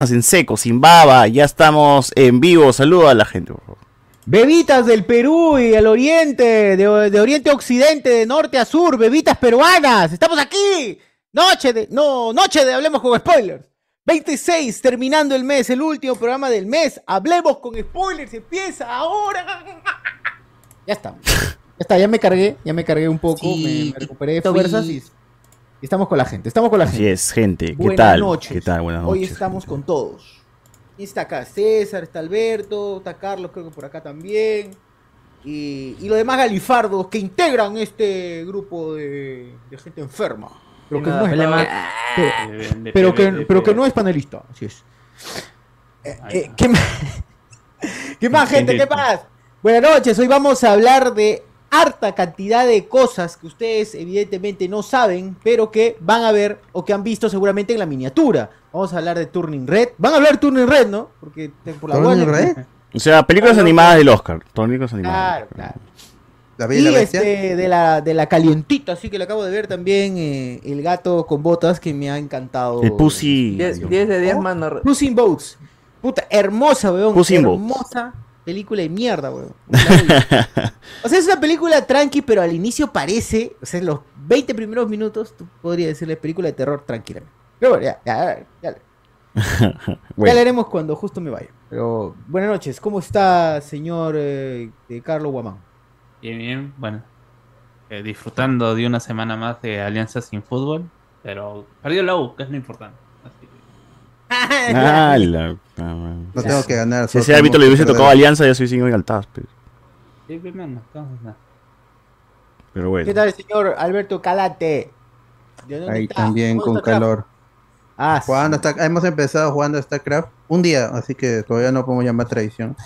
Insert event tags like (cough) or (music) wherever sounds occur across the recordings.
en seco, sin baba, ya estamos en vivo. Saludo a la gente, por favor. Bebitas del Perú y del oriente, de, de oriente a occidente, de norte a sur, bebitas peruanas. Estamos aquí. Noche de, no, noche de Hablemos con Spoilers. 26, terminando el mes, el último programa del mes. Hablemos con Spoilers, empieza ahora. (laughs) Ya está. Ya está, ya me cargué, ya me cargué un poco, me, me recuperé de fuerzas y estamos con la gente. Estamos con la gente. Así es, gente. ¿Qué Buenas tal? noches. ¿Qué tal? Buenas Hoy noches. estamos con todos. Y está acá César, está Alberto, está Carlos, creo que por acá también. Y, y los demás galifardos que integran este grupo de, de gente enferma. Pero que, nada, no es, pero, pero que, pero que no es panelista. Así es. Eh, eh, ¿qué, más? (laughs) ¿Qué más, gente? ¿Qué más? Buenas noches. Hoy vamos a hablar de harta cantidad de cosas que ustedes evidentemente no saben, pero que van a ver o que han visto seguramente en la miniatura. Vamos a hablar de Turning Red. Van a hablar de Turning Red, ¿no? Porque por la ¿Turning Red? (laughs) O sea, películas animadas del Oscar. Películas animadas. Claro, claro. La Bella y la Bestia. este, de la, de la calientita, así que le acabo de ver también eh, el gato con botas que me ha encantado. El Pussy. 10 de 10, mano. Puss in Boots. Puta, hermosa, weón. Puss in Boots. Película de mierda, weón. (laughs) o sea, es una película tranqui, pero al inicio parece, o sea, en los 20 primeros minutos, tú podrías decirle película de terror tranquilamente. Pero bueno, ya, ya, ya, ya (laughs) Bueno, le haremos cuando justo me vaya. Pero buenas noches, ¿cómo está, señor eh, de Carlos Guamán? Bien, bien, bueno. eh, disfrutando de una semana más de Alianza sin fútbol, pero perdió la U, que es lo importante. Ah, la-. (laughs) No tengo que ganar. Si ese árbitro le hubiese perder. tocado Alianza, ya se hubiesen ido engaltadas. Pero, Sí, pero bueno. ¿Qué tal, señor Alberto Calate? ¿De dónde Ahí está? también ¿Cómo con calor. Ah, sí. Jugando hasta, hemos empezado jugando a StarCraft un día, así que todavía no podemos llamar tradición.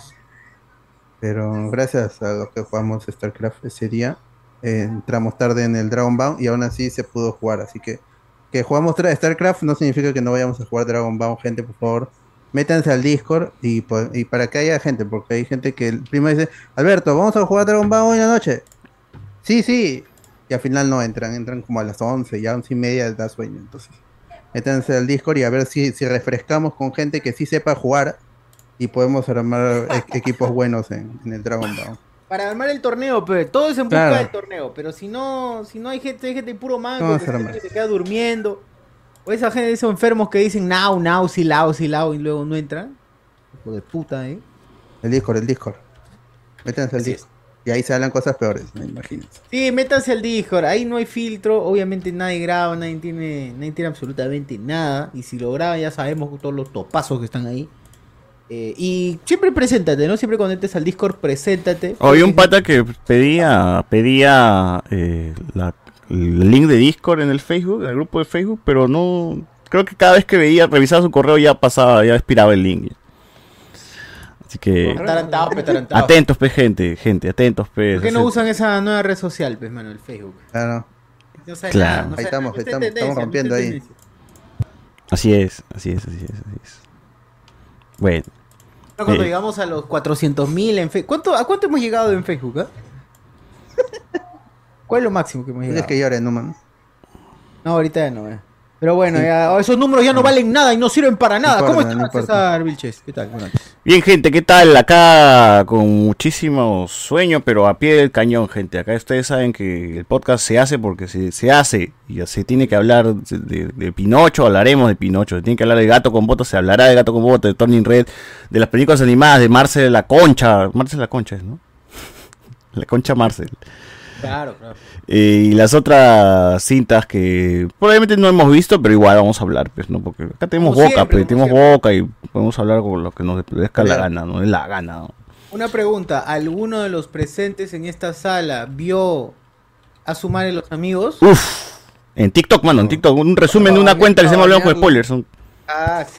Pero gracias a lo que jugamos StarCraft ese día, eh, entramos tarde en el Dragon Ball y aún así se pudo jugar. Así que que jugamos StarCraft no significa que no vayamos a jugar Dragon Ball, gente, por favor. Métanse al Discord y, y para que haya gente, porque hay gente que primo dice, Alberto, vamos a jugar Dragon Ball hoy en la noche. Sí, sí. Y al final no entran, entran como a las 11, ya 11 y media da sueño. Entonces, métanse al Discord y a ver si, si refrescamos con gente que sí sepa jugar y podemos armar e- equipos buenos en, en el Dragon Ball. Para armar el torneo, pero todo es en busca Claro. del torneo. Pero si no, si no hay gente, hay gente puro mango, que, se- armar. que se queda durmiendo. O esa gente, esos enfermos que dicen now, now, si lao, si lao y luego no entran. Hijo de puta, eh. El Discord, el Discord. Métanse al Discord. Y ahí se hablan cosas peores, me imagino. Sí, métanse al Discord, ahí no hay filtro, obviamente nadie graba, nadie tiene, nadie tiene absolutamente nada, y si lo graban ya sabemos todos los topazos que están ahí. Eh, y siempre preséntate, ¿no? Siempre cuando entres al Discord, preséntate. Había un pata que pedía, pedía eh, la- el link de Discord en el Facebook, en el grupo de Facebook, pero no. Creo que cada vez que veía, revisaba su correo ya pasaba, ya expiraba el link. Así que. Atarantado, pe, atarantado. Atentos, pe, gente, gente, atentos, pe. ¿Por qué no usan esa nueva red social, pues, mano, el Facebook? Claro. No sabe Claro. nada, no Ahí sabe estamos, estamos- estamos rompiendo ahí. Así es, así es, así es, así es. Bueno, Cuando Eh. llegamos a los 400.000 en Facebook. ¿Cuánto, ¿A cuánto hemos llegado en Facebook? ah? (laughs) ¿Cuál es lo máximo que hemos llegado? que llorar, no, man. No, ahorita ya no, eh. Pero bueno, ya, esos números ya no valen nada y no sirven para nada. importa, ¿Cómo no estás. César Vilches? ¿Qué tal? Bien, gente, ¿qué tal? Acá con muchísimo sueño, pero a pie del cañón, gente. Acá ustedes saben que el podcast se hace porque se, se hace y se tiene que hablar de, de- de Pinocho, hablaremos de Pinocho. Se tiene que hablar de Gato con Botas, se hablará de Gato con Botas, de Turning Red, de las películas animadas, de Marcel la Concha. Marcel la Concha es, ¿no? (laughs) La Concha Marcel. Claro, claro. Eh, y las otras cintas que probablemente no hemos visto, pero igual vamos a hablar, pues, ¿no? Porque acá tenemos Como boca, siempre, pues, tenemos siempre. boca y podemos hablar con lo que nos dezca la gana, ¿no? Es la gana, ¿no? Una pregunta. ¿Alguno de los presentes en esta sala vio a sumar en los amigos? Uf, en TikTok, mano, en TikTok, un resumen de una cuenta que se llama Hablamos con. Spoilers. son- Ah, sí.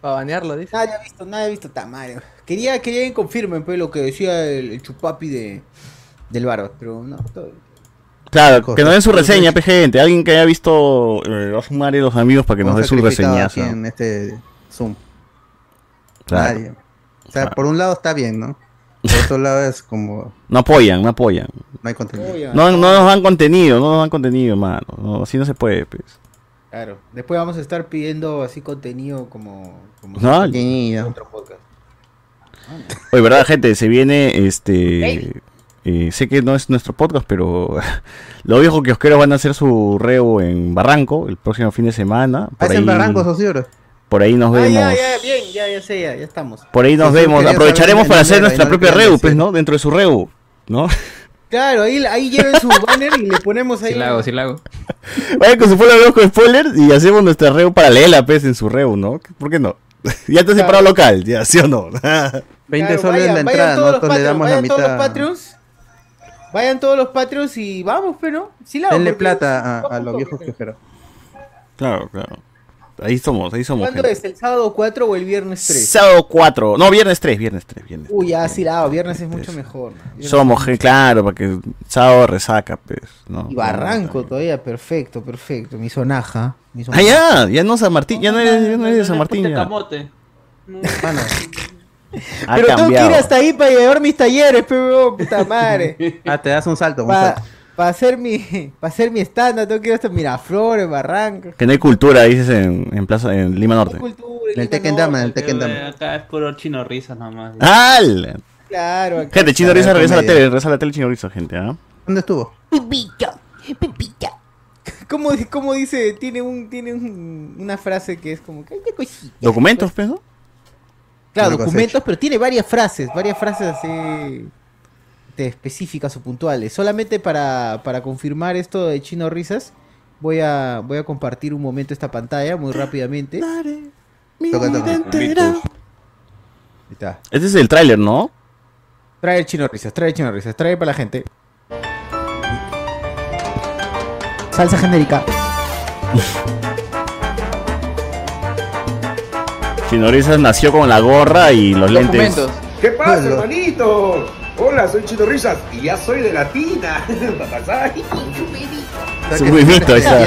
Para banearlo, dice. Nadie ha visto, nadie ha visto Tamario. Quería que alguien confirme pues, lo que decía el, el chupapi de, del barba, pero no. todo- Claro, que nos den su reseña, pe gente. Alguien que haya visto eh, a sumar y los amigos para que nos dé su reseña. en este Zoom. Claro. Nadie. O sea, Claro. por un lado está bien, ¿no? Por otro lado es como No apoyan, no apoyan. no hay contenido. No, no nos dan contenido, no nos dan contenido, mano. No, así no se puede, pues. Claro. Después vamos a estar pidiendo así contenido como, como No, Contenido. otro podcast. Oye, verdad, gente, se viene este. Eh, sé que no es nuestro podcast, pero (laughs) los viejos kiosqueros van a hacer su reo en Barranco el próximo fin de semana. Por Hacen ahí, barrancos, Osiris. por ahí nos Ah, vemos. ya, ya, bien, ya, ya sé, ya, ya estamos. Por ahí nos Sí, vemos. Aprovecharemos para hacer nuestra no propia reu, pues, ¿no? Dentro de su reu, ¿no? Claro, ahí, ahí lleven su banner y le ponemos ahí. Sí la hago, sí la hago. Vaya con su pueblo hablamos con spoilers y hacemos nuestra reu paralela, pues, en su reu, ¿no? ¿Por qué no? (laughs) ya está separado local, ya, ¿sí o no? 20 (laughs) Claro, soles vayan- la entrada, todos los nosotros le damos la vayan todos los mitad. Patreons. Vayan todos los Patreons y vamos, pero. Sí, la Denle plata a, a los viejos quejeros. claro, claro. Ahí somos, ahí somos. ¿Cuándo gente. es? ¿El sábado 4 o el viernes 3? Sábado 4. No, viernes 3, viernes 3, viernes. Uy, ya sí la hago. Viernes es mucho mejor. ¿no? Viernes Somos, es gen- mucho- claro, porque sábado resaca, pues. ¿no? Y Barranco todavía, perfecto, perfto. Mi sonaja. Mi Ah, sonaja. ya, ya no San Martín, ya no es, ya no es de San Martín. Ya. camote. Mano, Ha Pero tengo que ir cambiado. hasta ahí para llevar mis talleres, pero puta madre. (laughs) ah, te das un salto. un Para salto. hacer mi para hacer mi estándar, tengo que ir hasta Miraflores, Barranca. Que no hay cultura, dices, en, en, plaza, en Lima Norte. Cultura, En el Lima Tekken Norte, Dama, en el Que, Tekken eh, Dama. Acá es puro chino risas nomás. ¡Al! Claro, acá Gente, Chino está. Risa regresa a la tele, regresa a la tele Chino Risa, gente, ¿ah? ¿Dónde estuvo? ¿Cómo, di- cómo dice? Tiene un tiene un- una frase que es como que ay, qué cosita. ¿Documentos, no? Claro, documentos, pero tiene varias frases, varias frases así de específicas o puntuales. Solamente para, para confirmar esto de Chino Risas, voy a, voy a compartir un momento esta pantalla muy rápidamente. Toca, toca. está. Este es el tráiler, ¿no? Trae el Chino Risas, trae el Chino Risas, trae para la gente. Salsa genérica. (laughs) Chino nació con la gorra y los lentes. ¿Qué pasa, Hola. hermanito? Hola, soy Chino Risas y ya soy de Latina. (laughs) Papasay. Su se está.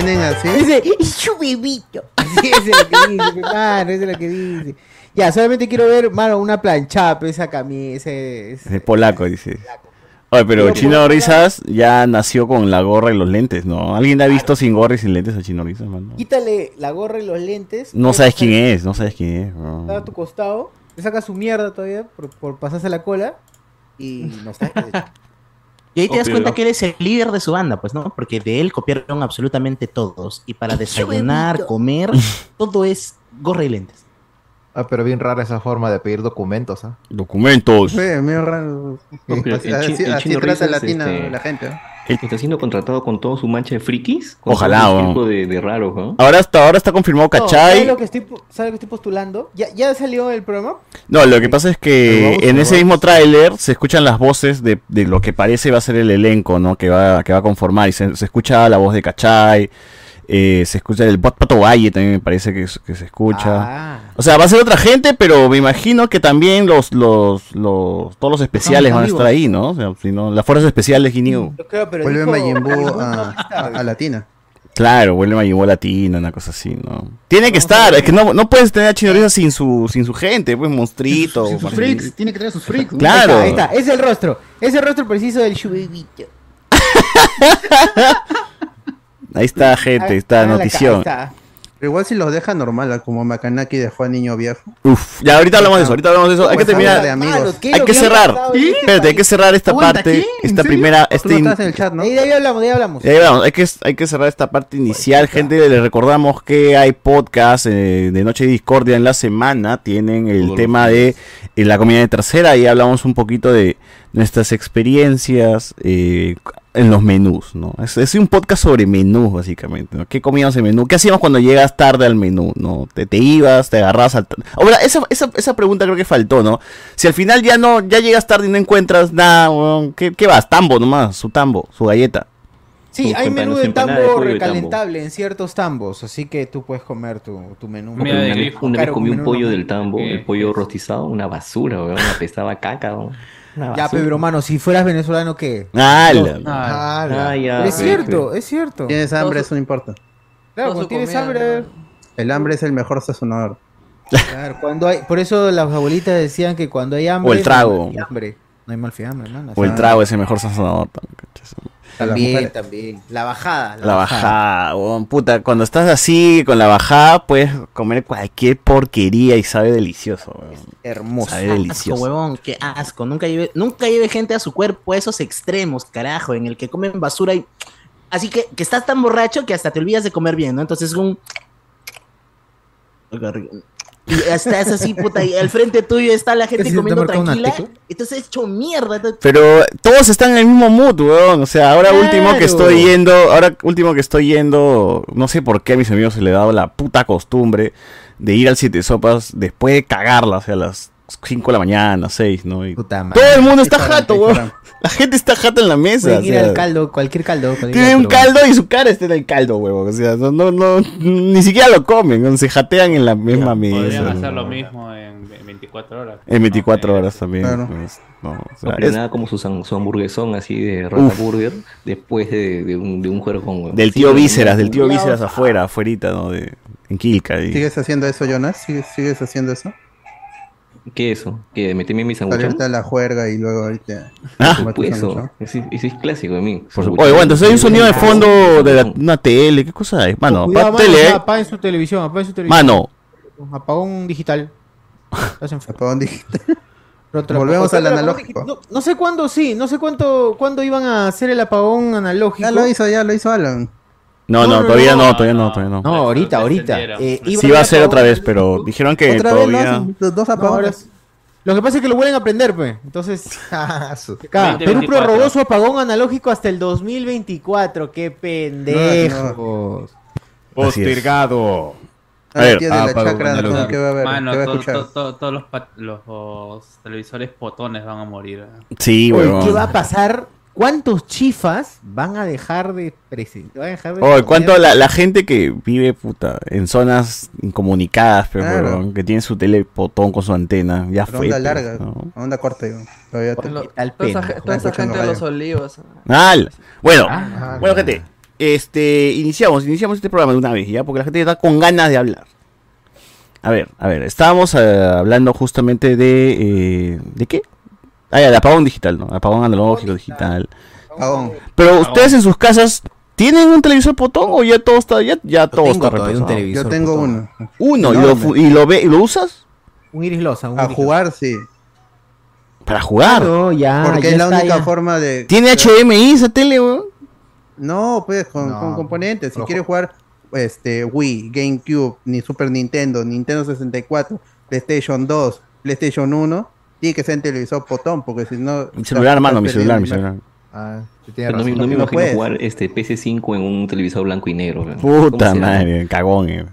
Dice, su bebito. Sí, ese es lo que dice, mi mano, ese es lo que dice. Ya, solamente quiero ver, mano, una planchada, pues, esa camisa. ese- ese- Es polaco, dice. Oye, pero Chino por- Risas ya nació con la gorra y los lentes, ¿no? ¿Alguien ha visto sin gorra y sin lentes a Chino Risas, mano? Quítale la gorra y los lentes. No sabes quién es, no sabes quién es. bro. Está a tu costado, le sacas su mierda todavía por, por pasarse la cola y no sabes qué. Y ahí te das cuenta que él es el líder de su banda, pues, ¿no? Porque de él copiaron absolutamente todos. Y para desayunar, comer, (laughs) todo es gorra y lentes. Ah, pero bien rara esa forma de pedir documentos, ¿ah? Documentos. Sí, medio raro. No, pero así el chi- el así trata latina este, la gente. ¿no? Está siendo contratado con todo su mancha de frikis. Con Ojalá, todo tipo de, de raros, ¿no? Ahora hasta ahora está confirmado No, ¿Sabes Cachay. lo que estoy, po- ¿sabes lo que estoy postulando? ¿Ya, ¿Ya salió el programa? No, lo que pasa es que en ese mismo tráiler se escuchan las voces de, de lo que parece va a ser el elenco, ¿no? Que va, que va a conformar. Y se, se escucha la voz de Cachay. Eh, se escucha el Bot Pato Valle también me parece que, que se escucha. Ah. O sea, va a ser otra gente, pero me imagino que también los, los, los todos los especiales van a estar ahí, ¿no? O sea, si no, las fuerzas especiales de Ginyu. Yo creo, pero Vuelve Buu a, a a- a Latina. Claro, vuelve Majin Buu Latina, una cosa así, ¿no? Tiene que estar, es que no, no puedes tener a Chinorisa sin su, sin su gente, pues monstruito. Sin sus Marcelito. freaks, tiene que tener sus freaks. ¿no? Claro. Ahí está, ahí está, es el rostro. Es el rostro preciso del Shubibito. (laughs) Ahí está, gente, está Ah, la ca- ahí notición. está. Pero igual si los deja normal, como Makanaki dejó a niño viejo. Uf, ya ahorita hablamos de eso, ahorita hablamos de eso. Hay que Pues terminar, habla de amigos. Mano, ¿qué es hay que cerrar. Espérate, hay que cerrar esta parte, ¿qué? ¿En esta primera, este no en el chat, ¿no? Ahí de ahí hablamos, de ahí hablamos. Hay que, hay que cerrar esta parte inicial, gente. Les recordamos que hay podcast eh, de Noche de Discordia en la semana. Tienen el Todos tema de eh, la comida de tercera y hablamos un poquito de nuestras experiencias eh, en los menús, ¿no? Es, es un podcast sobre menús, básicamente, ¿no? ¿Qué comíamos en menú? ¿Qué hacíamos cuando llegas tarde al menú, no? Te, te ibas, te agarrabas al... Ahora, esa, esa, esa pregunta creo que faltó, ¿no? Si al final ya no, ya llegas tarde y no encuentras nada, weón, ¿qué, qué vas? Tambo nomás, su tambo, su galleta. Sí, hay menú de tambo recalentable en ciertos tambos, así que tú puedes comer tu, tu menú. Mira, una vez, una comí un pollo normal. del tambo, ¿Qué? el pollo rostizado, una basura, weón, apestaba caca, weón. Ya, pero mano, si fueras venezolano, ¿qué? ¡Hala! Ah, Ah, ya, Pero es fe, cierto, es cierto. Tienes hambre, eso no importa. Claro, Todo cuando su tienes comida, hambre, ¿no? El hambre es el mejor sazonador. claro, cuando hay, por eso las abuelitas decían que cuando hay hambre, O el trago. hay hambre. No hay mal fiambre, hermano. O el trago es el mejor sazonador también. También. La bajada. La bajada, weón, puta, cuando estás así con la bajada puedes comer cualquier porquería y sabe delicioso, weón. Hermoso. Sabe Asco, delicioso. huevón, qué asco. Nunca lleve, nunca lleve gente a su cuerpo a esos extremos, carajo, en el que comen basura y. Así que, que estás tan borracho que hasta te olvidas de comer bien, ¿no? Entonces es un. Y estás así, puta, y al frente tuyo está la gente ¿Te comiendo tranquila. Entonces hecho mierda. Pero todos están en el mismo mood, weón. O sea, ahora último que estoy yendo, ahora último que estoy yendo, no sé por qué a mis amigos se le ha dado la puta costumbre de ir al Siete Sopas después de cagarla, o sea, a las 5 de la mañana, 6, ¿no? Y Puta todo el mundo está jato, weón. La gente está jata en la mesa. Pueden o ir sea, al caldo, cualquier caldo. cualquier Tienen un caldo, y su cara está en el caldo, weón. O sea, no, no, no, ni siquiera lo comen, se jatean en la misma Podrían mesa. hacer ¿no? lo mismo en 24 horas. En 24 horas también. Claro. pues, no, o No, sea, pero es nada como su, su hamburguesón así de rata Uf. burger después de, de un, de un juego con del tío Vísceras, del tío Vísceras afuera, afuerita, ¿no? De, en Quilca. y- ¿Sigues haciendo eso, Jonas? ¿Sigues, sigues haciendo eso? ¿Qué es eso? ¿Que meterme en mi sanguchón? Salirte a la juerga y luego ahorita. Ah, Pues eso, ese es clásico de mí. Por supuesto. Oye, bueno, entonces hay un sonido de fondo de la- una tele, ¿qué cosa es? Mano, Cuidado, mano, tele, ¿eh? apaguen su televisión, apaguen su televisión. Mano, Apagón digital. Apagón digital. Volvemos al analógico. No, no sé cuándo, sí, no sé cuánto, cuándo iban a hacer el apagón analógico. Ya lo hizo, ya lo hizo Alan. No, no, No, no, todavía no, no, todavía no, todavía no. No, ahorita, ahorita. Eh, iba Sí va a ser otra vez, pero dijeron que Otra vez lo todavía... hacen, los dos apagones. es- Lo que pasa es que lo vuelven a prender, pues. Entonces, acá, Perú 2024. prorrogó su apagón analógico hasta el 2024. ¡Qué pendejos! Postergado. A ver, tiene la todos los, pa- los, los televisores potones van a morir. ¿eh? Sí, weón. ¿Qué va a pasar? ¿Cuántos chifas van a dejar de presentar? De ¿cuánto la, la gente que vive, puta, en zonas incomunicadas, pero, Claro. que tiene su telepotón con su antena, ya Pero fue. onda pues, larga, ¿no? onda corta, digo. Todavía te- Lo- tal toda esa, pena? ge- toda esa Escuchando gente de los olivos. Al. Bueno, Ah, bueno, gente, este, iniciamos, iniciamos este programa de una vez, ¿ya? Porque la gente está con ganas de hablar. A ver, a ver, estábamos eh, hablando justamente de, eh, ¿de qué? Ah, ya, de apagón digital, ¿no? Apagón analógico digital. Apagón. Pero ustedes en sus casas, ¿tienen un televisor potón o ya todo está, ya, ya todo está reemplazado? televisor. Yo tengo potón. uno. Uno, ¿y lo, y lo ve, y lo usas? Un iris losa. Un A iris jugar, sí. Para jugar. Claro, ya, Porque ya es la está, única ya. forma de. ¿Tiene HDMI esa tele, weón? No, pues con, No. con componentes. Si Ojo. quieres jugar este, Wii, GameCube, ni Super Nintendo, Nintendo 64, PlayStation 2, PlayStation 1, tiene que ser en televisor potón, porque si no. Mi celular, mano, mi celular, mi celular. Ah, tiene no, me- no no imagino puedes. jugar este PC5 en un televisor blanco y negro. weón. ¿Cómo Puta madre, cagón, eh.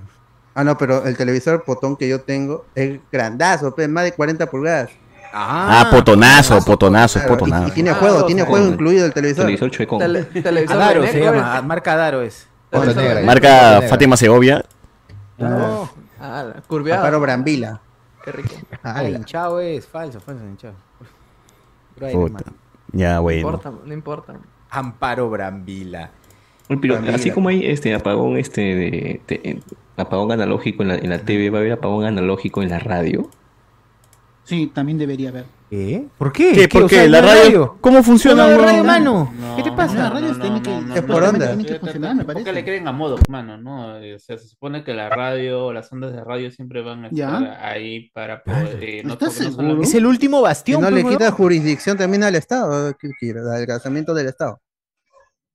Ah, no, pero el televisor potón que yo tengo es grandazo, pues, más de 40 pulgadas. Ah, potonazo, potonazo, es Claro, y- potonazo. Y, tiene Ah, juego, tiene juego incluido el televisor. Televisor chuecón. Tele- televisor Adaro se llama, eh. marca Adaro es. Televisor Marca Negra. Fátima Segovia. negro. Ah, curveado. Amparo Brambila. Qué rico. Ah, hinchado es falso, falso hinchado. Ya, No bueno. importa, no importa. Amparo Brambila. Pero así como hay este apagón este de, de- eh, apagón analógico en la, en la TV, va a haber apagón analógico en la radio. Sí, también debería haber. ¿Qué? ¿Por qué? ¿Qué? ¿Por O sea, qué? ¿La radio? ¿Cómo funciona, No radio, mano. No, ¿Qué te No, pasa? la radio tiene que- Es por onda. Tiene que funcionar, me ¿Por qué parece. le creen a modo, mano? ¿no? Eh, O sea, se supone que la radio, las ondas de radio siempre van a Ya. estar ahí para poder... eh, no, ¿Estás porque no seguro? solamente- Es el último bastión. no pues, le weón. quita jurisdicción también al Estado, ¿qué quiere? Al casamiento del Estado.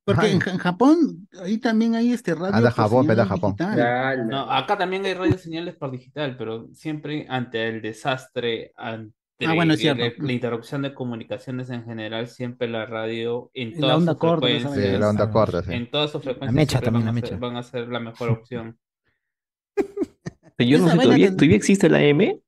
Porque en, Ja- en Japón, ahí también hay este radio. Anda por Japón, señal vete a Japón. digital. No, acá también hay radio señales por digital, pero siempre ante el desastre, ante Ah, bueno, es la, cierto. la interrupción de comunicaciones en general, siempre la radio en En la todas onda sus corta, frecuencias, Sí, la onda corta, sí. en todas sus frecuencias mecha siempre también, van, la a ser, mecha. van a ser la mejor opción. (laughs) Yo no sé, ¿todavía, que- ¿todavía existe la M?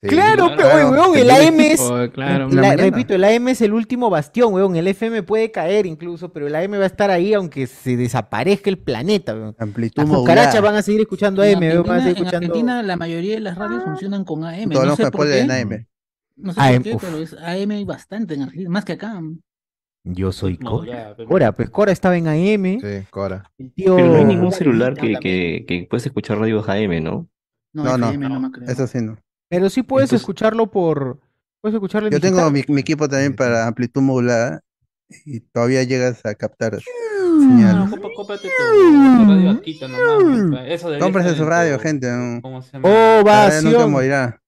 Sí. Claro, Claro. pero weón, el AM es. Oh, claro. La la- repito, el AM es el último bastión, weón. El FM puede caer incluso, pero el AM va a estar ahí aunque se desaparezca el planeta, weón. Amplitud Las cucarachas van a seguir escuchando En AM, weón, van a en. Argentina la mayoría de las radios funcionan con AM. Todos No los sé por de qué. AM. No sé AM, por qué, uf. pero es AM hay bastante en Argentina, más que acá. Yo soy No, Cora. ya, pero- Cora, pues Cora estaba en AM. Sí, Cora. Tío. Pero no hay ningún celular que, que, que puedes escuchar radios AM, ¿no? No, No, no, no, me creo. Eso sí, no. Pero sí puedes Entonces- escucharlo por. Puedes escucharlo en Yo tengo mi, mi equipo también para amplitud modulada y todavía llegas a captar señal. No, cómprate tu, tu radio Akita nomás. Eso debería Cómprese su radio, gente. ¿no? ¿Cómo se llama? La radio nunca Ovación. morirá.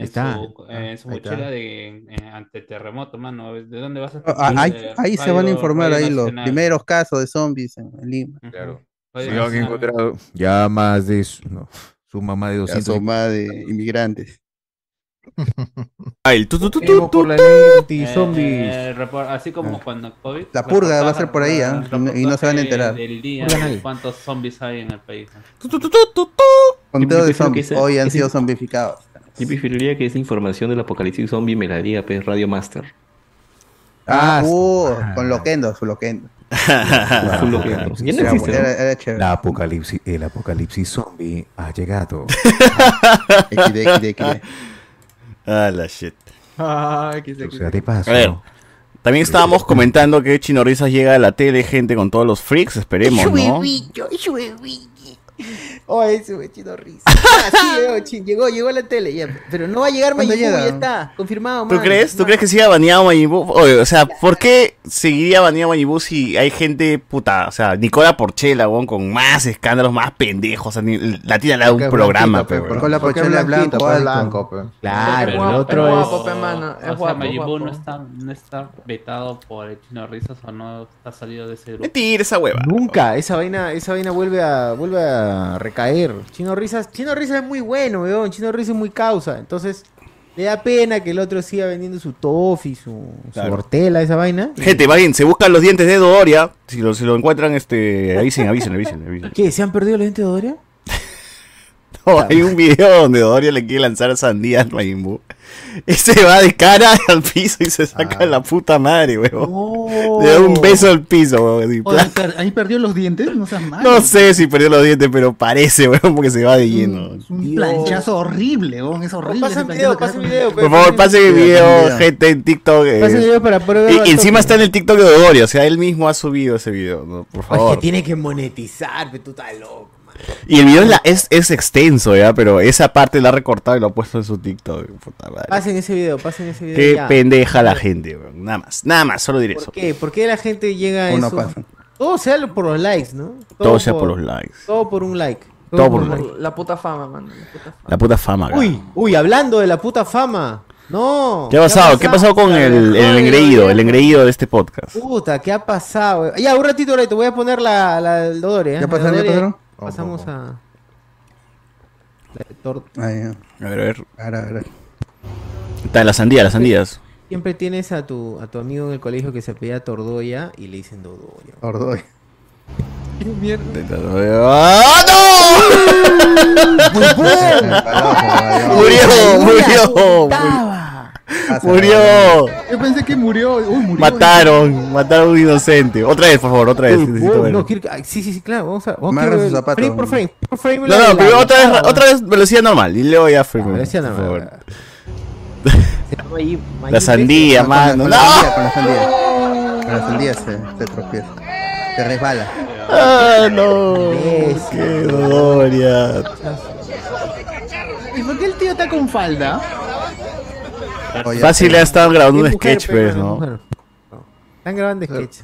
En Está. su, en su Ahí está. mochila de en- ante terremoto, mano. ¿De dónde vas a Ah, ah, ahí, Eh, ahí se van a informar ahí los primeros casos de zombies en Lima. Claro. Sí, han encontrado ya más de su, no, suma más de Ya 200. son más de inmigrantes. (laughs) Ah, el tu, tu, tu, Eh, anti-zombies. eh, así como cuando COVID. La purga va a ser por ahí, ¿ah? Y no- y no se van a enterar. Del día, cuántos zombies hay en el país. Conteo de zombies. Hoy han sido zombificados. Yo preferiría que esa información del apocalipsis zombie me la diga pues, Radio Master. Ah, Ah, uh, con Loquendo, su Loquendo. Apocalipsis, el apocalipsis zombie ha llegado. (laughs) XD, XD, XD. Ah, la shit. Ay, qué O sea, de paso. A ver. También estábamos comentando que Chino Risas llega a la tele, gente, con todos los freaks, esperemos, ¿no? Oh, ese güey, chino risa. Ah, sí, (laughs) llegó, llegó, llegó a la tele, ya. Pero no va a llegar ¿Cuándo mañana, llega? ya está. Confirmado, ¿Tú man. crees? ¿Tú crees que siga baneado Majin Buu? Oye, o sea, ¿por qué seguiría baneado Majin Buu si hay gente puta? O sea, Nicola Porchela, weón, con más escándalos, más pendejos. O sea, ni- la tía le da un programa, blanquito, pe, pe, weón. porque- Con la porque es blanco. Claro, el otro es es. guapo, pe, mano, es o sea, Majin Buu no está, no está vetado por el Chino Risas o no está salido de ese grupo. Mentira esa hueva. Nunca, esa vaina, esa vaina vuelve a, vuelve a recaer. Chino Risas, Chino Risas es muy bueno, weón. Chino Risas es muy causa. Entonces, le da pena que el otro siga vendiendo su tofi, su, su Claro. hortela, esa vaina. Gente, vayan, se buscan los dientes de Doria. Si lo, si lo encuentran, este, avisen, avisen, avisen, avisen. ¿Qué? ¿Se han perdido los dientes de Doria? No, (laughs) hay un video donde Doria le quiere lanzar sandía al Majin Buu. Y se va de cara (laughs) al piso y se saca Ah. la puta madre, weón. Oh. Le da un beso al piso, weón. Oye, per- ahí perdió los dientes, no seas malo. No sé si perdió los dientes, pero parece, weón, porque se va de lleno. Es un Dios. planchazo horrible, weón, es horrible. Pasa ese un video, pasa da- video. Por favor, pasen el video, gente, en TikTok. eh, Pasa un video para verlo y encima está en el TikTok de Doria, o sea, él mismo ha subido ese video, ¿no? Por Oye, favor. que tiene que monetizar, pero tú estás loco. Y el video es, la- es, es extenso, ¿ya? Pero esa parte la ha recortado y lo ha puesto en su TikTok. Puta madre. Pasen ese video, pasen ese video. Qué ya. pendeja la gente, weón. Nada más, nada más, solo diré eso. ¿Por qué? ¿Por qué la gente llega a eso? pasa. Todo sea por los likes, ¿no? Todo sea por los likes. Todo por un like. Todo por un un like. La puta fama, mano. La puta fama. La puta fama, acá. Uy, uy, hablando de la puta fama. No. ¿Qué ha pasado? ¿Qué ha pasado con el, el engreído, el engreído de este podcast? Puta, ¿qué ha pasado? Ya, un ratito, ahorita voy a poner la, la el Dodore, ¿eh? ¿Ya pasaron, La ya Dodore, pasaron? Pasamos a... la de tor- Ahí, A ver, a ver. ahora, ahora. Está la sandía, las sandías. Siempre tienes a tu, a tu amigo en el colegio que se apellida Tordoya y le dicen Dodoya. Ordoy. ¡Ah, no! (laughs) Murió, murió, murió. Yo pensé que murió. Uy, murió. Mataron, mataron a un inocente. Otra vez, por favor, otra vez. Uy, necesito uy, verlo. no, quiero que- ay, sí, sí, sí, claro. Vamos a. Vamos Marca quiero su el- zapato. Frame por frame. Por frame No, la- no, la- pero la- otra vez, otra vez velocidad normal. Y luego ya frame. Velocidad por normal. favor. La sandía, Con la- mano. con ¡No! la sandía, con la sandía. Con la sandía se, se tropieza. Se resbala. ¡Ah, no! ¡Qué Doria! ¿Y por qué el tío está con falda? Oye, Fácil, ya estaban grabando un sketch, pero pues, es ¿no? Están grabando sketch.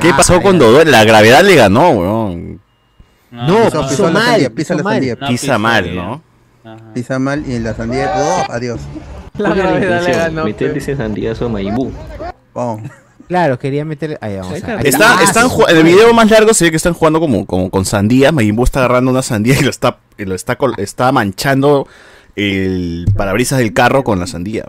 ¿Qué pasó con Dodoria? La gravedad le ganó, weón. No, Pisó, pisó pisó la mal, sandía, pisó pisa la mal. sandía. No, Pisa mal. ¿no? Ajá. Pisa mal y en la sandía. ¡Oh! Adiós. (laughs) La ¿Cuál era la gravedad le ganó. Meterle ese sandiazo a. Pum. Claro, quería meterle. Ahí vamos. a- ahí Están, está. están Ah, ju- en el video más largo se ve que están jugando como, como con sandías. Majin Buu está agarrando una sandía y lo está, y lo está, col- está manchando el parabrisas del carro con la sandía.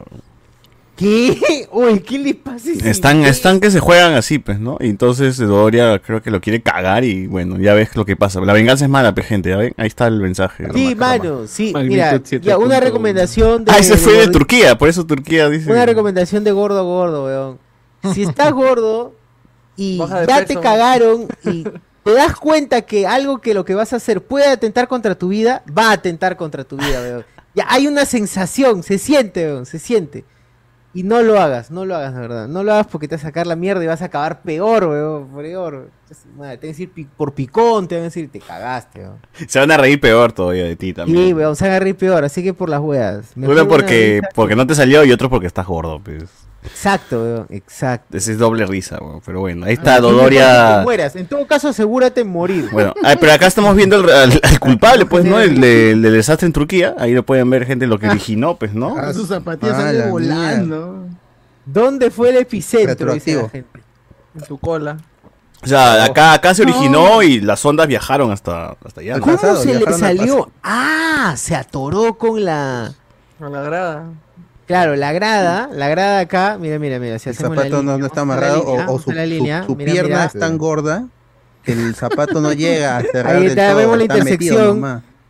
¿Qué? Uy, ¿qué le pasa? Están, están que se juegan así, pues, ¿no? Y entonces Doria creo que lo quiere cagar y bueno, ya ves lo que pasa. La venganza es mala, pe, gente, ¿ya ven? Ahí está el mensaje. Sí, mano, sí. Mira, 7.1. ya una recomendación de. Ah, ese fue de Turquía, por eso Turquía dice. Una recomendación de gordo a gordo, weón. Si estás (laughs) gordo y ya peso. te cagaron y (laughs) te das cuenta que algo que lo que vas a hacer puede atentar contra tu vida, va a atentar contra tu vida, weón. Ya hay una sensación, se siente, weón, se siente. Y no lo hagas, no lo hagas, de verdad. No lo hagas porque te vas a sacar la mierda y vas a acabar peor, weón. Peor. Madre, te van a decir pi- por picón, te van a decir, te cagaste, weón. Se van a reír peor todavía de ti también. Sí, weón, se van a reír peor, así que por las weas. Uno porque, porque no te salió y otro porque estás gordo, pues. Exacto, weón, exacto. Ese es doble risa, weón. Pero bueno, ahí está Ah, Dodoria. te mueras. En todo caso, asegúrate en morir. Bueno, ay, pero acá estamos viendo al, al- al culpable, pues, ¿no? El, de- el del desastre en Turquía. Ahí lo pueden ver gente lo que originó, pues, ¿no? Ah, sus zapatillas Ah, salen la volando. ¿Dónde fue el epicentro? Dice la Retroactivo. gente. En tu cola. O sea, acá, acá se originó y las ondas viajaron hasta, hasta allá. ¿Cómo pasado, se le salió? Ah, se atoró con la. A la grada. Claro, la grada, la grada acá, mira, mira, mira, si El la zapato línea, no, está amarrado línea, o, su, a la su- línea, su mira, pierna mira. es tan gorda que el zapato no llega a cerrar Ahí del está, todo, vemos la intersección.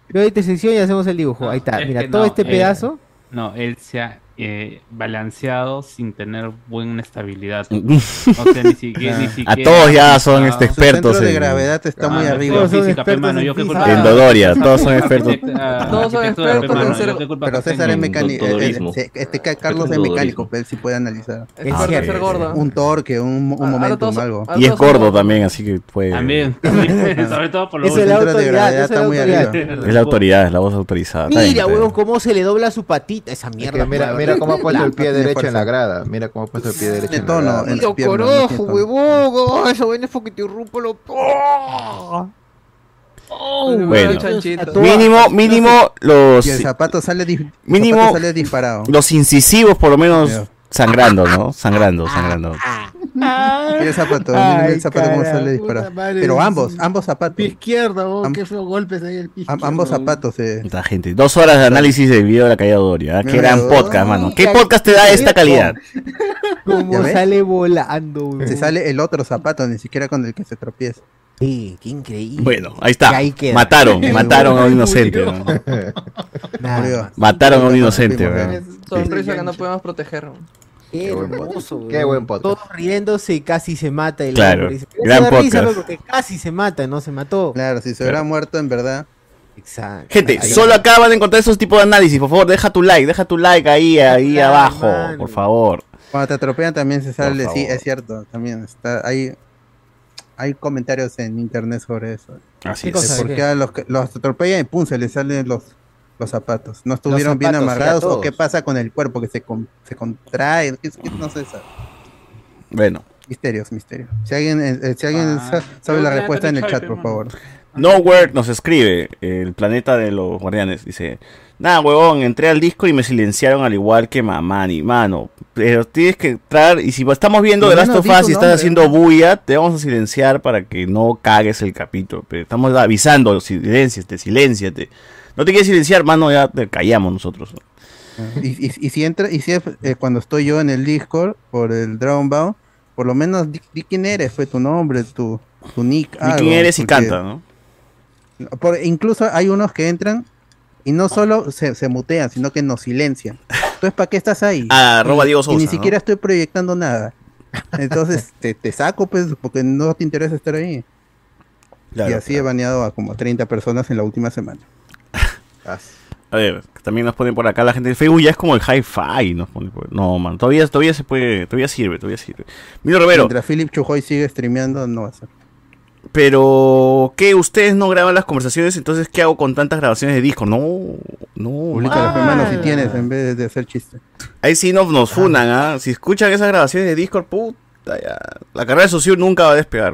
Veo la intersección y hacemos el dibujo. Ahí está, Es mira, todo no, este eh, pedazo. No, él se ha eh, balanceado sin tener buena estabilidad. (laughs) O sea, ni siquiera. ni A todos ya son ah, este, expertos de en, gravedad está muy Ah, arriba. Todos son física, mano, yo qué física. culpa en. Dodoria. Todos son expertos. Ah, Todos son expertos en ser- Pero César es mecánico. Dodorismo. Este que Carlos es mecánico, pero él sí puede analizar. Cierto. ser gordo. Un torque, un, un todos- algo. Y es gordo también, así que puede. También, (laughs) también, sobre todo por lo Eso es de autoridad, es está la muy arriba. Es la autoridad, es la voz autorizada. Mira, huevón, cómo se le dobla su patita, esa Es mierda. mira, huevón. Mira cómo ha puesto el pie derecho en la grada. Mira cómo ha puesto el pie derecho en la tono, grada. tiene tono. huevón. oh, esa vaina es porque te rompo lo. ¡Oh! Bueno. chanchito. Mínimo, mínimo los, Y el zapato sale, dis- el Mínimo- zapato sale disparado. los incisivos, por lo menos Ya. Sangrando, ¿no? Sangrando, sangrando. Mira el zapato, Ay, mira el zapato cómo sale disparado. Pero ambos, ambos zapatos. Pie izquierdo, oh, Am- qué feo golpes ahí el pie ambos zapatos. eh. Esta gente. Dos horas de análisis del video de la caída de Doria. ¿eh? Qué gran oh, podcast, mano. ¿Qué podcast te da esta calidad? (laughs) Como sale volando, huevón. Se sale el otro zapato, ni siquiera con el que se tropieza. Sí, qué increíble. Bueno, ahí está. Ahí. Mataron, (laughs) mataron a un inocente. ¿no? Más. Mataron a un inocente. sonrisa que no podemos proteger. Qué buen hermoso, podcast. Qué buen podcast. Todos riéndose y casi se mata. El Claro. Dice, gran "Eso da risa, podcast". Porque casi se mata, no se mató. Claro, si se hubiera muerto en verdad. Exacto. Gente, Ahí- solo acá van a encontrar esos tipos de análisis. Por favor, deja tu like, deja tu like ahí, ahí abajo, mano. por favor. Cuando te atropellan también se sale, sí, es cierto, también está, hay, hay comentarios en internet sobre eso. Así ¿Qué es. cosa? Por ¿qué? los, que- los atropellan y pum, se les salen los, los zapatos. No estuvieron bien zapatos, amarrados o qué pasa con el cuerpo que se, con- se contrae, ¿Qué- qué- no se sabe. Bueno, Misterios, misterios. Si alguien, eh, eh, si alguien Ah, sa- sabe la respuesta en el chat, por favor. Nowhere nos escribe, el planeta de los guardianes, dice, nada, huevón, entré al disco y me silenciaron al igual que Mamani, mano, pero tienes que entrar, y si estamos viendo The Last of Us y estás nombre, haciendo bulla, te vamos a silenciar para que no cagues el capítulo, pero estamos avisando, silenciate, silenciate. No te quieres silenciar, mano, ya te callamos nosotros. Y, y- y si entra, y si es, eh, cuando estoy yo en el Discord por el Dragon Ball, por lo menos di, di quién eres, fue tu nombre, tu, tu nick. Ni algo, quién eres y canta, ¿no? por- incluso hay unos que entran y no solo se, se mutean, sino que nos silencian. Entonces, ¿para qué estás ahí? Ah, (laughs) arroba Y- Diego y Sousa, ni ¿no? siquiera estoy proyectando nada. Entonces, (laughs) te, te saco, pues, porque no te interesa estar ahí. Claro, y así he baneado a como 30 personas en la última semana. A ver, también nos ponen por acá la gente de Facebook, ya es como el hi-fi, nos pone por- No, man, todavía, todavía se puede, todavía sirve, todavía sirve. Mira, Romero, Mientras Philip Chujoy sigue streameando, no va a ser. pero ¿qué? ¿Ustedes no graban las conversaciones? Entonces, ¿qué hago con tantas grabaciones de disco? No, no. Publica las hermanos si tienes, en vez de hacer chistes. Ahí sí nos, nos funan, ¿ah? Si escuchan esas grabaciones de Discord, puta, ya. La carrera de socio nunca va a despegar.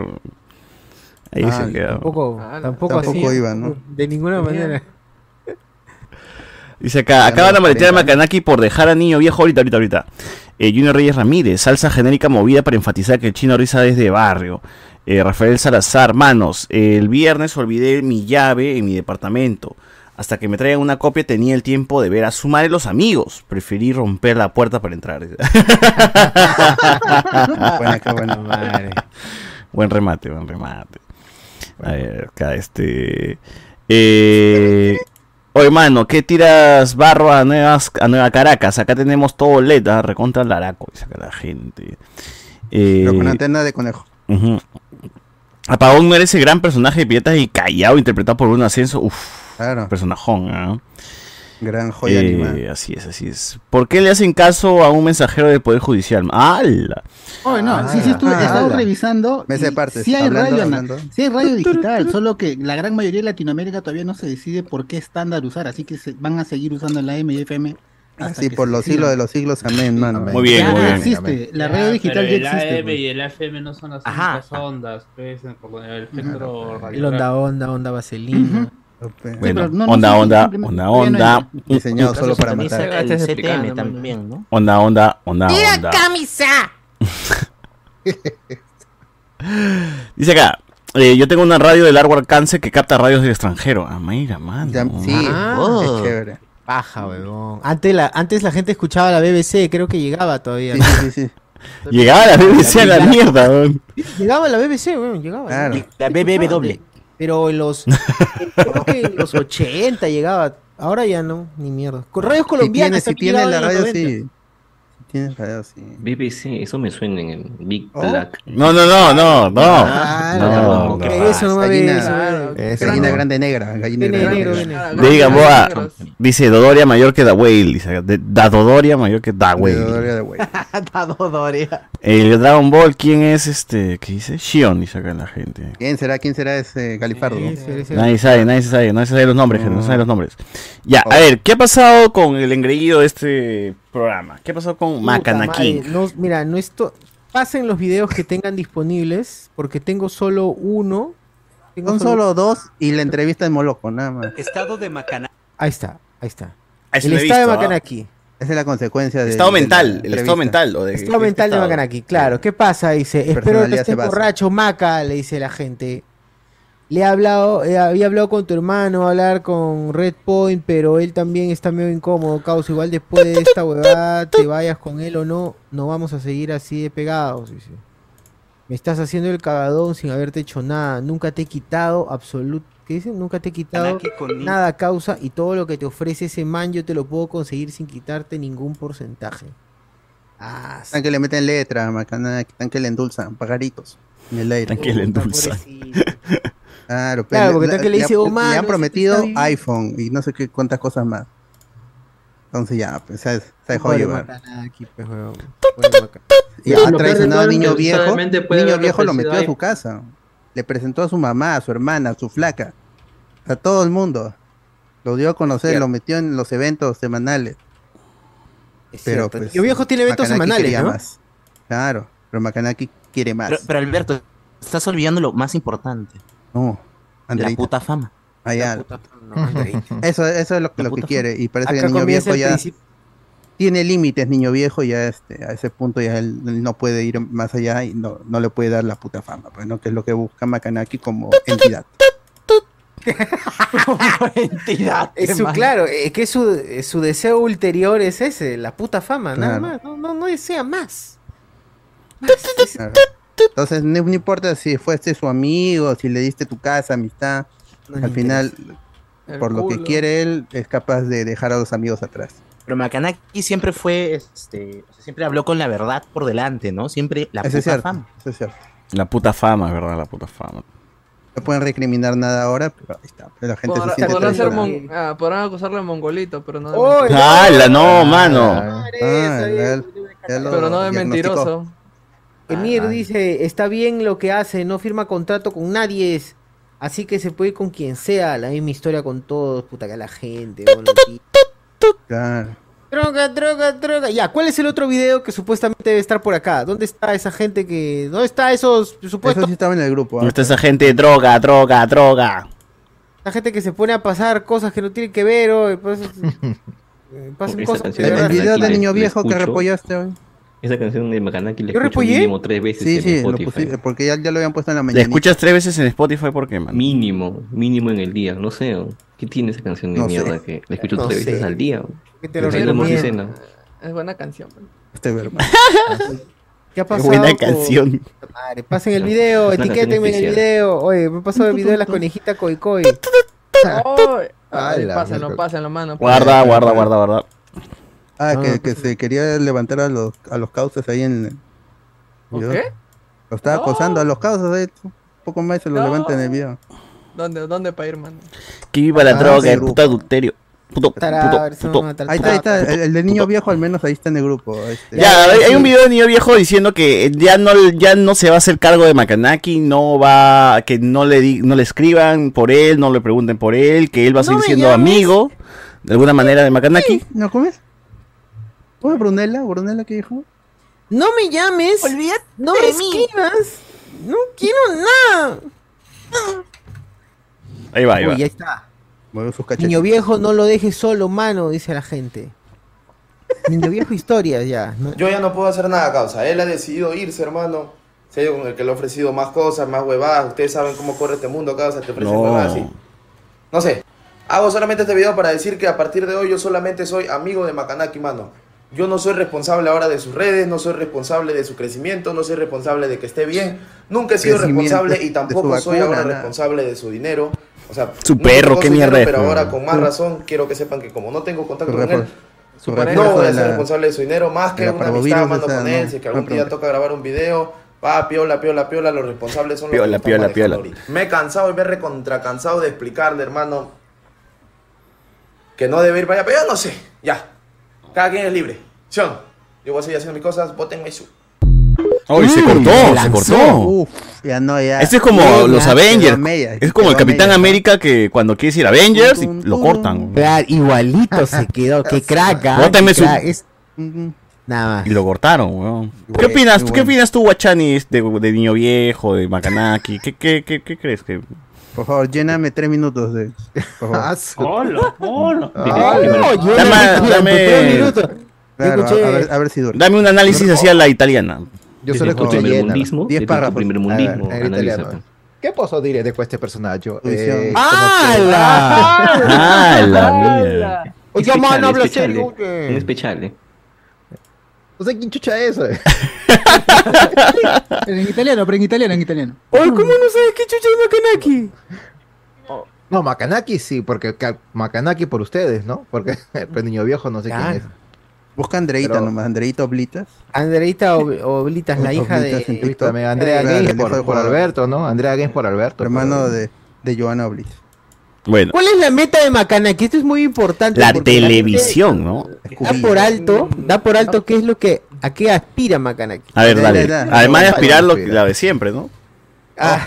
Ahí Ah, se queda. Tampoco, Ah, tampoco, tampoco así. iba, ¿no? De ninguna manera. Dice acá, acaban de maletear a Macanaki por dejar a niño viejo ahorita, ahorita, ahorita. Eh, Junior Reyes Ramírez, salsa genérica movida para enfatizar que el chino risa es de barrio. Eh, Rafael Salazar, manos, el viernes olvidé mi llave en mi departamento. Hasta que me traigan una copia tenía el tiempo de ver a su madre los amigos. Preferí romper la puerta para entrar. (laughs) Buena, qué buena. Madre. buen remate, buen remate. A ver, acá este... Eh... Oye, mano, ¿qué tiras barro a, nuevas, a Nueva Caracas? Acá tenemos todo LED, ¿ah? recontra el Araco, dice acá la gente. Eh, Pero con antena de conejo. Apagón no era ese gran personaje de Piratas y Callao interpretado por un ascenso. Uf, Claro. personajón. ¿ah? Gran joya Eh, animada. Así es, así es. ¿Por qué le hacen caso a un mensajero del Poder Judicial? ¡Hala! Oh, no, sí, sí, estuve, he ah, estado ala. revisando. Me sé partes, Sí hay hablando, radio, hablando. sí hay radio digital, (laughs) solo que la gran mayoría de Latinoamérica todavía no se decide por qué estándar usar, así que se- van a seguir usando la M y FM. Así por los siglos de los siglos, amén, mano. Muy bien, Ya muy bien. existe, la radio digital ya el existe. AM pues. y el FM no son las Ajá. ondas, pues, por el espectro El radiográfico. onda, onda, onda vaselina. Bueno, pero no, no onda, onda, onda, no onda. Diseñado solo para matar. el CTM también, ¿no? Onda, onda, onda, ¡Tira onda. camisa! (laughs) Dice acá, eh, yo tengo una radio de largo alcance que capta radios del extranjero. Ah, mira, mano. Ya- sí, Ah. es chévere. Paja, weón. Antes la, antes la gente escuchaba la BBC, creo que llegaba todavía. Sí, sí, sí, sí. Llegaba la BBC a la mierda, weón. Llegaba la BBC, weón, llegaba. Claro. llegaba. La BBW. Pero en los, (laughs) creo que en los 80 llegaba. Ahora ya no, ni mierda. Con radios Si colombianas. tiene, si tiene la radio, 90. sí. Tiene radio, sí. BBC, eso me suena en el Big Oh. Black. No, no, no, no, no. Ah, No, no, no. Eso no me Gallina. eso. Eso Gallina no. grande negra. Gallina grande negra. Diga, boa. Dice Dodoria mayor que Da Whale. Dice, de- da Dodoria mayor que (laughs) Da Whale. Dodoria de Güey. Dado Doria. El Dragon Ball, ¿quién es este? ¿Qué dice? Shion, dice acá la gente. ¿Quién será? ¿Quién será ese ese- Nadie sabe, nadie sabe, nadie sabe los nombres, gente, no sabe los nombres. Ya, Oh. a ver, ¿qué ha pasado con el engreído de este programa? ¿Qué pasado con Puta Macana madre, King? no, mira, no esto. Pasen los videos que tengan disponibles, porque tengo solo uno. Tengo Son solo dos y la entrevista de Moloco, nada más. Estado de Macaná. Ahí está, ahí está. Ah, sí el estado de visto, ¿ah? Macanaki. Esa es la consecuencia de. Estado de mental, el entrevista. estado mental. ¿o de- Estado mental de? Macanaki, claro. ¿Qué pasa? Dice, espero que basa. borracho, Maca, le dice la gente. Le he hablado, eh, había hablado con tu hermano, hablar con Red Point, pero él también está medio incómodo, causa. Igual después de esta huevada, te vayas con él o no, no vamos a seguir así de pegados, dice. Me estás haciendo el cagadón sin haberte hecho nada. Nunca te he quitado absoluto. ¿Qué dice? Nunca te he quitado nada causa y todo lo que te ofrece ese man yo te lo puedo conseguir sin quitarte ningún porcentaje. Ah, Están que le meten letra, macana, están que le endulzan, pagaritos. En el aire. Están que le endulzan. Claro, Claro, le- porque está que le dice, ha- "Oh, le han prometido está bien". iPhone y no sé qué cuántas cosas más. Entonces ya, pues se, se dejó llevar. Y Lo ha traicionado al niño viejo. niño viejo lo metió a su casa. Le presentó a su mamá, a su hermana, a su flaca. A todo el mundo. Lo dio a conocer, Cierto. lo metió en los eventos semanales. Pero pues. Niño Viejo tiene eventos Macanaki semanales, quería ¿no? más. Claro, pero Macanaki quiere más. Pero, pero Alberto, estás olvidando lo más importante. No, La Andreita. puta fama. Allá. (laughs) Eso, eso es lo que, lo que quiere. Y parece que el niño viejo el ya tiene límites, niño viejo, ya este, a ese punto ya él, él no puede ir más allá y no, no le puede dar la puta fama, pues, ¿no? Que es lo que busca Macanaki como entidad. (laughs) Entidad. Es su, claro, es que su, su deseo ulterior es ese, la puta fama, nada más. No, no, no desea más. Claro. Entonces, no, no importa si fuiste su amigo, si le diste tu casa, amistad, No al final, El por lo que quiere él, es capaz de dejar a los amigos atrás. Pero Macanaki siempre fue, este, o sea, siempre habló con la verdad por delante, ¿no? Siempre la Eso puta es cierto, fama. eso es cierto. La puta fama, es verdad, la puta fama. No pueden recriminar nada ahora, pero ahí está. La gente Podrá- se siente podrán, ser traicionada. mon- ah, podrán acusarle de mongolito, pero no de ¡Oh, mentiroso. ¡Hala, no, mano! Ah, él- él lo Pero no de mentiroso. Emir Ah. dice, está bien lo que hace, no firma contrato con nadie, es- así que se puede ir con quien sea, la misma historia con todos, puta que la gente. bueno, aquí. Claro. Droga, droga, droga. Ya, ¿cuál es el otro video que supuestamente debe estar por acá? ¿Dónde está esa gente que... ¿Dónde está esos supuestos... Eso sí estaba en el grupo. ¿ah? ¿Dónde está esa gente? Droga, droga, droga. La gente que se pone a pasar cosas que no tienen que ver, o pues, (laughs) eh, pasan cosas que El video del niño viejo que repollaste hoy. Esa canción de Macanaki la ¿Yo escucho repollé? mínimo tres veces Sí, en sí, lo Spotify. pusi- porque ya, ya lo habían puesto en la ¿La mañana. escuchas tres veces en Spotify? ¿Por qué, man? Mínimo, mínimo en el día. No sé, ¿o? ¿qué tiene esa canción de No sé. mierda que la escucho No tres veces al día? que te lo la. Es buena canción. pues. Este verbo. (laughs) ¿Qué ha pasado? buena canción. Madre, pasen el video, etiquétenme en el video. Oye, me pasó el video de la conejita Koi Koi. Ay, la pásenlo, pásenlo, mano. Guarda, guarda, guarda, guarda. Ah, Ah, que, que se quería levantar a los, a los cauces ahí en. ¿Por ¿Vio? qué? Lo estaba No. acosando a los cauces ahí. Un poco más y se lo No. levanta en el video. ¿Dónde, dónde para ir, mano? Que viva la Ah, droga, el puto adulterio. puto, Tará, puto, puto. Ahí está, ahí está. El, el de niño viejo al menos ahí está en el grupo. este. Ya, hay, hay un video de niño viejo diciendo que ya no, ya no se va a hacer cargo de Makanaki, no va, que no le di- no le escriban por él, no le pregunten por él, que él va a No seguir me siendo llames. amigo de alguna manera de Makanaki. ¿No comes? ¿Cómo es Brunella? ¿Brunella qué dijo? No me llames. no me escribas. No quiero nada. Ahí va, ahí va. Uy, ya está. Mueve sus cachetes. Niño viejo, no lo dejes solo, mano, dice la gente. Niño viejo, historias ya. ¿no? Yo ya no puedo hacer nada, causa. Él ha decidido irse, hermano. Sé yo con el que le he ofrecido más cosas, más huevadas. Ustedes saben cómo corre este mundo, causa. Te ofrecen No. huevadas así. No sé. Hago solamente este video para decir que a partir de hoy yo solamente soy amigo de Makanaki, mano. Yo no soy responsable ahora de sus redes, no soy responsable de su crecimiento, no soy responsable de que esté bien. Nunca he sido responsable y tampoco soy ahora nada. responsable de su dinero. O sea, Su perro, qué mierda es, Pero ahora con más Su- razón quiero que sepan que como no tengo contacto con él, su no voy a ser responsable de su dinero, más que una amistad, esa, con no, él. Si es que algún no día toca grabar un video, va, piola, piola, piola, los responsables son los Piola, que están piola, piola. ahorita. Me he cansado y me he recontra cansado de explicarle, hermano, que no debe ir para allá, pero yo no sé, ya. Cada quien es libre. ¿Sí o no? Yo voy a seguir haciendo mis cosas, voten su. Uy, se Mm, cortó, se se lanzó. cortó. Uf, ya no, ya. Este es como los Avengers. media, es como el Capitán media. América que cuando quiere decir Avengers y Tum, lo cortan. Claro, igualito se quedó. Qué (laughs) crack. ¿ah? Bótame Qué su- es- Mm, Nada más. Y lo cortaron, weón. ¿Qué Bueno, opinas, ¿qué opinas tú, Guachani, de, de Niño Viejo, de Makanaki? ¿Qué, qué, qué, qué crees que...? Por favor, lléname tres minutos de. Por favor. Ah, Hola, hola. Ah, Dame- dame- tres minutos. Claro, a, escuché- a ver, a ver si dura. Dame un análisis hacia la italiana. Yo solo escuché primer llena. párrafos. primer ver, mundismo, en analiza, italiano. ¿Qué posso dire de este personaje? Eh, ¡Hala! ¡Ah, la mía! Oye, mano, habla Speciale, serio. No sé quién chucha es eso. eh. Pero en italiano, pero en italiano, en italiano. Oye, ¿cómo no sabes qué chucha es Makanaki? No, Makanaki sí, porque Makanaki por ustedes, ¿no? Porque (laughs) el niño viejo no sé quién es. Busca Andreita Pero- nomás, Andreita Oblitas. Andreita Ob- Oblitas, la hija Oblitas de. Andrea hijo por, por Alberto, ¿no? Andrea Games por Alberto. Hermano por- de, de Joana Oblitas. Bueno, ¿Cuál es la meta de Makanaki? Esto es muy importante. la porque gente televisión, ¿no? Da por alto, da por alto qué es lo que, a qué aspira Makanaki. A ver, dale. Además de aspirar lo, la de siempre, ¿no? Ah,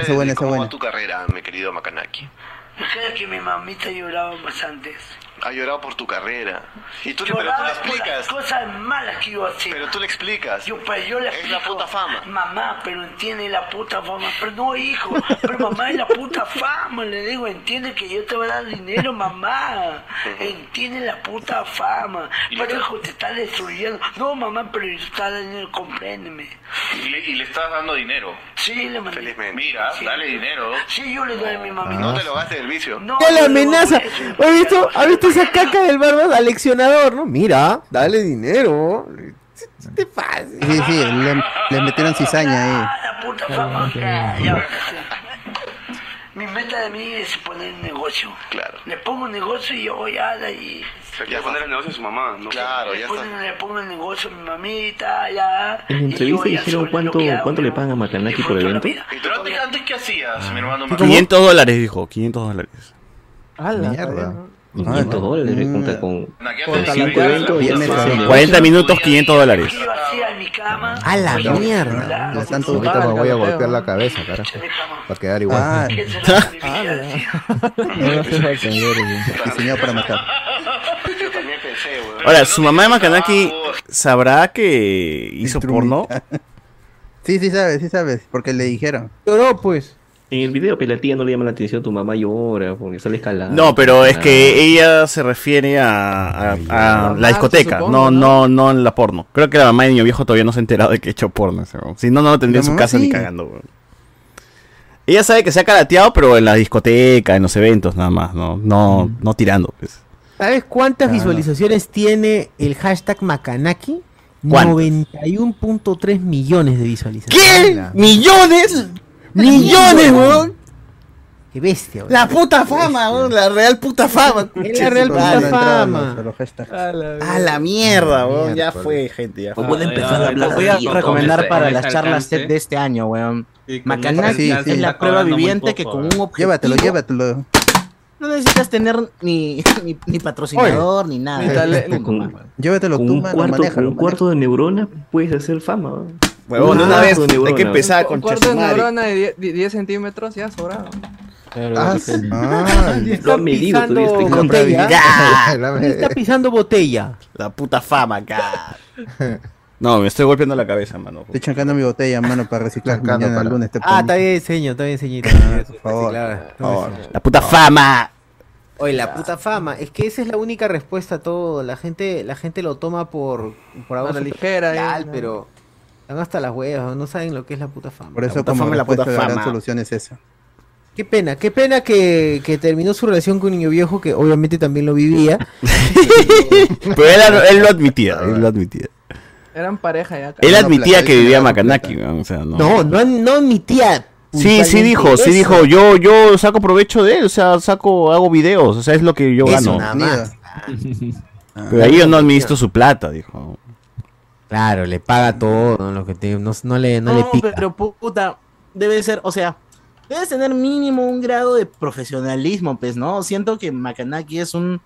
Esa buena, esa ¿Cómo buena. va tu carrera, mi querido Makanaki? Creo que mi mamita lloraba bastante. Ha llorado por tu carrera. Y tú, pero tú le Lloraba por las explicas. cosas malas que yo hacía. Pero tú le explicas. Yo, pues, yo le Es explico, la puta fama. Mamá, pero entiende la puta fama. Pero no, hijo, pero mamá es la puta fama. Le digo, entiende que yo te voy a dar dinero, mamá. Entiende la puta fama. Pero hijo, te está destruyendo. No, mamá, pero yo te está dando dinero, compréndeme. Y le, y le estás dando dinero. Sí, le mandé. Felizmente. Mira, Sí. dale dinero. Sí, yo le doy a mi mamita. No te lo gastes del vicio. No, ¿Qué la amenaza? ¿Has visto, ¿Has visto esa caca del barba aleccionador, no? Mira, dale dinero. ¿Qué te pasa? Sí, sí, le, le metieron cizaña ahí. Ah, la puta fama. Mi meta de mí es poner un negocio. Claro. Le pongo un negocio y yo voy a y Ya poner el negocio a su mamá, ¿no? Claro, ya le, está. pongo, le pongo el negocio a mi mamita, ya. En la entrevista dijeron cuánto, hago, cuánto le pagan a Makanaki por la evento. Pero antes, antes ¿qué hacías, mi hermano? 500 dólares, dijo. 500 dólares. Mierda. 500 dólares Mm. le junta con Por cinco eventos y Bien hace hecho. ese negocio. 40 minutos, 500 dólares. A la mierda. Ya tanto- Ahorita me voy a golpear la cabeza, carajo. Para quedar igual. Ah, mi vida, diseñado para matar. Ahora, ¿su mamá de Makanaki sabrá que hizo porno? Sí, sí sabes, sí sabes, porque le dijeron. Lloró, pues. En el video, pues la tía no le llama la atención, tu mamá llora porque sale escalada. No, pero es que ella se refiere a, a- a la discoteca, no, no, no en la porno. Creo que la mamá de niño viejo todavía no se ha enterado de que ha hecho porno. Si no, no lo tendría en su casa ni cagando. weón. Ella sabe que se ha carateado, pero en la discoteca, en los eventos, nada más, no, no, no tirando. Pues. ¿Sabes cuántas Ah, no. visualizaciones tiene el hashtag Makanaki? ¿Cuántas? 91.3 millones de visualizaciones. ¿Qué? ¿Millones? ¡Millones, weón! Qué bestia, weón. La puta fama, weón, la real puta (laughs) fama. Es la real No, puta no fama. A la mierda, weón, ya fue, gente, ya fue. Puedo empezar a hablar voy a Voy a recomendar para las charlas. TED de este año, weón. Ese es la prueba viviente que con eh. un objetivo Llévatelo, llévatelo. No necesitas tener ni, (laughs) ni, ni patrocinador ni nada. (laughs) Con, Llévatelo con tú, un mano, cuarto, manéjalo, un cuarto de neurona puedes hacer fama. weón. Huevón, una vez cuarto de hay que empezar con Un cuarto de neurona de 10 de 10 centímetros ya sobrado. Ah, ah, Lo han medido pisando este botella. Ya. ¿Quién (laughs) está pisando botella? La puta fama acá. (laughs) No, me estoy golpeando la cabeza, mano. Estoy chancando mi botella, mano, para reciclar. Mañana para- el lunes te Ah, está bien, señor, está bien, señorita. Por favor, por favor. La puta fama. Oye, la puta fama, es que esa es la única respuesta a todo. La gente, la gente lo toma por, por algo ligera, eh, ¿no? pero están hasta las huevas, no saben lo que es la puta fama. Por eso puta como fama, la puta respuesta la gran fama. solución es esa. Qué pena, qué pena que, que terminó su relación con un niño viejo que obviamente también lo vivía. (laughs) Pero él, él lo admitía, él lo admitía. Eran pareja ya. Él no, admitía que vivía Macanaki, weón, o sea, no. No, no, no admitía. Sí, sí dijo, sí dijo, yo, yo saco provecho de él, o sea, saco, hago videos, o sea, es lo que yo Eso gano. nada más. Pero ahí yo no administro su plata, dijo. Claro, le paga todo, ¿no? lo que te- no, no le, no, le No, pica. pero puta, debe ser, o sea, debes tener mínimo un grado de profesionalismo, pues, ¿no? Siento que Makanaki es un,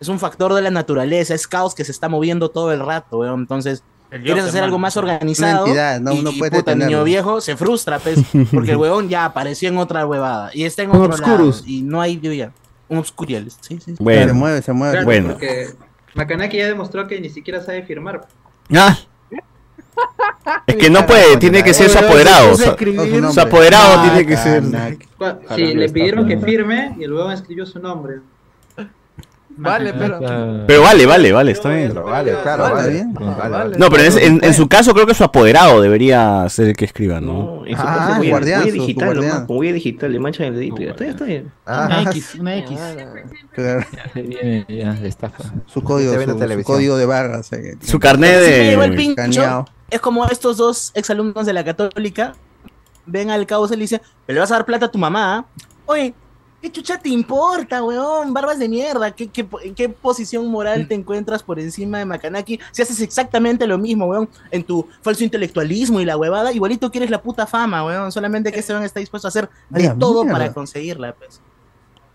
es un factor de la naturaleza, es caos que se está moviendo todo el rato, weón. Entonces, quieres hacer algo más organizado. Una entidad, no, y, no y, puede puta, niño viejo se frustra, pues, porque el (laughs) weón ya apareció en otra huevada y está en Un otro lado obscurus. y no hay ya. Un obscurial, sí, sí. sí. Se Bueno, mueve, se mueve. Claro, Bueno. porque Makanaki ya demostró que ni siquiera sabe firmar. Ah. (laughs) Es que no puede, tiene que ser su apoderado. Su, apoderado tiene que ser. Sí, no le pidieron que firme y huevón escribió su nombre. Vale, pero. Pero vale, vale, vale, está bien. Pero vale, claro, Vale, vale. bien. Vale, Vale. No, pero en, ese- en- en su caso creo que su apoderado debería ser el que escriba, ¿no? No, en su Ah, caso guardián, su digital, guardián. digital, le manchan el dedito. ya está, ya está bien. Ah, Una X, una X. Claro, ya de estafa. Su código, su, su código de barras. eh, Su carnet de. Es como estos dos exalumnos de la católica ven al caos y le dicen, pero le vas a dar plata a tu mamá. ¿ah? Oye, ¿qué chucha te importa, weón? Barbas de mierda. ¿Qué, qué, ¿En qué posición moral te encuentras por encima de Makanaki? Si haces exactamente lo mismo, weón, en tu falso intelectualismo y la huevada, igualito quieres la puta fama, weón. Solamente que este weón está dispuesto a hacer de la todo mierda. para conseguirla, pues.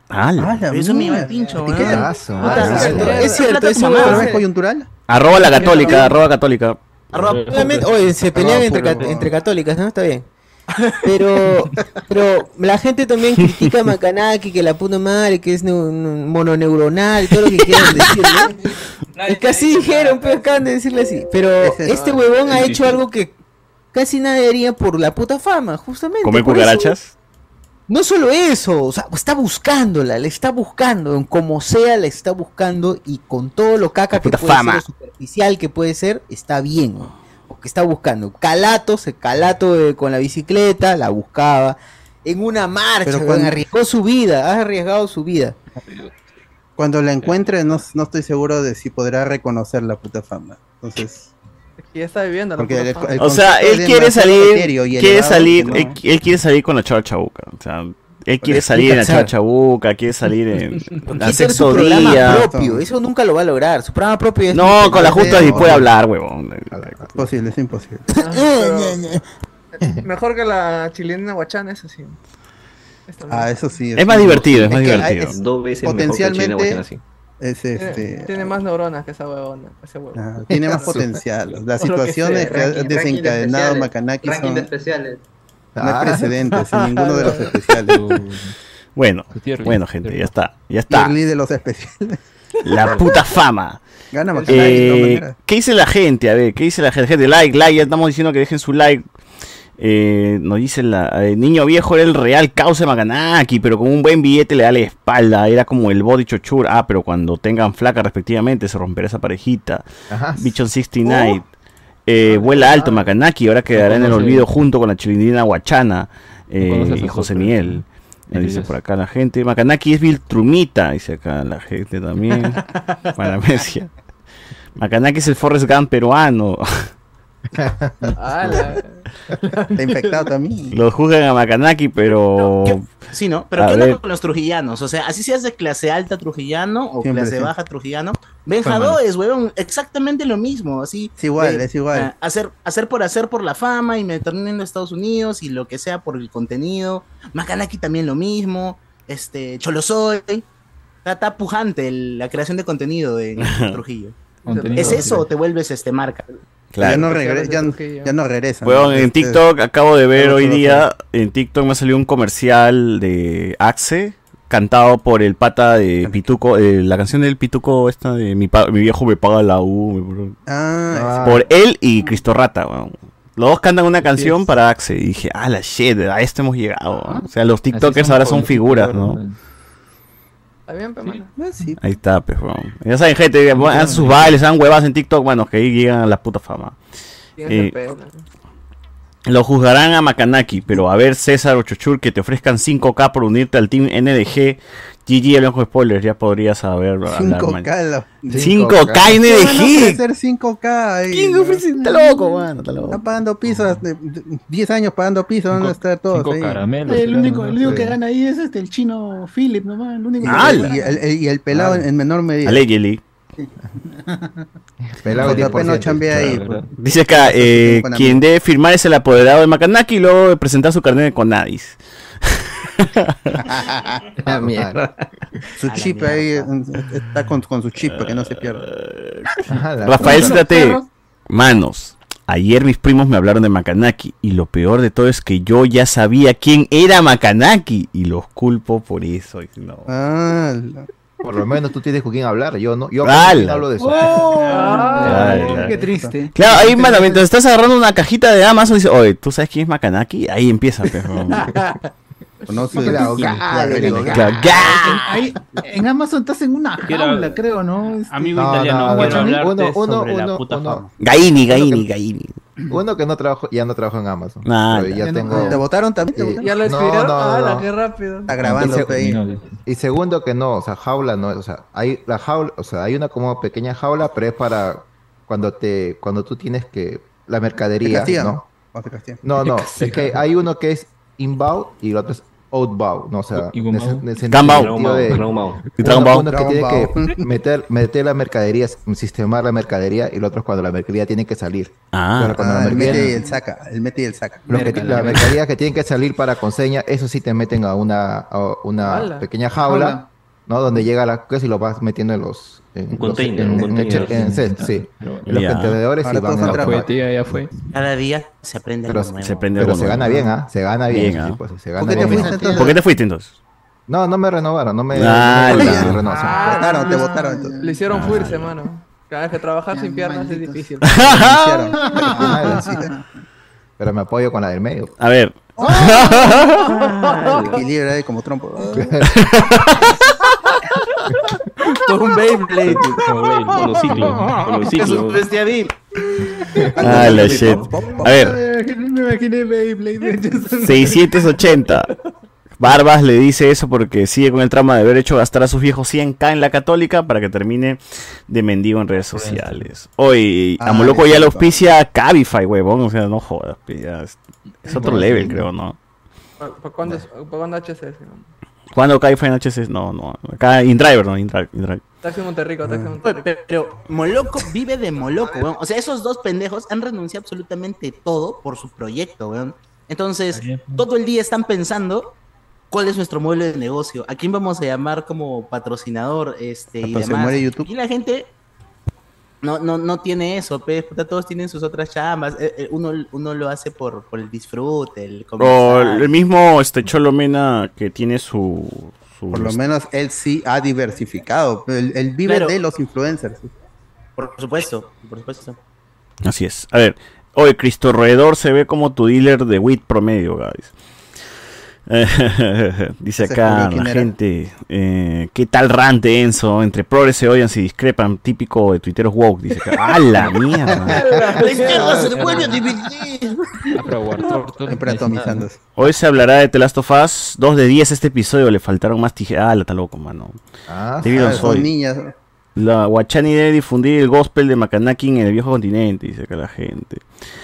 ala. Ah, eso me lleva el pincho, ¿Y qué? madre. Es cierto, es cierto, a tu eso- mamá. ¿Pero no es coyuntural? Arroba la católica, arroba católica. Arroba- oye, se pelean entre católicas, ¿no? Está bien. Pero, pero la gente también critica a Macanaki, que la puta madre, que es neu- neu- mononeuronal, todo lo que quieran decir, ¿no? Es que así dijeron, pero acaban de decirle así. Pero este huevón ha hecho algo que casi nadie haría por la puta fama, justamente. ¿Comer cucarachas? no solo eso, o sea, está buscándola, le está buscando, como sea la está buscando y con todo lo caca que puede fama. ser, superficial que puede ser, está bien, porque está buscando. Calato, se calato eh, con la bicicleta, la buscaba, en una marcha, Pero cuando- arriesgó su vida, ha arriesgado su vida. Cuando la encuentre, no, no estoy seguro de si podrá reconocer la puta fama. Entonces, Que ya está viviendo la Porque puta el- fama. el- O sea, él quiere salir, quiere elevado salir, que no- él, él quiere salir con la chava chabuca, o sea, él quiere salir en la cazar. chava chabuca, quiere salir en (laughs) su programa sexodía. propio, eso nunca lo va a lograr. Su programa propio es No, con la justa Pero- ni puede hablar, huevón. es posible, es imposible. (laughs) Pero Mejor que la chilena guachana, eso sí. Ah, eso sí. Es más divertido, es más que divertido. es- Dos veces que potencialmente es Tiene, este tiene más neuronas que esa huevona. Ese huevo. ah, tiene más (laughs) potencial. Las que situaciones sea, que ha desencadenado Ranking son especiales. No hay Ah. precedentes en ninguno de los (laughs) especiales. Bueno, Tier bueno, list, gente, ya está, ya está. De los especiales. La puta fama. Gana Eh. ¿Qué dice la gente? A ver, ¿qué dice la gente? Gente, like, like, ya estamos diciendo que dejen su like. Eh, nos dice la eh, niño viejo era el real causa de Makanaki, pero con un buen billete le da la espalda, era como el body chochur. Ah, pero cuando tengan flaca respectivamente se romperá esa parejita. Ajá. Bichon 69. Eh, vuela alto Makanaki, ahora quedará en el olvido junto con la chilindrina Guachana eh, y José. Me dice por acá la gente. Makanaki es Viltrumita, dice acá la gente también. (laughs) Paramecia. Makanaki es el Forrest Gump peruano. (laughs) Ah, la- Está infectado también. Lo juzgan a Makanaki, pero. ¿Qué- Sí, ¿no? Pero A ¿qué onda con los trujillanos? O sea, así seas de clase alta trujillano o Siempre, clase sí. baja trujillano. Benja Fue malo. es, weón, exactamente lo mismo. Así, Es igual, de, es igual. ah, hacer, hacer por hacer por la fama y meterme en Estados Unidos y lo que sea por el contenido. Makanaki también lo mismo. Este, Cholosoy. Está, está pujante el- la creación de contenido en (laughs) Trujillo. Contenido, ¿Es eso o te vuelves este marca? Claro. Ya no, regre- ya, ya no regresa. Weón, ¿no? en Este- TikTok acabo de ver hoy día, en TikTok me salió un comercial de Axe cantado por el pata de Pituco, eh, la canción del Pituco esta de mi, pa- mi viejo me paga la U, Ah, por él y Cristo Rata. Los dos cantan una canción para Axe y dije, ah, la shit, a esto hemos llegado. weón". O sea, los TikTokers ahora son figuras, ¿no? Está bien, pero mano. Ahí está, pues, weón. Ya saben, gente, hagan sus bailes, hagan huevas en TikTok, manos, que ahí llegan a la puta fama. Eh. Lo juzgarán a Makanaki, pero a ver, César o Chuchur, que te ofrezcan 5K por unirte al team NDG. GG, el ojo spoilers, ya podrías saber. hablar, 5K. man. la- 5K ¿Qué van a NDG. ofrecer 5K ahí? ¿Quién ofrece? Está loco, mano, está loco. Están pagando pisos, de- de- 10 años pagando pisos, van a estar todos ahí. El único, el único que gana ahí es este, el chino Philip, nomás. El único Y, el, el- y el pelado en, en menor medida. Allegedly. (laughs) Pelado Porque 10%, apenas no chambea ahí. pues. Dice acá, eh, Con quien debe firmar es el apoderado de Makanaki y luego presentar su carnet de Conadis. (laughs) Mierda. Su chip ahí está con, con su chip para que no se pierda. Rafael Citate, manos. Ayer mis primos me hablaron de Makanaki y lo peor de todo es que yo ya sabía quién era Makanaki y los culpo por eso. no. Ah, Por lo menos tú tienes con quién hablar, yo no. Yo hablo de eso. Qué triste. Claro, ahí, mano, mientras estás agarrando una cajita de Amazon, dice, oye, ¿tú sabes quién es Makanaki? Ahí empieza, pero. (laughs) Conoce Claro, Ahí, en Amazon estás en una jaula, creo, ¿no? Este- Amigo No, italiano, no, quiero no, hablarte uno- uno- sobre la uno- puta uno- fama. Gaini, Gaini, que- Gaini. Uno que no trabajo, ya no trabajo en Amazon. Ah, pero ya ya no- tengo. ¿Te votaron también? ¿Te Eh? ¿Ya lo No, despidieron? no, ¡Hala, no. qué rápido! Está grabando Y. Y segundo que no, o sea, jaula no, o sea, hay la jaula, o sea, hay una como pequeña jaula, pero es para cuando te, cuando tú tienes que la Te mercadería, castigan. ¿no? No, te castigan. No, es que hay uno que es inbound y el otro es outbound, no, o sea, en ese- en ese sentido de- uno, que tiene que meter, meter la mercadería, sistemar la mercadería y el otro es cuando la mercadería tiene que salir. Ah. Pero cuando Ah, la el mercadería- mete y el saca. El mete y el saca. los que, la mercadería que tienen que salir para conseña, eso sí te meten a una, a una pequeña jaula, Jaula. ¿no? Donde llega la cosa y lo vas metiendo en los... En, Un los- container, en- un container. en- en set, sí. En los contenedores y van a- Ya fue. Cada día se aprende Pero algo nuevo. Se prende Pero algo se gana nuevo. bien, ¿ah? Se gana bien. ¿ah? pues, se ¿Por gana qué te bien. fuiste entonces? ¿Por qué te fuiste entonces? No, no me renovaron, no me, Ah, no me la- renovaron. Te votaron, te votaron entonces. Le hicieron fuirse, mano. Cada vez que trabajar sin piernas es difícil. (laughs) (laughs) Pero me apoyo con la del medio. A ver. (laughs) Ahí como trompo. Con un Beyblade. Monociclo. Monociclo. Bestiadil. Ah, la shit. A ver, Me imaginé Beyblade. 680. Barbas le dice eso porque sigue con el trama de haber hecho gastar a sus viejos 100k en la católica para que termine de mendigo en redes sociales. Hoy, Ah, a Moloco ya es lo auspicia Cabify, huevón. O sea, no jodas. ya es, es otro level, creo, ¿no? ¿Para cuándo, es- pa' cuándo HCS? ¿Cuándo Cabify en HC? No, no. Acá InDriver, no, InDriver. InDriver. Taxi Monterrico, Taxi Monterrico. Pero, pero Moloco vive de Moloco, weón. O sea, esos dos pendejos han renunciado absolutamente todo por su proyecto, weón. Entonces, todo el día están pensando cuál es nuestro modelo de negocio, a quién vamos a llamar como patrocinador, este, y demás. muere YouTube. Y la gente no, no, no tiene eso, pues, puta, todos tienen sus otras chambas. Eh, eh, Uno, uno lo hace por, por el disfrute, el O el mismo este Cholo Mena que tiene su. su- Por lo menos él sí ha diversificado. Él, él vive Claro. de los influencers. Por supuesto, por supuesto. Así es. A ver, hoy Cristo Roedor se ve como tu dealer de WIT promedio, guys. (laughs) Dice acá la gente, eh, ¿qué tal rante Enzo? Entre progres se odian, se discrepan, típico de tuiteros woke, dice acá. (laughs) ¡A la mierda! (laughs) La izquierda se vuelve a dividir. Siempre atomizándose. Hoy se hablará de The Last of Us 2 de 10 este episodio, le faltaron más tijeras. Ah, la está loco, mano. Ah, Ah, son niñas. La Guachani debe difundir el gospel de Makanaki en el viejo continente, dice acá la gente.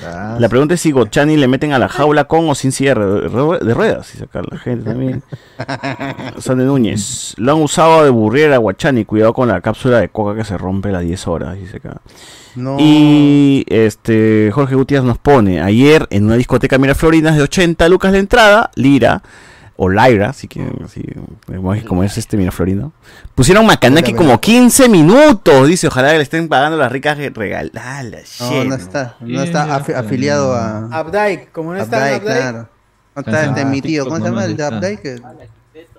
Ah, La pregunta es si Guachani le meten a la jaula con o sin silla de rue- de ruedas, dice acá la gente también. (laughs) Sande Núñez. Lo han usado de burriera a Guachani, cuidado con la cápsula de coca que se rompe a las 10 horas, dice acá. No. Y este Jorge Gutiérrez nos pone, ayer en una discoteca Miraflorinas de 80 lucas de entrada, Lira, o Lyra, así que así, como es este Miraflorino. Pusieron Macanaki como 15 minutos, dice, ojalá que le estén pagando las ricas regaladas. No, no está, no está afi- afiliado a Updike, como no está Updike. claro. No está el de mi tío, ¿cómo se llama el de está. Updike?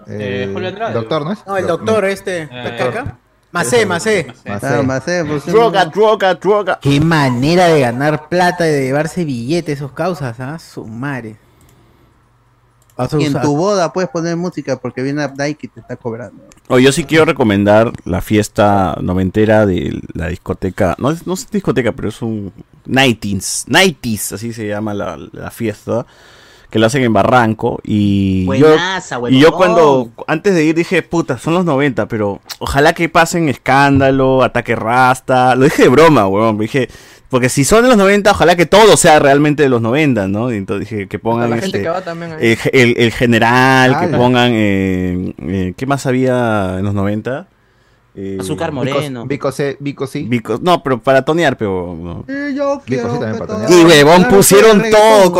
Eh, Julio Andrade. doctor, ¿no es? No, el doctor este, Caca. Macé, Macé. Claro, Macé, Droga, droga, droga. Qué manera de ganar plata y de llevarse billetes esos causas, ¿ah? Su madre. Vas a Y en usar- tu boda puedes poner música porque viene Updike y te está cobrando. Oh, yo sí quiero recomendar la fiesta noventera de la discoteca. No es, no es discoteca, pero es un. Nighties. Nighties, así se llama la, la fiesta. Que la hacen en Barranco. Y. Buenaza, yo, huevón. y yo cuando. Antes de ir dije, puta, son los 90, pero ojalá que pasen escándalo, ataque rasta. Lo dije de broma, weón. Dije. Porque si son de los 90, ojalá que todo sea realmente de los 90, ¿no? Y entonces dije que pongan la gente este, que va también ahí. el, el- el general, que pongan eh, eh, ¿qué más había en los 90? Eh, Azúcar Moreno. Vico C, Vico sí. Vico- no, pero para tonear, pero no. Y yo quiero sí también para todo- Y huevón, Claro, pusieron todo,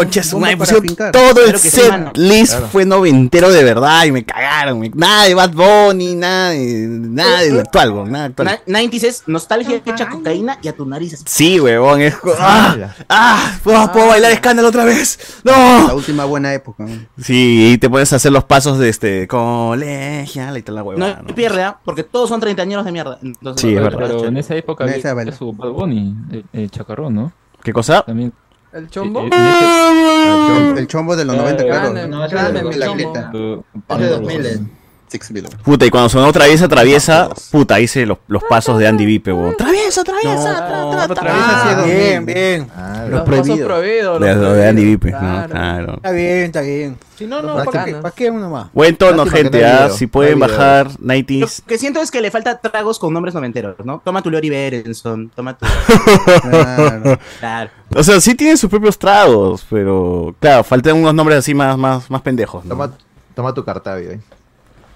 para pusieron fincar. todo el Claro sí, set list Claro. fue noventero de verdad y me cagaron. me- Nada de Bad Bunny, nada de, nada de actual, weón, nada actual. 90s es nostalgia hecha cocaína y a tu nariz. Sí, huevón, es ¡Ah! ¡Ah! ¿Puedo, puedo bailar escándalo otra vez! ¡No! La última buena época. ¿no? Sí, y te puedes hacer los pasos de este colegial y tal la No hay pierde, ¿ah? porque todos son de mierda. Entonces, Sí, es verdad. Pero en esa época En había esa su Bad Bunny, el, el chacarrón, ¿no? ¿Qué cosa? También. ¿El chombo? eh, El chombo de los Ah, 90, claro. grande, No, ese grande, es mi de la chombo. grieta. eh, Es de 2000. Six Below. Puta, y cuando sonó Traviesa, Traviesa, puta, hice los, los pasos de Andy Vipe, weón. Traviesa, Traviesa, tra, tra, tra. Ah, bien, bien. Ah, Los pasos prohibidos. De, los lo de Andy. Vipe, no, Claro. Está bien, está bien. Si no, no, ¿para qué? ¿Para qué uno más? Buen tono, Lástima gente, no ah, si no pueden bajar Lo 90s. que siento es que le falta tragos con nombres noventeros, ¿no? Toma tu Lori Berenson, toma tu... (laughs) Claro. Claro. O sea, sí tienen sus propios tragos, pero claro, faltan unos nombres así más, más, más pendejos. ¿no? Toma, toma tu cartabio, eh.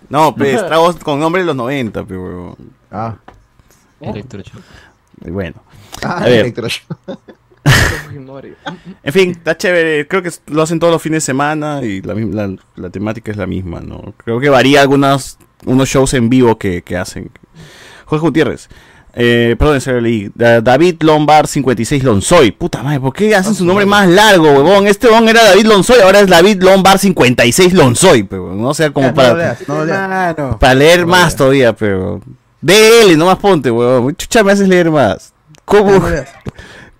No, pues (laughs) tragos con nombres de los 90, pero. Ah, Electrochoc. Y bueno. ah A ver. electroshock. (laughs) En fin, está chévere. Creo que lo hacen todos los fines de semana y la, la, la temática es la misma, ¿no? Creo que varía algunos unos shows en vivo que, que hacen. Jorge Gutiérrez. Eh, perdón, se lo leí. Da- David Lombard 56 Lonzoy. Puta madre, ¿por qué hacen su nombre más largo, huevón? Este huevón era David Lonzoy, ahora es David Lombard 56 Lonzoy, pero no sea como Ya, no para, lo leas, no lo leas. Hermano. para leer más todavía, pero. DL, nomás ponte, huevón. Chucha, me haces leer más. ¿Cómo?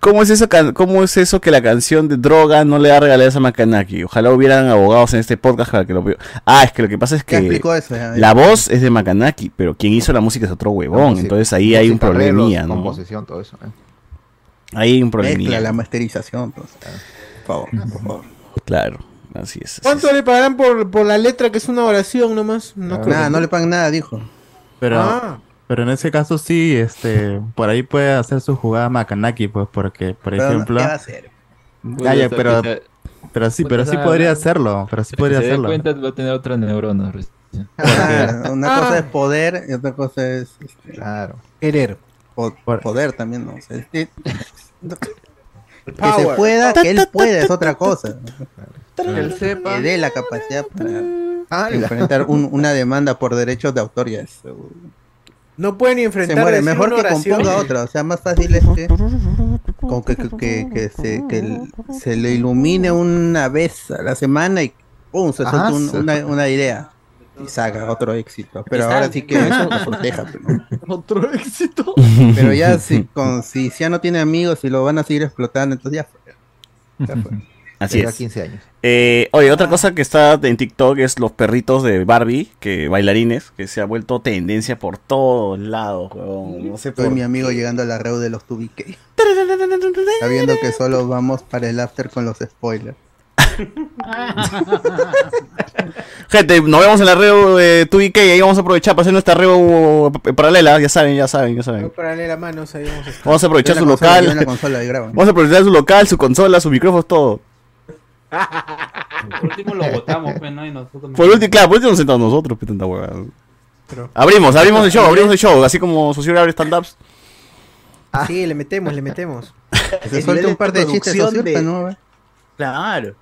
¿Cómo es, eso, ¿Cómo es eso que la canción de droga no le da regalías a Macanaki? Ojalá hubieran abogados en este podcast para que lo Ah, es que lo que pasa es ¿Qué que eso? Ya, la voz es de Macanaki, pero quien hizo la música es otro huevón. Entonces ahí hay un problemilla, ¿no? Composición, todo eso. eh. Ahí hay un Mezcla, problemilla. la masterización. pues. Por favor, por favor. Claro, así es. así ¿Cuánto es. le pagarán por, por la letra que es una oración nomás? No creo Nada, que- no le pagan nada, dijo. Pero, Ah. Pero en ese caso sí, este, por ahí puede hacer su jugada Makanaki, pues, porque, por Pero, ejemplo, ¿Qué va a hacer? Ah, ya, pero, que se- pero sí, pero sí sea, podría no- hacerlo, pero sí podría se hacerlo. cuenta va a tener otra neurona. (laughs) Ah, una Ah. cosa es poder y otra cosa es este, Claro. Querer. po- Por- poder también, ¿no? Sea, este- que se pueda, que él pueda es otra cosa. Que él sepa. Que dé la capacidad para Ah, enfrentar un- una demanda por derechos de autor ya es, uh, No pueden ni se enfrentar muere. decir Mejor una que oración. componga otra, o sea, más fácil es que, con que, que, que- que se, que el- se le ilumine una vez a la semana y ¡pum! se suelta Ah, un- una, una idea y saca otro éxito. Pero ahora sí que eso lo proteja. pero, Otro éxito. pero ya si, con, si ya no tiene amigos y lo van a seguir explotando, entonces ya fue. Ya fue. Así es. 15 años. Eh, oye, otra cosa que está en TikTok es los perritos de Barbie, que bailarines, que se ha vuelto tendencia por todos lados, huevón. No sé por mi amigo qué. llegando a la reu de los 2BK. (laughs) Sabiendo que solo vamos para el after con los spoilers. (laughs) Gente, nos vemos en la reo de 2 y ahí vamos a aprovechar para hacer nuestra reo paralela, ya saben, ya saben, ya saben. Manos ahí vamos a estar. Vamos a aprovechar su consola, local. consola. Vamos a aprovechar su local, su consola, sus micrófonos, todo. Por último lo votamos, pues, ¿no? Y nosotros Por último, claro, por último nos sentamos nosotros, pues, tanta huevada. Pero- Abrimos, abrimos el show, abrimos el show, así como Socio abre stand-ups. (laughs) Sí, le metemos, le metemos. (laughs) Se El suelta un par de de chistes de- no, Claro.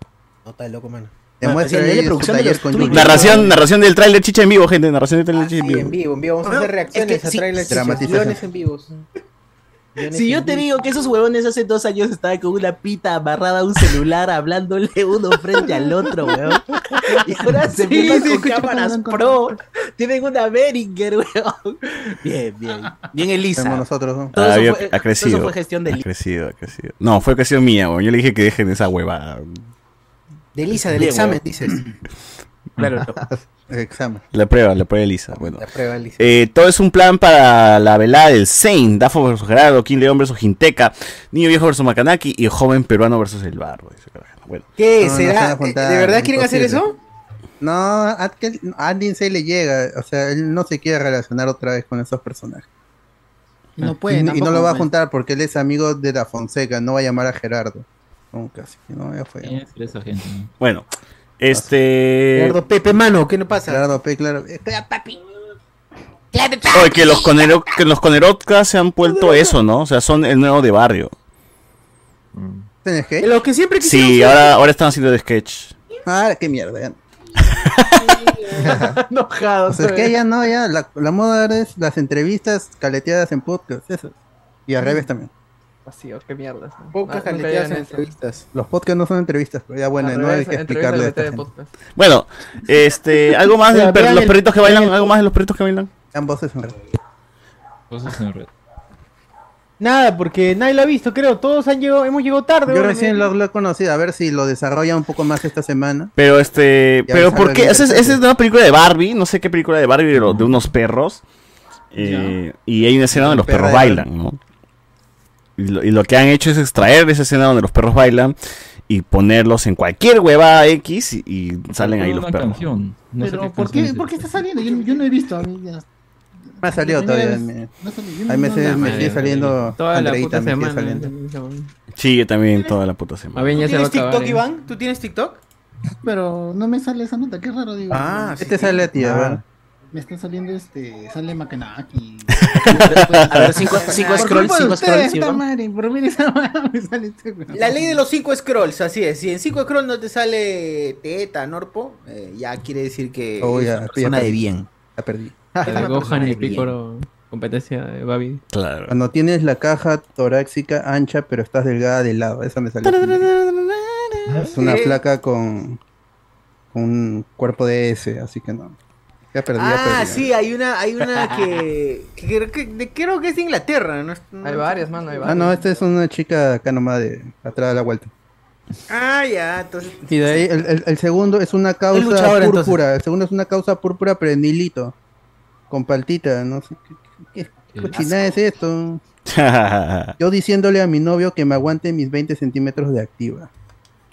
No está de loco, mano. Demuestra su producción de los. Narración, narración del tráiler chicha en vivo, gente. Narración del tráiler chicha en Sí, vivo. en vivo, en vivo. Vamos a hacer reacciones es que a sí, trailers dramatización. guiones en vivos. Si yo te digo que esos huevones hace dos años estaban con una pita amarrada a un celular hablándole uno frente al otro, weón. Y ahora (laughs) se Sí, sí, con cámaras pro. Tienen una Behringer, weón. Bien, bien. Bien Elisa. Somos nosotros, ¿no? Todo Ah, eso había- fue- ha todo eso crecido. fue gestión de ha Elisa. crecido, ha crecido. No, fue cuestión mía, weón. Yo le dije que dejen esa huevada. De Elisa, del Bien, examen, dices. Claro. (laughs) Examen. La prueba, la prueba de Lisa. Bueno. La prueba de Elisa. Eh, todo es un plan para la velada del Saint, Dafo versus Gerardo, King León versus Jinteca, Niño Viejo versus Macanaki y Joven Peruano versus el Barro. Bueno, ¿Qué? No, ¿Será? ¿De verdad quieren hacer eso? No, a a le llega, o sea, él no se quiere relacionar otra vez con esos personajes. No puede. y, y no lo va a juntar porque él es amigo de la Fonseca, no va a llamar a Gerardo. Nunca, así que no, ya fue. ¿Quién es esa gente? bueno este. Gerardo Pepe, mano, ¿qué no pasa? Gerardo P, claro. Eh, Oye, que los, conero, que los conerotcas se han vuelto (laughs) eso, ¿no? O sea, son el nuevo de barrio. ¿Tienes que? Lo que siempre quisieron Sí, ser. ahora, ahora están haciendo de sketch. Ah, qué mierda. Ya. (laughs) Enojado. O sea, es que ya no, ya, la, la moda ahora es las entrevistas caleteadas en podcast, eso. Y al revés también. Vacío, qué mierda. Pocas Ah, nunca caleteadas llegan en entrevistas. Los podcasts no son entrevistas, pero ya bueno, no hay que explicarle esta gente. Bueno, este, algo más de per- los perritos que bailan, algo más de los perritos que bailan. Sean voces en red. Cosas en red. Nada, porque nadie lo ha visto, creo. Todos han llegado, hemos llegado tarde. Yo recién lo, lo he conocido, a ver si lo desarrolla un poco más esta semana. Pero este, Ya pero ¿por qué? Esa es, es una película de Barbie, no sé qué película de Barbie, de, unos perros. Eh, y hay una escena donde los perros bailan, ¿no? Y lo, y lo que han hecho es extraer esa escena donde los perros bailan y ponerlos en cualquier hueva X y, y salen ahí los perros. canción. No sé Pero qué ¿por qué, es ¿por qué está saliendo? Yo, yo no he visto. A mí ya. Me ha salido todavía. Me, No ha salido, yo no- ahí me, sigue no, saliendo. Toda la puta me sigue semana. saliendo. Sí, yo también toda la puta semana. A ver, ya se va a ¿Tienes acabar. TikTok, ¿eh? Iván? ¿Tú tienes TikTok? Pero no me sale esa nota, qué raro digo. Ah, Este sale a ti, a ver. Me está saliendo este, sale Macanaki. (laughs) A ver, cinco, (laughs) cinco scrolls, cinco scrolls. (laughs) Este. La ley de los 5 scrolls, así es. Si en 5 scrolls no te sale teta, Norpo, eh, ya quiere decir que Oh, es una ya persona de bien. (laughs) La perdí. La Gohan y. Piccolo. Competencia de Babi. Claro. Cuando tienes la caja torácica ancha, pero estás delgada de lado. Esa me salió. Es una con, con un cuerpo de S, así que no. Ya perdí, ya Ah, perdí. sí, hay una, hay una que, (laughs) que, creo que- creo que es de Inglaterra, ¿no? no- Hay varias, mano, hay Ah, varias. no, esta es una chica acá nomás de atrás de la vuelta. Ah, ya, entonces. Y de ahí el, el- el segundo es una causa púrpura. El segundo es una causa púrpura, pero en hilito. Con paltita, no sé. ¿Qué, qué- es esto? (laughs) Yo diciéndole a mi novio que me aguante mis 20 centímetros de activa.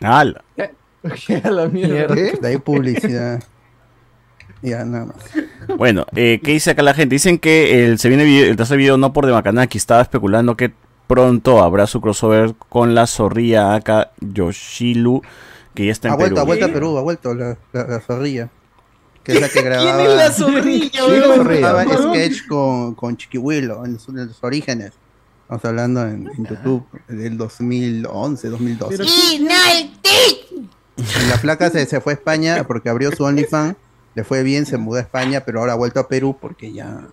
¡Hala! (laughs) la mierda. De ahí publicidad. Ya, nada más. Bueno, eh, ¿qué dice acá la gente? Dicen que el, se viene video- el tercer video no por de Makanaki. Estaba especulando que pronto habrá su crossover con la zorrilla acá Yoshilu, que ya está en Ha vuelto, Perú. ha vuelto a Perú, ha vuelto la, la, la zorrilla. Que es la que grababa. ¿Quién es la zorrilla, grababa Weón. sketch con, con Chiquihuilo en, en sus orígenes. Estamos hablando en, en YouTube del 2011, 2012. Y la placa se, se fue a España porque abrió su OnlyFans. Le fue bien, se mudó a España, pero ahora ha vuelto a Perú porque ya.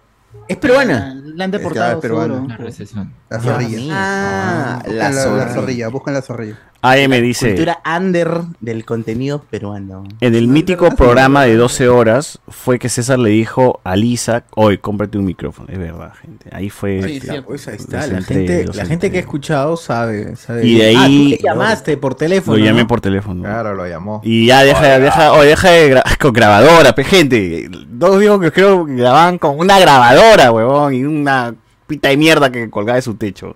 ¿Es peruana? La han Es deportado, que, ah, peruana. La. La zorrilla. Ah, Buscan la la, la zorrilla. zorrilla, buscan la zorrilla. AM dice, Cultura under del contenido peruano. en el mítico programa de 12 horas fue que César le dijo a Lisa, hoy cómprate un micrófono. Es verdad, gente. Ahí fue... Sí, claro, sí, pues ahí está. La gente, la que ha escuchado sabe. sabe. Y de Ah, ahí- tú le llamaste por teléfono. Lo llamé ¿no? por teléfono. Claro, lo llamó. Y ya deja, deja, oye, deja de gra- (laughs) con grabadora, pe gente. Dos viejos que creo que grababan con una grabadora, huevón, y una pita de mierda que colgaba de su techo.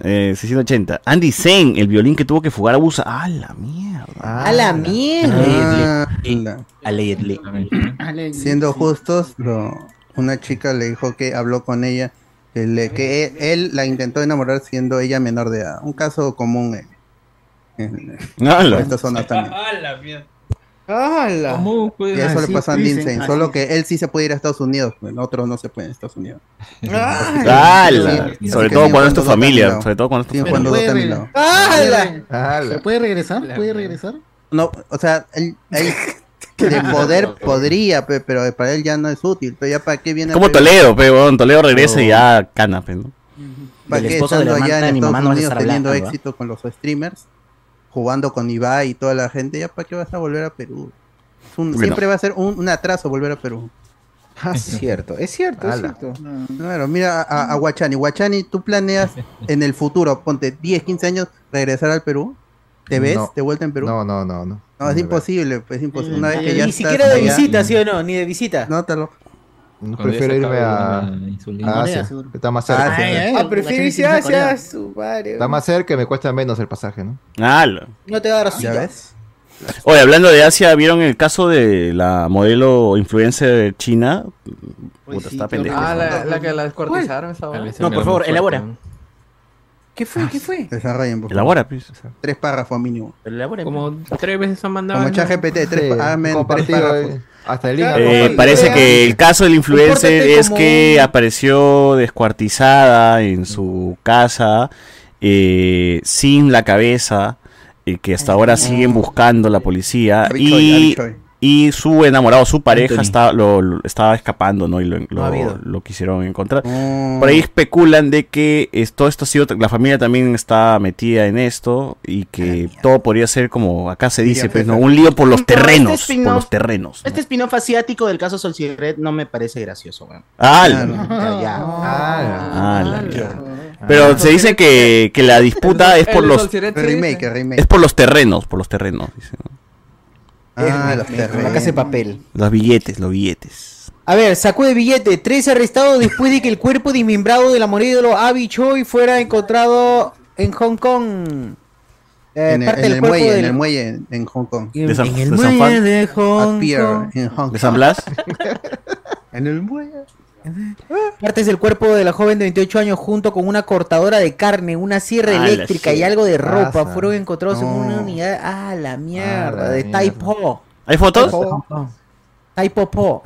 Eh, 680. Andy Zane, el violín que tuvo que fugar a Busa. ¡Ah, la mierda! A la mierda. Ah, la- Allegedly. Ale- Siendo justos, lo- una chica le dijo que habló con ella, que, le- que él, él la intentó enamorar siendo ella menor de edad. Un caso común en, en- ¡Hala! en esta zona también. (laughs) ¡Hala! ¿Cómo Y eso le pasó a Zane, así solo que él sí se puede ir a Estados Unidos, pues, otros no se pueden en Estados Unidos. ¡Hala! Sí, Sobre todo cuando es tu familia. Sobre todo cuando es tu familia. ¡Hala! ¿Se puede regresar? ¿Puede regresar? No, o sea, él, él (laughs) de poder podría, pe, pero para él ya no es útil. Pero ya para qué viene. a Como? Toledo, pe. Toledo regresa y ya cana, pe, ¿no? ¿Para qué esposo de la estando allá en mi Estados a Unidos teniendo hablando, éxito con los streamers, jugando con Ibai y toda la gente? ¿Ya para qué vas a volver a Perú? Es un- Bueno. Siempre va a ser un, un atraso volver a Perú. Es cierto, es cierto, es cierto. Claro, mira a, a Guachani. Guachani, ¿tú planeas (laughs) en el futuro, ponte 10, 15 años, regresar al Perú? ¿Te ves No. de vuelta en Perú? No, no, no, no. No, es imposible, pues es imposible. Una vez que Ni siquiera de allá- visita, ¿sí o no? Ni de visita. Nótalo. Prefiero irme a, a Asia. Está más cerca. Ah, prefiero irse a Asia, su madre. Está más cerca y me cuesta menos el pasaje, ¿no? Ala. No te va a dar ¿Ya silla. ves? Oye, hablando de Asia, ¿vieron el caso de la modelo influencer china? Puta, está pendejo. Ah, la, la que la descuartizaron esa hora. No, por favor, elabora. ¿Qué fue? ¿Qué fue? Desarrollen, por favor. Elabora, pues. Tres párrafos mínimo. Como tres veces han mandado. Como ChatGPT, tres, Sí, hazme tres párrafos. eh, Hasta el link. Eh, parece que el caso del influencer Compórtate es que un- apareció descuartizada en su casa eh, sin la cabeza y que hasta ahora siguen buscando la policía y. y su enamorado, su pareja estaba, lo, lo- estaba escapando ¿no? y lo, lo- lo quisieron encontrar. Mm. Por ahí especulan de que esto, esto ha sido, la familia también está metida en esto y que todo podría ser como acá se dice, pues, ¿no? un lío por los este terrenos, por spin-off- los terrenos. ¿no? Este spin-off asiático del caso Solciret no me parece gracioso, weón. Ah. (laughs) Ah. Pero se dice que, que la disputa es por los Remake, remake. es por los terrenos, por los terrenos, dice, ¿no? Ah, los La terrenos. casa de papel. Los billetes, los billetes. A ver, sacó de billete. Tres arrestados después de que el cuerpo desmembrado de la modelo Abby Choi fuera encontrado en Hong Kong. Eh, En el, en muelle, en el muelle en, Hong Kong. en- de San- en el de San muelle de Hong Pier, Kong. en Hong ¿De Kong. San Blas? (laughs) En el muelle. Partes del cuerpo de la joven de 28 años junto con una cortadora de carne, una sierra Ah, eléctrica y algo de ropa Pasa. fueron encontrados en una unidad. Ah, la mierda, la de mierda. Taipo. ¿Hay fotos? Taipo Po.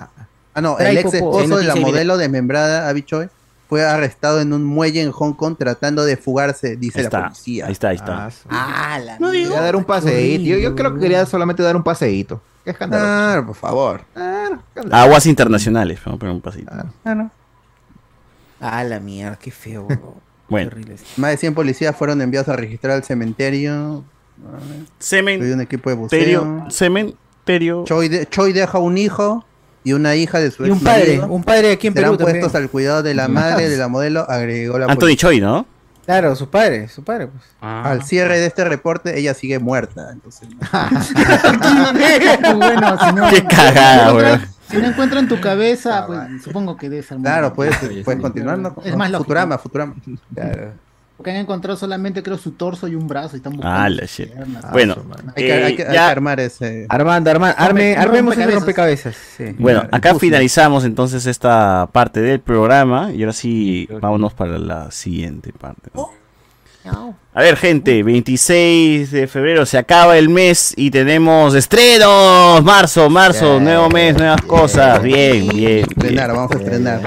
Ah, no, el ex esposo de la modelo desmembrada, Abby Choi, fue arrestado en un muelle en Hong Kong tratando de fugarse, dice Ahí la está, policía. ahí está, ahí está. Ah, Ah, la No digo. Quería dar un paseíto. Yo, yo creo que quería solamente dar un paseíto. Qué escándalo. Claro, por favor. Claro. Aguas internacionales, vamos a poner un pasito. Ah, la mierda, qué feo. (laughs) Bueno. Más de 100 policías fueron enviados a registrar el cementerio. Hay un cementerio, equipo de buceo. cementerio. Choi, de- Choi deja un hijo y una hija de su Y un padre, marido. un padre aquí en Serán Perú también. puestos al cuidado de la madre (laughs) de la modelo, agregó la Anthony policía. Choi, ¿no? Claro, su padre, su padre, pues. Al cierre de este reporte, ella sigue muerta. Entonces, (laughs) bueno, si no, (laughs) Qué cagada, si no weón. Si no encuentran tu cabeza, pues supongo que debe ser muy claro, bueno. puedes, puedes continuar, ¿no? Es más lógico. Futurama, Futurama. Claro. Porque han encontrado solamente, creo, su torso y un brazo y están buscando. Ah, la shit. piernas. Bueno, Hay que, hay que- eh, hay que ya- armar ese. Armando, Armando, arme, armemos ese rompecabezas. rompecabezas. Sí. Bueno, acá finalizamos entonces esta parte del programa y ahora sí vámonos para la siguiente parte. ¿no? A ver, gente, 26 de febrero se acaba el mes y tenemos estrenos. Marzo, marzo, nuevo mes, nuevas cosas. Bien, bien. Estrenar, vamos a estrenar.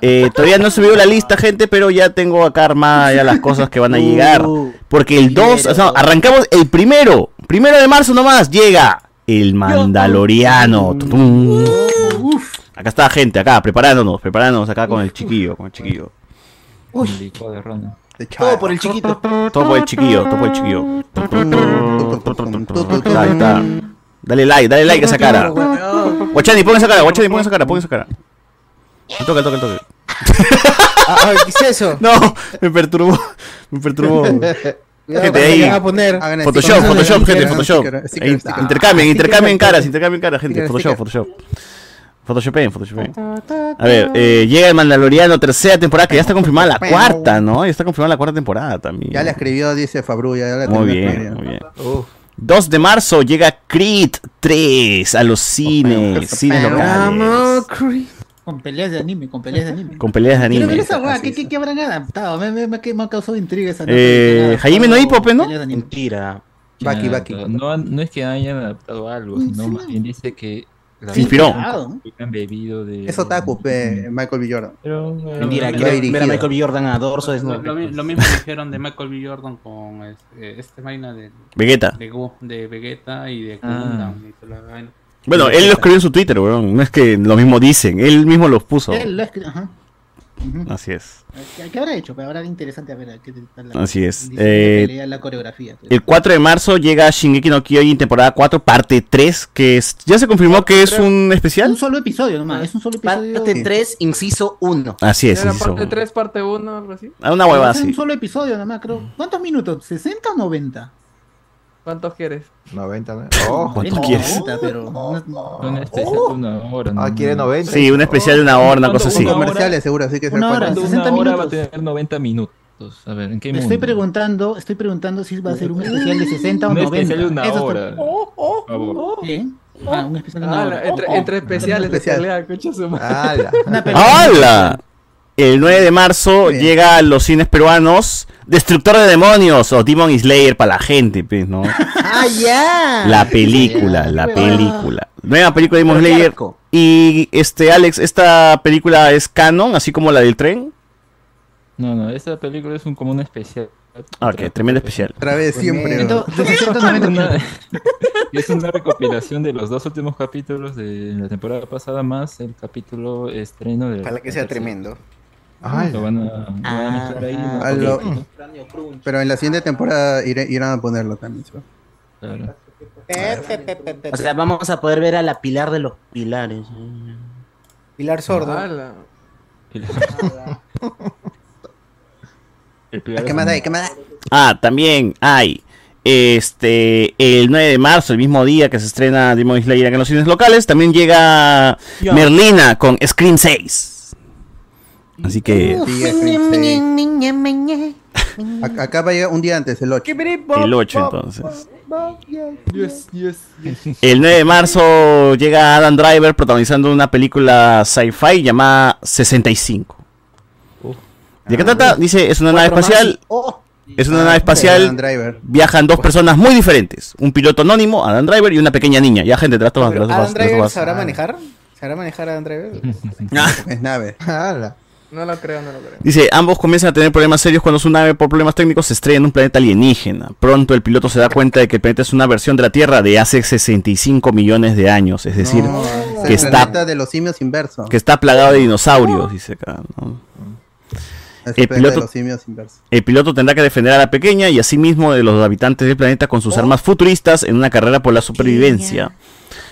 Eh, todavía no he subido la lista, gente, pero ya tengo acá armada ya las cosas que van a llegar. Porque el 2, o sea, arrancamos el primero, primero de marzo nomás, llega el Mandaloriano. Acá está, gente, acá, preparándonos, preparándonos acá con el chiquillo, con el chiquillo. De. Todo por el chiquito. Todo por el chiquillo, todo por el chiquillo. Ahí está. Dale like, dale like a esa cara. Guachani, pon esa cara, Guachani, pon esa cara, pon esa cara. Me toca, toca, toca. Ah, ¿Qué es eso? (laughs) No, me perturbó, me perturbó. (laughs) Gente, ahí. Photoshop, Photoshop, gente, Photoshop. Intercambien, intercambien caras, intercambien caras, gente. Photoshop. Photoshop. Photoshopen, Photoshopen. A ver, eh, llega el Mandaloriano, tercera temporada, que ya está confirmada la cuarta, ¿no? Ya está confirmada la cuarta temporada también. Ya la escribió, dice Fabrulla. Ya la Muy bien, muy bien. 2 de marzo llega Creed 3 a los cines, cines locales. Con peleas de anime, con peleas de anime. Con peleas de Quiero ver anime. esa weá, Así ¿qué, es. qué, qué habrán adaptado? Me, me, me, me ha causado intriga esa Eh. Jaime no hipo, pe, ¿no? Mentira. Baki, Baki. No, no es que hayan adaptado algo, sino más bien dice que Se inspiró. De... Es otaku, pe, Michael B. Jordan. Pero, Mentira, Lo quiere ver dirigido. a Michael B. Jordan a dorso Lo, desnudo. lo mi- lo mismo dijeron de Michael B. Jordan con este, este vaina de Vegeta. de, Vegeta y de Ah. Bueno, él lo escribió en su Twitter, weón. No es que lo mismo dicen, él mismo los puso. Él lo ha escri- ajá. Así es. ¿Qué, habrá hecho? Pero habrá interesante a ver qué tal la, Así es. Eh, de pelea, la coreografía. El 4 de marzo llega Shingeki no Kyojin temporada 4, parte 3, que es- ya se confirmó que es un especial. Un solo episodio nomás, es un solo episodio. Parte 3, inciso 1. Así es, Era inciso parte uno. 3, parte 1, algo así. Ah, una hueva Es así. un solo episodio nomás, creo. ¿Cuántos minutos? ¿60 o 90? ¿Cuántos quieres? 90, ¿no? (laughs) Oh, ¿Cuánto quieres? pero no- Un especial de una hora. Ah, quiere 90. Sí, un especial de una hora, una cosa así. Una hora- Comerciales, seguro, así que se Una hora, acuerdan. Cuando 60 una hora va a tener 90 minutos. A ver, ¿en qué Me mundo? estoy preguntando, estoy preguntando si va a ser un especial de 60 o Un 90. especial de una Eso hora. estoy- Por favor. ¿Qué? Ah, un especial de una Ah, hora. entre, entre especiales de Especial. pelea, coche su madre. ¡Hala! El 9 de marzo llega a los cines peruanos Destructor de Demonios o Demon Slayer para la gente, pues, ¿no? (laughs) ¡Ah, ya! La película, la película. Nueva película de Demon Slayer. Y este, Alex, ¿esta película es canon, así como la del tren? No, no, esta película es un, como un especial. Ah, Ok, tremendo especial. Otra vez, siempre. ¿no? Entonces, de 60 a 90 Una- minutos. es una recopilación de los dos últimos capítulos de la temporada pasada más el capítulo estreno de Ojalá que sea tremendo. Ay, Lo van a, lo van a mezclar ahí un Ah, lo- poquito, Pero en la siguiente temporada iré- irán a ponerlo también. ¿sí? claro. O sea, vamos a poder ver a la pilar de los pilares. Pilar Sordo. (laughs) El pilar ¿Qué más hay? ¿Qué más hay? Ah, también hay. Este, el 9 de marzo, el mismo día que se estrena Demon Slayer en los cines locales, también llega. Merlina con Screen 6. Así que Acá va a llegar un día antes, el 8. el 8 entonces. Yes, yes, yes. El 9 de marzo llega Adam Driver protagonizando una película sci-fi llamada 65. ¿De qué trata? Dice, es una nave espacial. ¡Oh! Es una nave Adam espacial. Viajan dos personas muy diferentes. Un piloto anónimo, Adam Driver, y una pequeña niña. Ya, gente, Pero las ¿Adam Driver sabrá manejar? ¿Sabrá manejar Adam Driver? Es nave. (laughs) No lo creo, no lo creo. Dice, ambos comienzan a tener problemas serios cuando su nave por problemas técnicos se estrella en un planeta alienígena. Pronto el piloto se da cuenta de que el planeta es una versión de la Tierra de hace 65 millones de años. Es decir, No, es que el está, planeta de los simios inverso. que está plagado de dinosaurios, dice acá. ¿no? Es el piloto- de los simios inverso. El piloto tendrá que defender a la pequeña y asimismo de los habitantes del planeta con sus armas futuristas en una carrera por la supervivencia.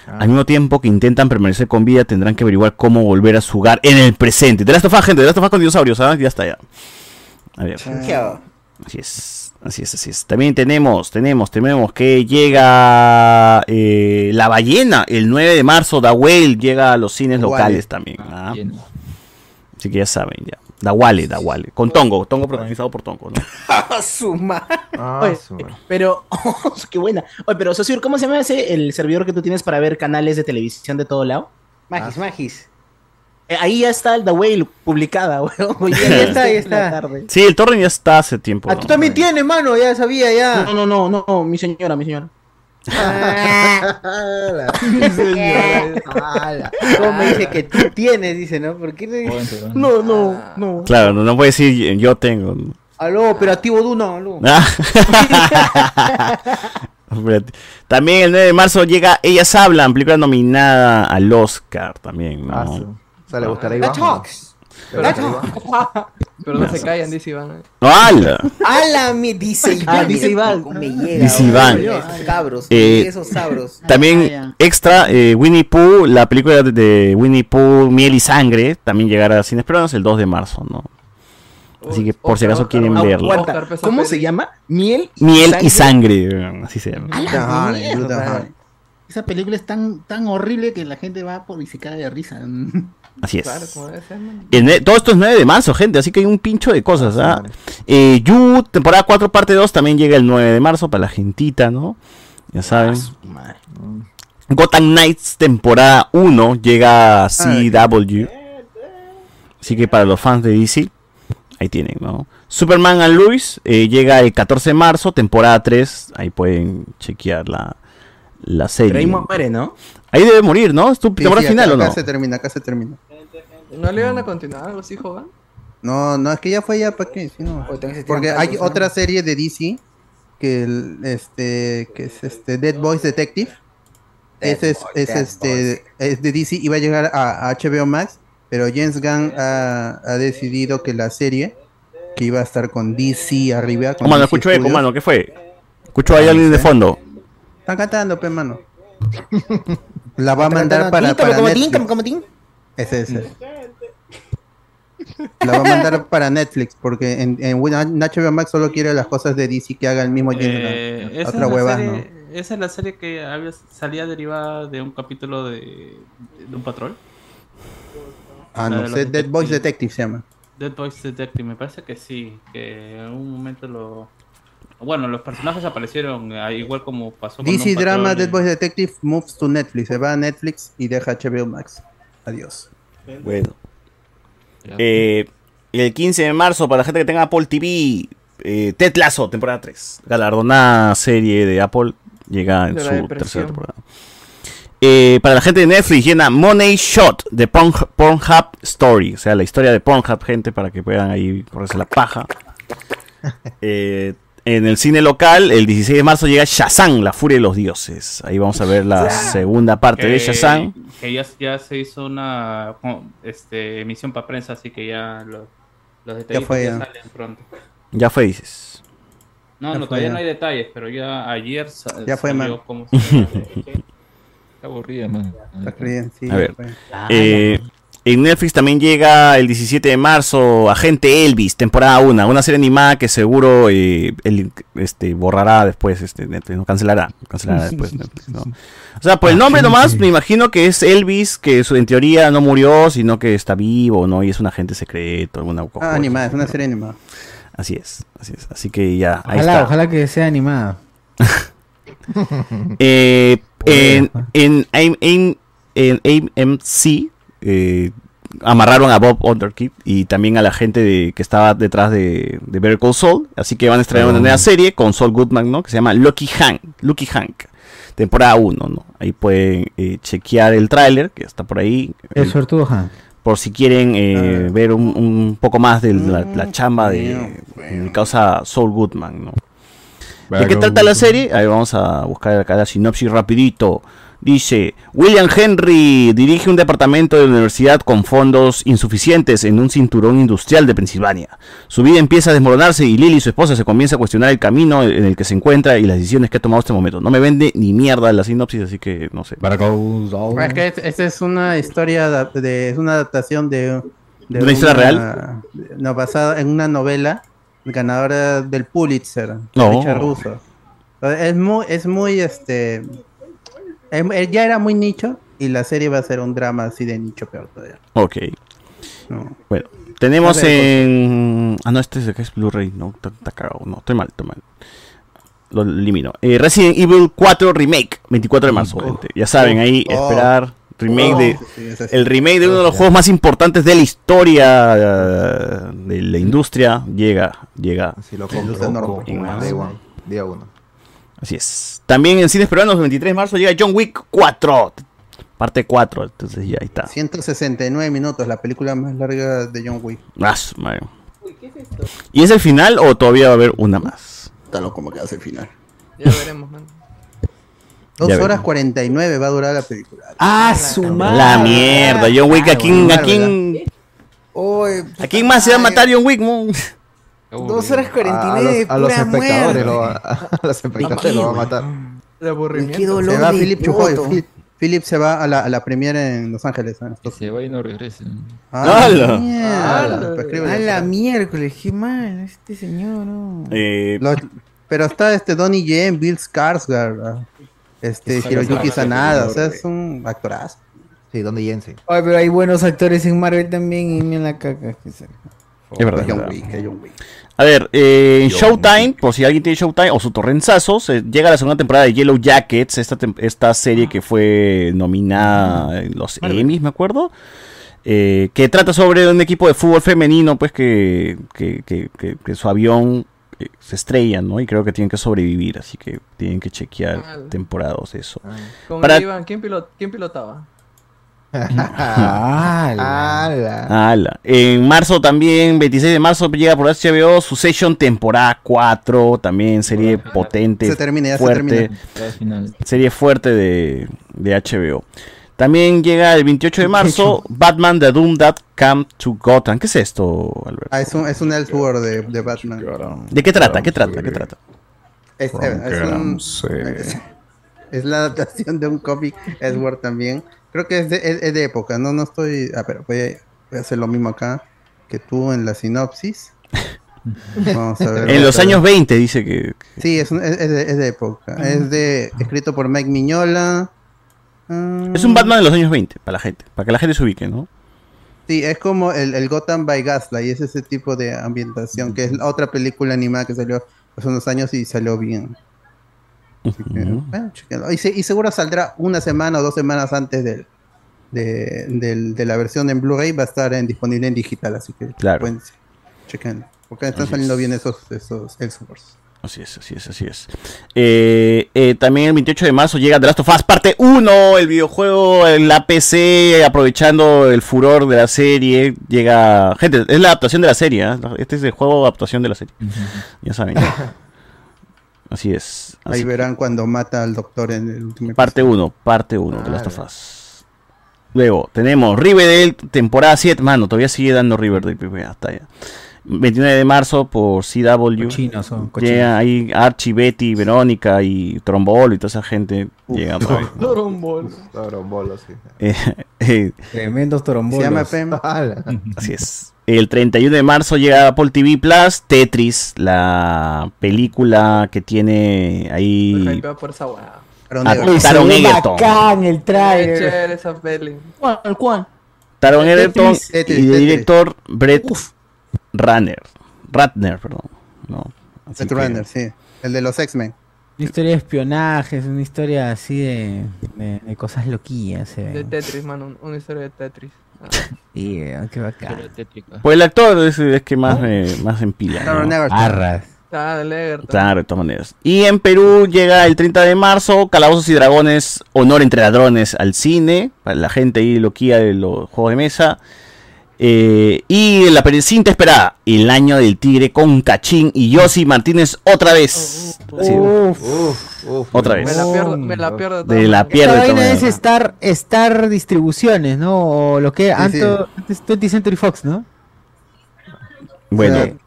Al mismo tiempo que intentan permanecer con vida, tendrán que averiguar cómo volver a su hogar en el presente. De Last of Us, gente, de Last of Us con dinosaurios, ¿sabes? Ya está, ya. A ver. Así es, así es, así es. También tenemos, tenemos, tenemos que llega eh, La Ballena el 9 de marzo, The Whale llega a los cines locales también. ¿ah? Así que ya saben, ya. Da Wale, Da Wale. Con Tongo, Tongo protagonizado por Tongo, ¿no? (laughs) ¡Ah, su madre! Ah, Oye, su madre. pero, (laughs) qué buena. Oye, pero Sosur, ¿cómo se llama ese el servidor que tú tienes para ver canales de televisión de todo lado? Magis, Magis. Eh, ahí ya está el The Whale publicada, weón. Día Ahí está, ahí está. tarde. Sí, el torrent ya está hace tiempo. Ah, ¿no? tú también tienes, mano, ya sabía, ya. No, no, no, no, no, mi señora, mi señora. ¡Hala! ¡Hala! (laughs) (laughs) ¿Cómo me dice que tú tienes? Dice, ¿no? ¿Por qué le No, no, no. Claro, no, no puede decir yo tengo. Aló, operativo Duna, aló. (laughs) También el 9 de marzo llega Ellas Hablan, película nominada al Oscar también, ¿no? Ah, su- O sea, le gustará Iván. Pero Iván. Pero no se callan, dice Iván. ¡Hala! Ala, me dice Iván. Ah, dice Iván. Me llega. Dice Iván. oye, Esos cabros. Eh, esos. También extra, eh, Winnie Pooh, la película de, Winnie Pooh, Miel y Sangre, también llegará a cines peruanos el 2 de marzo, ¿no? Así que por si acaso Oscar, quieren pesa ¿Cómo se llama? Miel y Miel y Sangre, así se llama. Mierda. Esa película es tan, tan horrible que la gente va por y se cae de risa. Así es. Claro, como debe ser, man. El ne- todo esto es 9 de marzo, gente, así que hay un pincho de cosas. ¿ah? Eh, You, temporada 4, parte 2, también llega el 9 de marzo para la gentita, ¿no? Ya saben. Madre. Gotham Knights, temporada 1, llega a CW. Así que para los fans de DC, ahí tienen, ¿no? Superman and Lois eh, llega el 14 de marzo, temporada 3. Ahí pueden chequear la, la serie. Pero ahí muere, ¿no? Ahí debe morir, ¿no? ¿Es tu Sí, temporada sí, final acá, o no? acá se termina, acá se termina. ¿No le van a continuar algo así, Jovan? No, no, es que ya fue ya, ¿para qué? Sí, no. Porque hay otra serie de DC que el, este que es este Dead Boys Detective. Ese es, es este es de DC iba a llegar a, a HBO Max, pero James Gunn ha, ha decidido que la serie que iba a estar con DC arriba. con mano, DC escucho eco, mano, ¿qué fue? Escucho ahí alguien de fondo. Están cantando, pe mano. (laughs) La va a mandar para, Netflix. como- como tin. Ese, ese. La va a mandar para Netflix porque en, en HBO Max solo quiere las cosas de DC que haga el mismo Eh, Otra es la hueva, serie, ¿no? esa es la serie que había, salía derivada de un capítulo de, de un patrol. Ah, La no de sé, Dead Boys. Detective se llama. Dead Boys Detective, me parece que sí, que en un momento lo... Bueno, los personajes aparecieron ah, igual como pasó con DC Drama Dead Boys Detective moves to Netflix. Se va a Netflix y deja HBO Max. Adiós. Bueno. Eh, el 15 de marzo, para la gente que tenga Apple TV, eh, Ted Lasso, temporada 3. Galardonada serie de Apple. Llega en De su depresión. tercera temporada. Eh, para la gente de Netflix, llena Money Shot de Porn- Pornhub Story. O sea, la historia de Pornhub, gente, para que puedan ahí correrse la paja. (laughs) Eh, en el cine local, el 16 de marzo llega Shazam, la furia de los dioses. Ahí vamos a ver la segunda parte de Shazam. Que ya, ya se hizo una este, emisión para prensa, así que ya lo- los detalles fue, ya ya. salen pronto. Ya fue, dices. No, Ya no, fue, todavía ya. no hay detalles, pero ya ayer Ya fue, salió man. cómo se Está (laughs) aburrida, man. Está sí, A ver. fue. eh, en Netflix también llega el 17 de marzo Agente Elvis, temporada 1, una serie animada que seguro eh, el- este, borrará después, este, Netflix, no cancelará, cancelará después Netflix, ¿no? O sea, por el nombre nomás, me imagino que es Elvis, que en teoría no murió, sino que está vivo, ¿no? Y es un agente secreto, alguna cosa. Ah, animada, es una serie animada. Así es, así es. Así que ya, ahí Ojalá, está. ojalá que sea animada. (laughs) Eh, en, en, AIM- AIM- en AMC eh, amarraron a Bob Underkeep y también a la gente de, que estaba detrás de, de Better Call Saul. Así que van a estrenar una Oh. nueva serie con Saul Goodman, ¿no? Que se llama Lucky Hank. Lucky Hank. Temporada 1, ¿no? Ahí pueden eh, chequear el tráiler, que está por ahí. El Eh, suertudo Han. por si quieren eh, ver un, un poco más de la, la chamba de, de causa Saul Goodman, ¿no? ¿De qué trata la serie? Ahí vamos a buscar acá la sinopsis rapidito. Dice, William Henry dirige un departamento de la universidad con fondos insuficientes en un cinturón industrial de Pensilvania. Su vida empieza a desmoronarse y Lily, su esposa, se comienza a cuestionar el camino en el que se encuentra y las decisiones que ha tomado hasta este momento. No me vende ni mierda la sinopsis, así que no sé. Es que es- esta es una historia de, es una adaptación de, ¿De una historia real? No, basada en una novela ganadora del Pulitzer, No. Richard Russo. Es muy, es muy este eh, ya era muy nicho y la serie va a ser un drama así de nicho peor todavía. Ok. No. Bueno, tenemos A ver, en. Ah, no, este es, es Blu-ray. No, está, cagado. No, estoy mal, estoy mal. Lo elimino. Eh, Resident Evil 4 Remake, 24 de marzo, gente. Ya saben, ahí Oh. esperar. Remake Oh. de. Sí, ese sí. El remake de uno de los juegos más importantes de la historia eh, de la industria. Llega, llega. Si lo compro, en día uno. Así es. También en cines peruanos, el 23 de marzo, llega John Wick 4. Parte 4. Entonces ya ahí está. 169 minutos, la película más larga de John Wick. Ah, su madre. ¿Y es el final o todavía va a haber una más? Está loco como que hace el final. Ya veremos, man. (laughs) Dos Ya horas veremos. 49 va a durar la película. ¡Ah, su madre! La mierda, John Wick, ¿a quién, a Marvel, quién, a quién más se va a matar John Wick? mo? Dos horas A 49 los, a los pura espectadores lo va, (laughs) a los espectadores lo va a matar. De aburrimiento. Qué dolor Se va de Philip poto. Chujoy. Philip, Philip se va a la, a la premiere en Los Ángeles. ¿eh? Se va y no regresa. Ah, ¡Hala! mierda, pues, escríbele. A la miércoles, qué mal, este señor, no. Eh, Los- pero está este Donnie Yen, Bill Skarsgård, ah, este Hiroyuki Sanada, o sea, es un actorazo. Sí, donde Jensen. Ay, pero hay buenos actores en Marvel también y mira la caca que se- es verdad. John verdad. Wick, eh, John Wick. A ver, eh, en Showtime, por si alguien tiene Showtime o su torrenzazo, se llega la segunda temporada de Yellow Jackets, esta, esta serie que fue nominada en los Emmys, me acuerdo. eh, que trata sobre un equipo de fútbol femenino, pues que, que, que- que- que su avión eh, se estrellan, ¿no? Y creo que tienen que sobrevivir, así que tienen que chequear temporadas, eso. Con Para- Iván, ¿quién, pilot- quién pilotaba? Ala. En marzo también, 26 de marzo, llega por HBO Succession temporada 4, también serie potente, Se termina, ya se fuerte, termina. serie fuerte de, de HBO. También llega el 28 de marzo (laughs) Batman The Doom That Come to Gotham. ¿Qué es esto, Alberto? Ah, es un, es un Elseworld de, de Batman. ¿De qué trata? ¿Qué trata? ¿Qué trata? Es, es un- es- (laughs) es la adaptación de un cómic Edward también. Creo que es de, es- es de época, no, no estoy. A ver, voy a, voy a hacer lo mismo acá que tú en la sinopsis. (laughs) Vamos a ver. En los años 20 dice que... Sí, es, un- es, de, es de época. Es de escrito por Mike Miñola. Es un Batman de los años 20, para la gente, para que la gente se ubique, ¿no? Sí, es como el, el Gotham by Gaslight, y es ese tipo de ambientación, que es la otra película animada que salió hace unos años y salió bien. Así que, bueno, y, se- y seguro saldrá una semana o dos semanas antes del, de, del- de la versión en Blu-ray, va a estar en, disponible en digital, así que Claro. pueden chequenlo, porque están Así saliendo es. bien esos, esos Elseworlds. Así es, así es, así es. Eh, eh, también el 28 de marzo llega The Last of Us parte 1, el videojuego en la PC, aprovechando el furor de la serie. Llega. Gente, es la adaptación de la serie. ¿eh? Este es el juego adaptación de la serie. Ya saben. (laughs) Así es. Ahí Así- verán cuando mata al doctor en el último Parte 1, parte 1 de Last of Us. Luego tenemos Riverdale, temporada 7. Mano, todavía sigue dando Riverdale. Hasta allá. 29 de marzo por CW. Cochinos son, cochinos. Llega ahí Archie, Betty, Verónica y Trombolo y toda esa gente. Llega (laughs) otra vez. Torombol. Torombolo, sí. Eh, (laughs) eh, Tremendos torombolos. Se llama Pem. (laughs) Así es. El 31 de marzo llega Apple TV Plus, Tetris, la película que tiene ahí Taron ve Egerton. bacán el Qué trailer. chévere esa peli. ¿Cuál? ¿Cuál? Taron Egerton y de Tetris. director Brett Ratner. Ratner, perdón. No, Red que- Runner, sí. El de los X-Men. Una historia de espionaje, es una historia así de, de, de cosas loquillas. Se De. Tetris, mano. un- Una historia de Tetris. (laughs) Ah. Weón, qué bacán. Pues el actor es, es que más, me- más empila. ¿no? Arras. Claro, de todas maneras. Y en Perú llega el 30 de marzo, Calabozos y Dragones, Honor entre Ladrones al cine, para la gente ahí loquía de los juegos de mesa. Eh, y la cinta esperada, El Año del Tigre con Cachín y Yossi Martínez otra vez. Así, otra vez. Me la pierdo, me la pierdo. De la Esta todas vaina es. Star, Star Distribuciones, ¿no? O lo que antes, antes 20 Century Fox, ¿no? Bueno,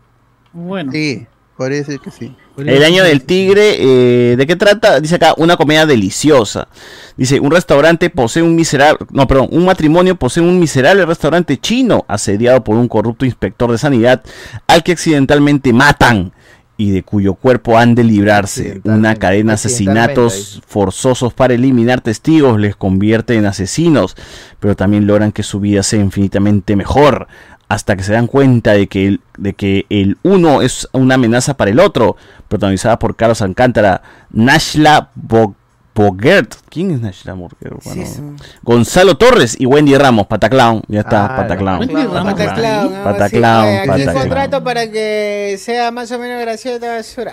Bueno. Sí, decir que sí. El año del tigre, eh, ¿de qué trata? Dice acá, una comedia deliciosa. Dice, un restaurante posee un miserable, no, perdón, un matrimonio posee un miserable restaurante chino asediado por un corrupto inspector de sanidad al que accidentalmente matan y de cuyo cuerpo han de librarse. Una cadena de asesinatos forzosos para eliminar testigos les convierte en asesinos, pero también logran que su vida sea infinitamente mejor hasta que se dan cuenta de que el, de que el uno es una amenaza para el otro, protagonizada por Carlos Alcántara, Nashla Bo- Bogert, ¿quién es Nashla Bogert? Bueno, Gonzalo Torres y Wendy Ramos, Pataclown, ya está, Ah, Pataclown. Wendy Ramos. Pataclown. Pataclown, Sí, oye, aquí Pataclown. contrato para que sea más o menos gracioso.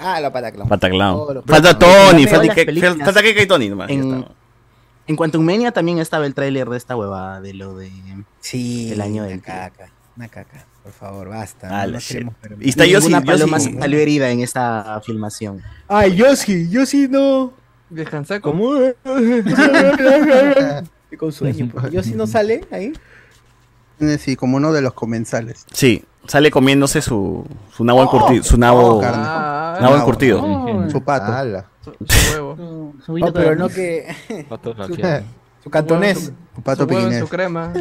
Ah, lo Pataclown. Pataclown. Oh, lo Falta Pataclown. Tony, falta que- falta que y Tony nomás. En, en Quantum Mania también estaba el tráiler de esta huevada, de lo de... Sí, El año del caca. Una caca. Por favor, basta. Ah, no queremos permitir. Y está Ninguna paloma Yossi. salió herida en esta filmación. Ay, Yossi, Yossi no. Descansé ¿Cómo? (laughs) Con sueño. pues. Yossi no (laughs) sale ahí. Sí, como uno de los comensales. Sí, sale comiéndose su, su nabo encurtido. Su nabo, Oh, carne. Ah, nabo Nabo. encurtido. Su pato. Ala. Su, su huevo. Su No, pero no que. (laughs) Su cantonés. Su pato su huevo en piquinés. su crema.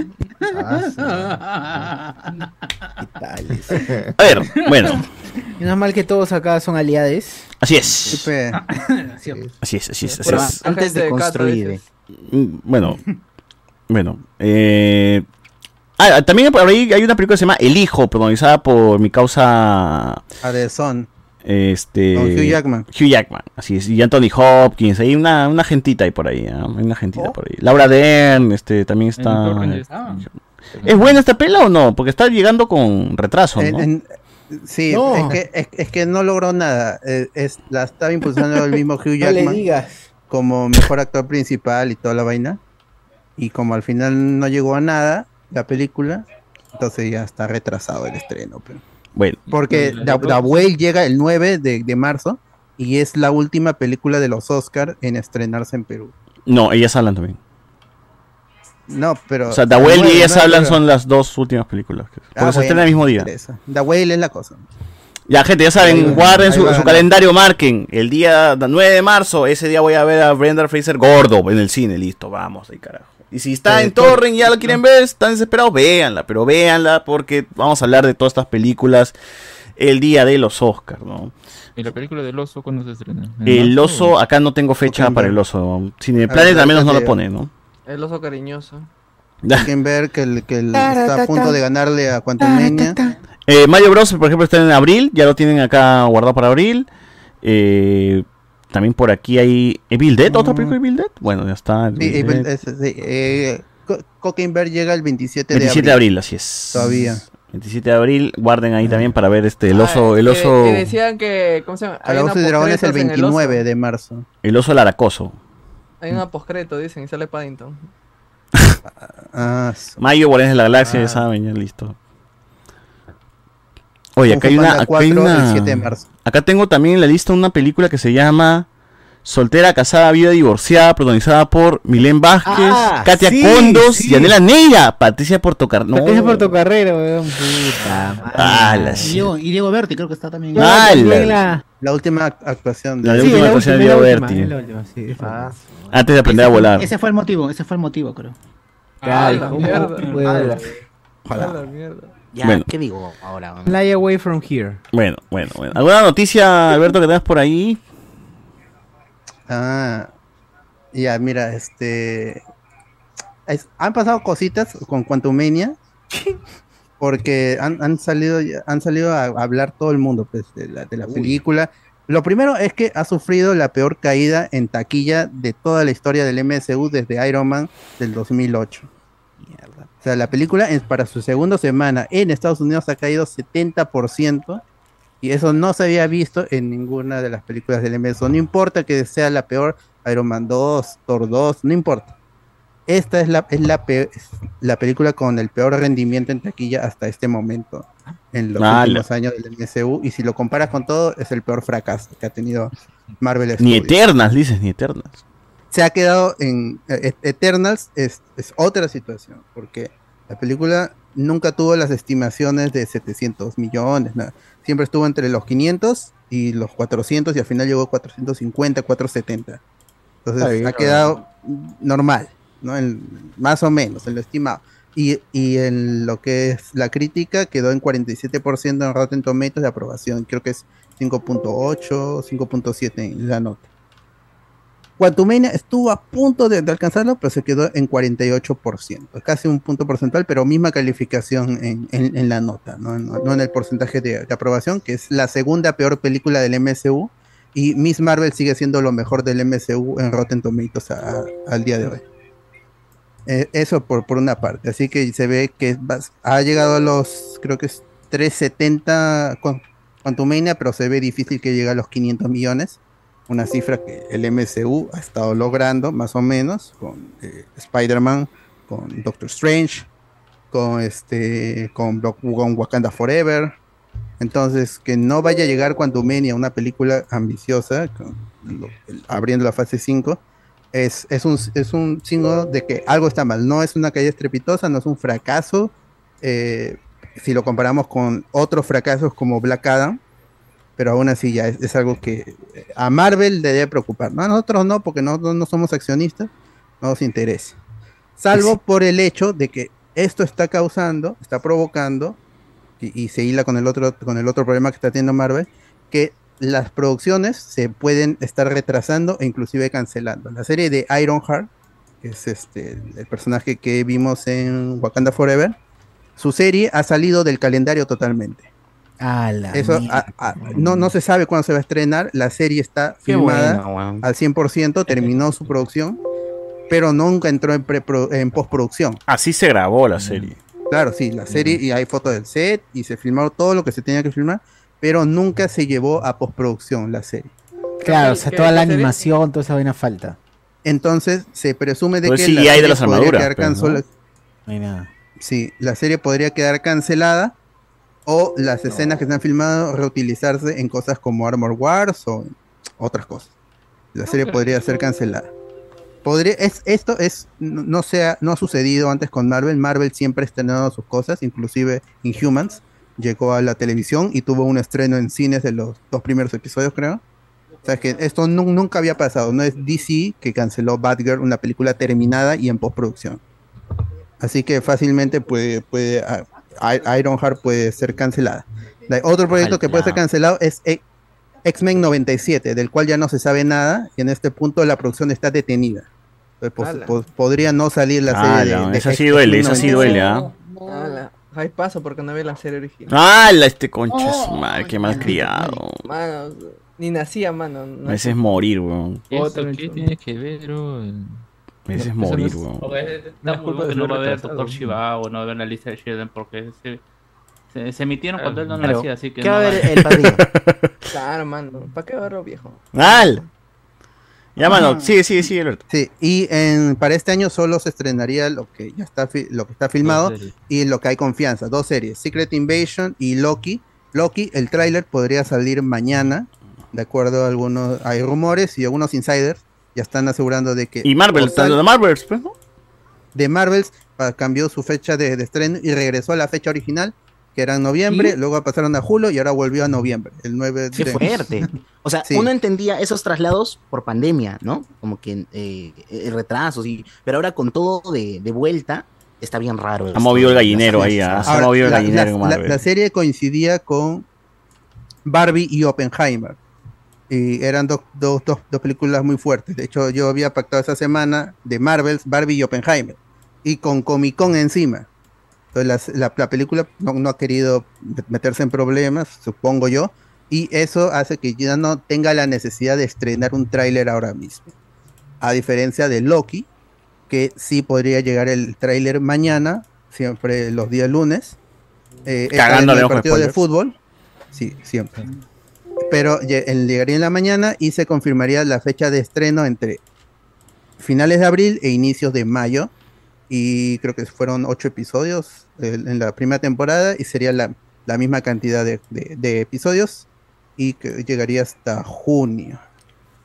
A ver, bueno, Menos mal que todos acá son aliades. así es. Siempre- Así es, así es, así Pero es. Antes de construir. Mm, Bueno, bueno. Eh, ah, también por ahí hay una película que se llama El Hijo, protagonizada por mi causa. A The Son. Este, Con Hugh Jackman. Hugh Jackman, así es. Y Anthony Hopkins. Hay una, una gentita ahí por ahí. ¿ah? Hay una gentita por ahí. Laura Dern, este, también está. Ah. ¿Es buena esta pela o no? Porque está llegando con retraso, ¿no? en- Sí, No. es, que, es, es que no logró nada. Eh, es, la estaba impulsando el mismo (laughs) Hugh No le Jackman digas. como mejor actor principal y toda la vaina. Y como al final no llegó a nada la película, entonces ya está retrasado el estreno. pero- Bueno. Porque The Whale llega el 9 de, de marzo y es la última película de los Oscars en estrenarse en Perú. No, ellas hablan también. No, pero. O sea, The Whale y ellas hablan son las dos últimas películas. Ah, eso estrena bueno, el mismo día. interesa. The Whale es la cosa. Ya, gente, ya saben, Ahí guarden ahí su, su calendario, marquen. El día 9 de marzo, ese día voy a ver a Brenda Fraser gordo en el cine, listo, vamos, ahí carajo. Y si está Eh, en Torrent y ya lo quieren ver, están desesperados, véanla, pero véanla porque vamos a hablar de todas estas películas el día de los Oscars, ¿no? ¿Y la película del oso cuándo se estrena? ¿En El marzo oso, o- acá no tengo fecha para el oso. Cine A Planet ver, al menos no lo de- pone, ¿no? El oso cariñoso. Quieren ver que, el, que el- está a punto de ganarle a Quantum Mania. Eh, Mario Bros, por ejemplo, está en abril, ya lo tienen acá guardado para abril. Eh, también por aquí hay Evil Dead, otra película de Evil Dead. Bueno, ya está. Sí, Evil eh, Dead. es- sí, eh, Co- llega el 27, 27 de de abril. abril, así es. Todavía. 27 de abril, guarden ahí también para ver este el oso, Ah, el que- oso, Que, decían que. ¿Cómo se llama? Calabozos y Dragones el postcréditos en el oso. 29 de marzo. el oso laracoso. Hay una postcreto, dicen, y sale Paddington. (laughs) Ah, Mayo, Guardianes de la Galaxia, ya Ah. saben, ya listo. Oye, acá hay una, acá hay 4 el una- 7 de marzo. acá tengo también en la lista una película que se llama Soltera, casada, viuda, divorciada, protagonizada por Milén Vázquez, Ah, Katia sí, Condos, sí. Yanela Neira, Patricia Portocar. No. Patricia por tu carrera, weón. Puta madre. Ah, la Y. Diego, y Diego Berti creo que está también. Ah, la- la- La última act- actuación de La Sí, última la actuación de Diego Berti. la última, sí, esa. Antes de aprender a volar. Ese fue el motivo, ese fue el motivo, creo. Ah, Ay, la ¿cómo mierda. puedo? Ah, la- Ojalá. ah, la mierda. Ya, Bueno. ¿qué digo ahora? Fly away from here. Bueno, bueno, bueno. ¿Alguna noticia, Alberto, que tengas por ahí? Ah, ya, mira, este. es- han pasado cositas con Quantumania. (laughs) Porque han, han salido, han salido a hablar todo el mundo pues, de la, de la película. Lo primero es que ha sufrido la peor caída en taquilla de toda la historia del MSU desde Iron Man del 2008. O sea, la película en- para su segunda semana en Estados Unidos ha caído 70%. Y eso no se había visto en ninguna de las películas del MSU. No importa que sea la peor Iron Man 2, Thor 2, no importa. Esta es la, es la, pe- es la película con el peor rendimiento en taquilla hasta este momento en los últimos años del MCU. Y si lo comparas con todo, es el peor fracaso que ha tenido Marvel Ni Studios. Eternas, dices, ni Eternas. Se ha quedado en eh, Eternals, es, es otra situación, porque la película nunca tuvo las estimaciones de 700 millones, nada. siempre estuvo entre los 500 y los 400 y al final llegó a 450, 470. Entonces ha quedado normal, ¿no? En- más o menos, en lo estimado. Y, y en lo que es la crítica quedó en 47% en Rotten Tomatoes de aprobación, creo que es 5.8, 5.7 en la nota. Quantumania estuvo a punto de, alcanzarlo, pero se quedó en 48%, casi un punto porcentual, pero misma calificación en, la nota, ¿no? En el porcentaje de, aprobación, que es la segunda peor película del MCU, y Miss Marvel sigue siendo lo mejor del MCU en Rotten Tomatoes a- al día de hoy. Eh, eso por, por una parte, así que se ve que ha llegado a los, creo que es 370 Quan- Quantumania, pero se ve difícil que llegue a los 500 millones una cifra que el MCU ha estado logrando más o menos con eh, Spider-Man, con Doctor Strange, con este con, con Wakanda Forever. Entonces, que no vaya a llegar Quantumania, una película ambiciosa, abriendo la fase 5, es, es, un, es un signo de que algo está mal. No es una caída estrepitosa, no es un fracaso. eh, si lo comparamos con otros fracasos como Black Adam, pero aún así ya es, es algo que eh, a Marvel le debe preocupar. ¿no? A nosotros no, porque no, no, no somos accionistas, no nos interesa. Salvo por el hecho de que esto está causando, está provocando, y, y se hila con el, otro, con el otro problema que está teniendo Marvel, que las producciones se pueden estar retrasando e inclusive cancelando. La serie de Ironheart, que es este, el personaje que vimos en Wakanda Forever, su serie ha salido del calendario totalmente. Eso a- a- no, no se sabe cuándo se va a estrenar. La serie está Qué filmada bueno, al 100%, terminó su producción, pero nunca entró en, en postproducción. Así se grabó la serie. Claro, sí, la serie y hay fotos del set y se filmaron todo lo que se tenía que filmar, pero nunca se llevó a postproducción la serie. Claro, o sea, ¿Qué- toda la animación, toda esa vaina falta. Entonces se presume de Pues que sí, la hay de serie las podría armaduras, quedar pues, ¿no? cancela- No hay nada. Sí, la serie podría quedar cancelada o las escenas que se han filmado reutilizarse en cosas como Armor Wars o otras cosas. La serie podría ser cancelada. Podría, es, esto es, no, no sea, no ha sucedido antes con Marvel. Marvel siempre ha estrenado sus cosas, inclusive Inhumans llegó a la televisión y tuvo un estreno en cines de los dos primeros episodios, creo. O sea que esto nu- nunca había pasado. No es DC que canceló Batgirl, una película terminada y en postproducción. Así que fácilmente puede, puede a- I- Ironheart puede ser cancelada. La- otro proyecto que puede ser cancelado es E- X-Men 97, del cual ya no se sabe nada y en este punto la producción está detenida. Entonces, pos- Ala. pos- podría no salir la Ah, serie de, no, de esa sí duele, esa sí 97. duele, ¿ah? Ala, Hay paso porque no ve la serie original. ¡Hala, este concha su madre! ¡Qué mal criado! Mano, ni nacía, mano. no Ese es morir, weón. ¿Eso Otro qué tiene que ver, bro? Ese es Eso morir, no weón. No es culpa de no ser va a ver retrasado. Doctor Shivago, no va a ver la lista de Sheldon porque se, se, se emitieron cuando él no Claro. nacía, así que ¿Qué no va a ver vale. el (laughs) padrino? Claro, mano. ¿Para qué verlo viejo? ¡Al! Ya, mano, sigue, sigue, sigue, Alberto. Sí, y en, para este año solo se estrenaría lo que ya está fi- lo que está filmado y lo que hay confianza, dos series, Secret Invasion y Loki. Loki, el tráiler podría salir mañana, de acuerdo a algunos, hay rumores y algunos insiders ya están asegurando de que Y Marvel, tanto de Marvel, pues, ¿no? de Marvels cambió su fecha de, de estreno y regresó a la fecha original, que era en noviembre, luego pasaron a julio y ahora volvió a noviembre, el 9 Qué de fuerte. O sea, Sí. uno entendía esos traslados por pandemia, ¿no? Como que eh, retrasos, y, pero ahora con todo de, de vuelta, está bien raro. Ha movido el gallinero ahí, ah, se ha movido el gallinero la serie coincidía con Barbie y Oppenheimer. Y eran dos, dos, dos, dos películas muy fuertes. De hecho, yo había pactado esa semana de Marvels, Barbie y Oppenheimer. Y con Comic Con encima. Entonces la, la- la película no, no ha querido meterse en problemas, supongo yo. Y eso hace que ya no tenga la necesidad de estrenar un tráiler ahora mismo. A diferencia de Loki, que sí podría llegar el tráiler mañana, siempre los días lunes. Eh, Cagándole el partido de fútbol. Sí, siempre. Pero llegaría en la mañana y se confirmaría la fecha de estreno entre finales de abril e inicios de mayo. Y creo que fueron ocho episodios en la primera temporada y sería la, la misma cantidad de, de- de episodios y que llegaría hasta junio.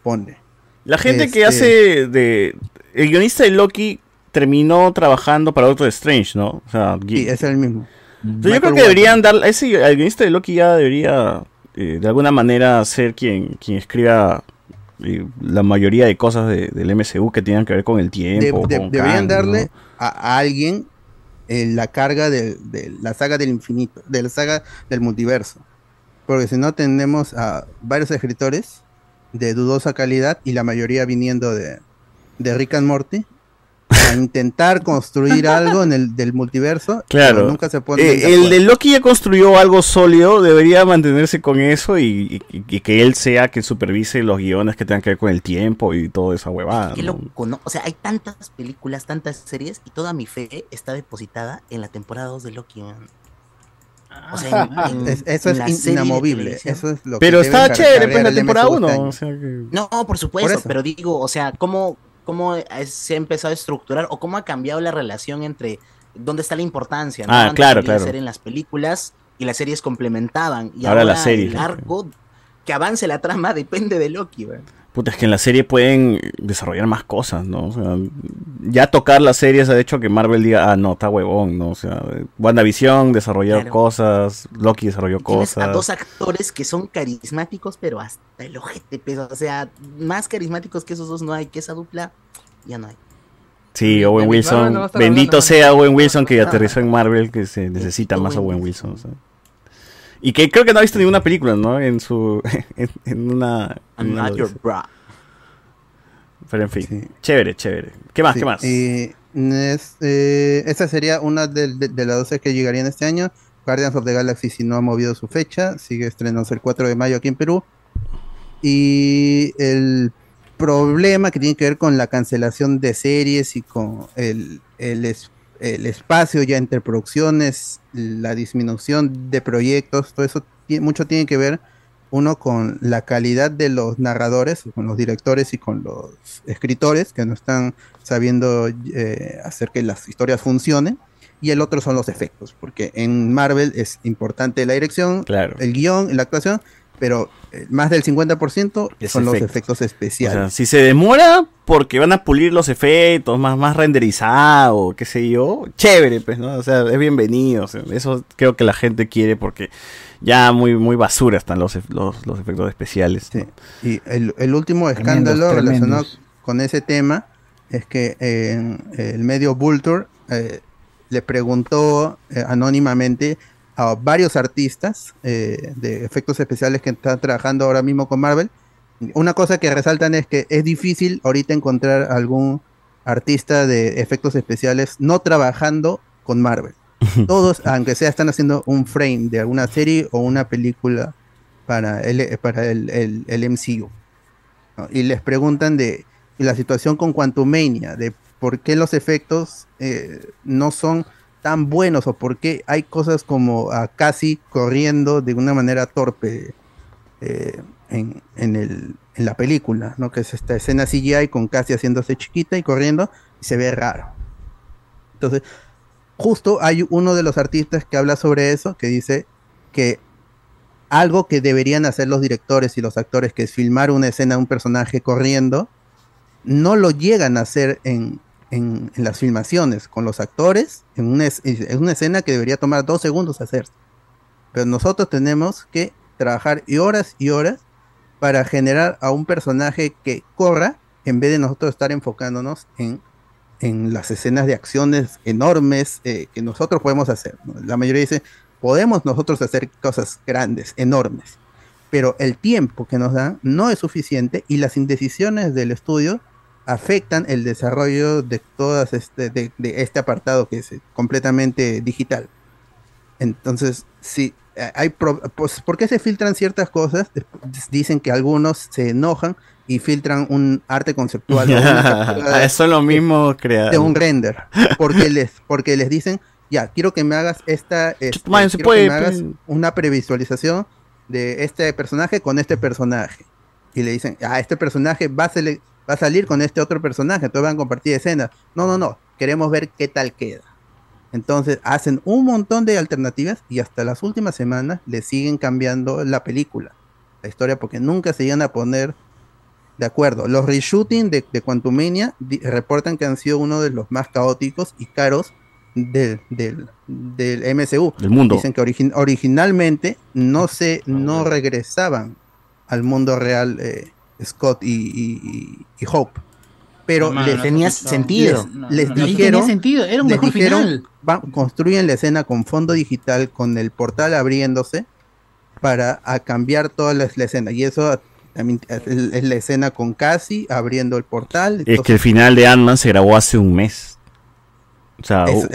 Ponle. La gente que Este- hace de. El guionista de Loki terminó trabajando para Doctor Strange, ¿no? O sea, Sí, es el mismo. Entonces, yo creo que deberían dar. Ese, el guionista de Loki ya debería, eh, de alguna manera, ser quien, quien escriba eh, la mayoría de cosas de- del MCU que tengan que ver con el tiempo. de- con deberían Kang, ¿no? darle a, a alguien eh, la carga de, de la saga del infinito, de la saga del multiverso. Porque si no tenemos a varios escritores de dudosa calidad y la mayoría viniendo de, de Rick and Morty a intentar construir algo en el del multiverso. Claro. pero nunca se ponen Eh, el de Loki ya construyó algo sólido, debería mantenerse con eso y, y- y que él sea quien supervise los guiones que tengan que ver con el tiempo y toda esa huevada. Qué ¿no? loco, ¿no? O sea, hay tantas películas, tantas series y toda mi fe está depositada en la temporada 2 de Loki. man. O sea, en- (laughs) en- Es- eso en es inamovible. Eso es lo Pero que está chévere, pues, la temporada MCU este 1. año. O sea que... No, por supuesto, Por pero digo, o sea, ¿cómo, cómo se ha empezado a estructurar o cómo ha cambiado la relación entre dónde está la importancia? ¿no? Ah, Antes claro, claro. ser en las películas y las series complementaban. Y Ahora ahora, el arco que avance la trama (laughs) depende de Loki, güey. Puta, es que en la serie pueden desarrollar más cosas, ¿no? O sea, ya tocar las series ha hecho que Marvel diga, ah, no, está huevón, ¿no? O sea, WandaVision desarrolló Claro. cosas, Loki desarrolló Tienes a cosas. dos actores que son carismáticos, pero hasta el ojete pesa. O sea, más carismáticos que esos dos no hay, que esa dupla ya no hay. Sí, Owen no Wilson. Bendito hablando, sea Owen Wilson que aterrizó en Marvel, que se necesita más a Owen Wilson. o sea. Y que creo que no ha visto ninguna película, ¿no? En su. (laughs) en, en una. en I'm una not de your bra. Pero en fin. Chévere, chévere. ¿Qué más? Sí, ¿Qué más? Es, eh, esa sería una de, de- de las 12 que llegarían este año. Guardians of the Galaxy, si no ha movido su fecha, sigue estrenándose el 4 de mayo aquí en Perú. Y el problema que tiene que ver con la cancelación de series y con el, el es- el espacio ya entre producciones, la disminución de proyectos, todo eso mucho tiene que ver uno con la calidad de los narradores, con los directores y con los escritores que no están sabiendo eh, hacer que las historias funcionen. Y el otro son los efectos, porque en Marvel es importante la dirección, Claro. el guion, la actuación, pero eh, más del 50% Es son los efectos. O especiales. sea, si se demora porque van a pulir los efectos, más, más renderizado, qué sé yo, chévere, pues, ¿no? O sea, es bienvenido. o sea, eso creo que la gente quiere porque ya muy, muy basura están los, los, los efectos especiales. ¿no? Y el, el último Tremendos, escándalo relacionado tremendos. con ese tema es que eh, el medio Vulture eh, le preguntó eh, anónimamente a varios artistas eh, de efectos especiales que están trabajando ahora mismo con Marvel. Una cosa que resaltan es que es difícil ahorita encontrar algún artista de efectos especiales no trabajando con Marvel. (laughs) Todos, aunque sea, están haciendo un frame de alguna serie o una película para el, para el, el- el MCU. ¿no? Y les preguntan de la situación con Quantumania, de por qué los efectos eh, no son tan buenos o por qué hay cosas como a casi corriendo de una manera torpe eh, en, en el- en la película, ¿no? que es esta escena CGI con casi haciéndose chiquita y corriendo y se ve raro. Entonces, justo hay uno de los artistas que habla sobre eso, que dice que algo que deberían hacer los directores y los actores, que es filmar una escena de un personaje corriendo, no lo llegan a hacer en, en- en las filmaciones con los actores, en una, es una escena que debería tomar dos segundos hacerse. Pero nosotros tenemos que trabajar y horas y horas para generar a un personaje que corra en vez de nosotros estar enfocándonos en, en las escenas de acciones enormes eh, que nosotros podemos hacer. ¿no? La mayoría dice, podemos nosotros hacer cosas grandes, enormes, pero el tiempo que nos dan no es suficiente y las indecisiones del estudio afectan el desarrollo de todas este, de, de este apartado que es completamente digital. Entonces, sí, eh, hay pro- pues, ¿por qué se filtran ciertas cosas? Dicen que algunos se enojan y filtran un arte conceptual. o una (laughs) captura de- Son lo mismo creados. de un render. Porque les, porque les dicen, ya, quiero que me hagas esta, este, man, se quiero puede, que me hagas una previsualización de este personaje con este personaje. Y le dicen, ah, este personaje va a, va a salir con este otro personaje, entonces van a compartir escenas. No, no, no, queremos ver qué tal queda. Entonces hacen un montón de alternativas y hasta las últimas semanas le siguen cambiando la película, la historia, porque nunca se iban a poner de acuerdo. Los reshooting de, de Quantumania reportan que han sido uno de los más caóticos y caros del, del, del MCU. Del mundo. Dicen que origin- originalmente no se no regresaban al mundo real eh, Scott y, y- y- y Hope. Pero No, les, no tenía sentido. les- No, les no, no. Ahí dijeron, tenía sentido, era un les mejor dijeron, final. va- construyen la escena con fondo digital, con el portal abriéndose para a cambiar toda la, la escena. Y eso también es, es la escena con Cassie abriendo el portal. Es que el final de Ant-Man se grabó hace un mes. O sea, Es-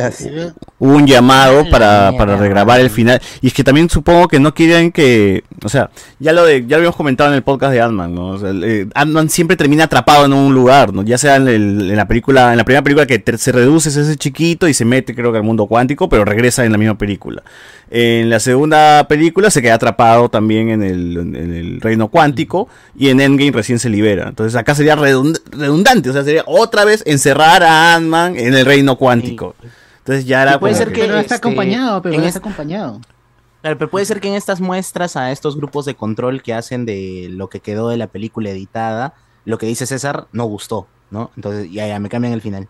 hubo un llamado para, para regrabar el final. Y es que también supongo que no quieren que. O sea, ya lo de, ya lo habíamos comentado en el podcast de Ant-Man, ¿no? O sea, eh, Ant-Man siempre termina atrapado en un lugar, ¿no? Ya sea en, el- en la película, en la primera película que te- se reduce es ese chiquito y se mete, creo que al mundo cuántico, pero regresa en la misma película. En la segunda película se queda atrapado también en el, en el reino cuántico y en Endgame recién se libera. Entonces acá sería redund- redundante, o sea, sería otra vez encerrar a Ant-Man en el reino cuántico. Entonces ya era puede ser que Pero está este, acompañado, pero en está este- acompañado. Claro, pero puede ser que en estas muestras a estos grupos de control que hacen de lo que quedó de la película editada, lo que dice César no gustó, ¿no? Entonces ya, ya me cambian el final.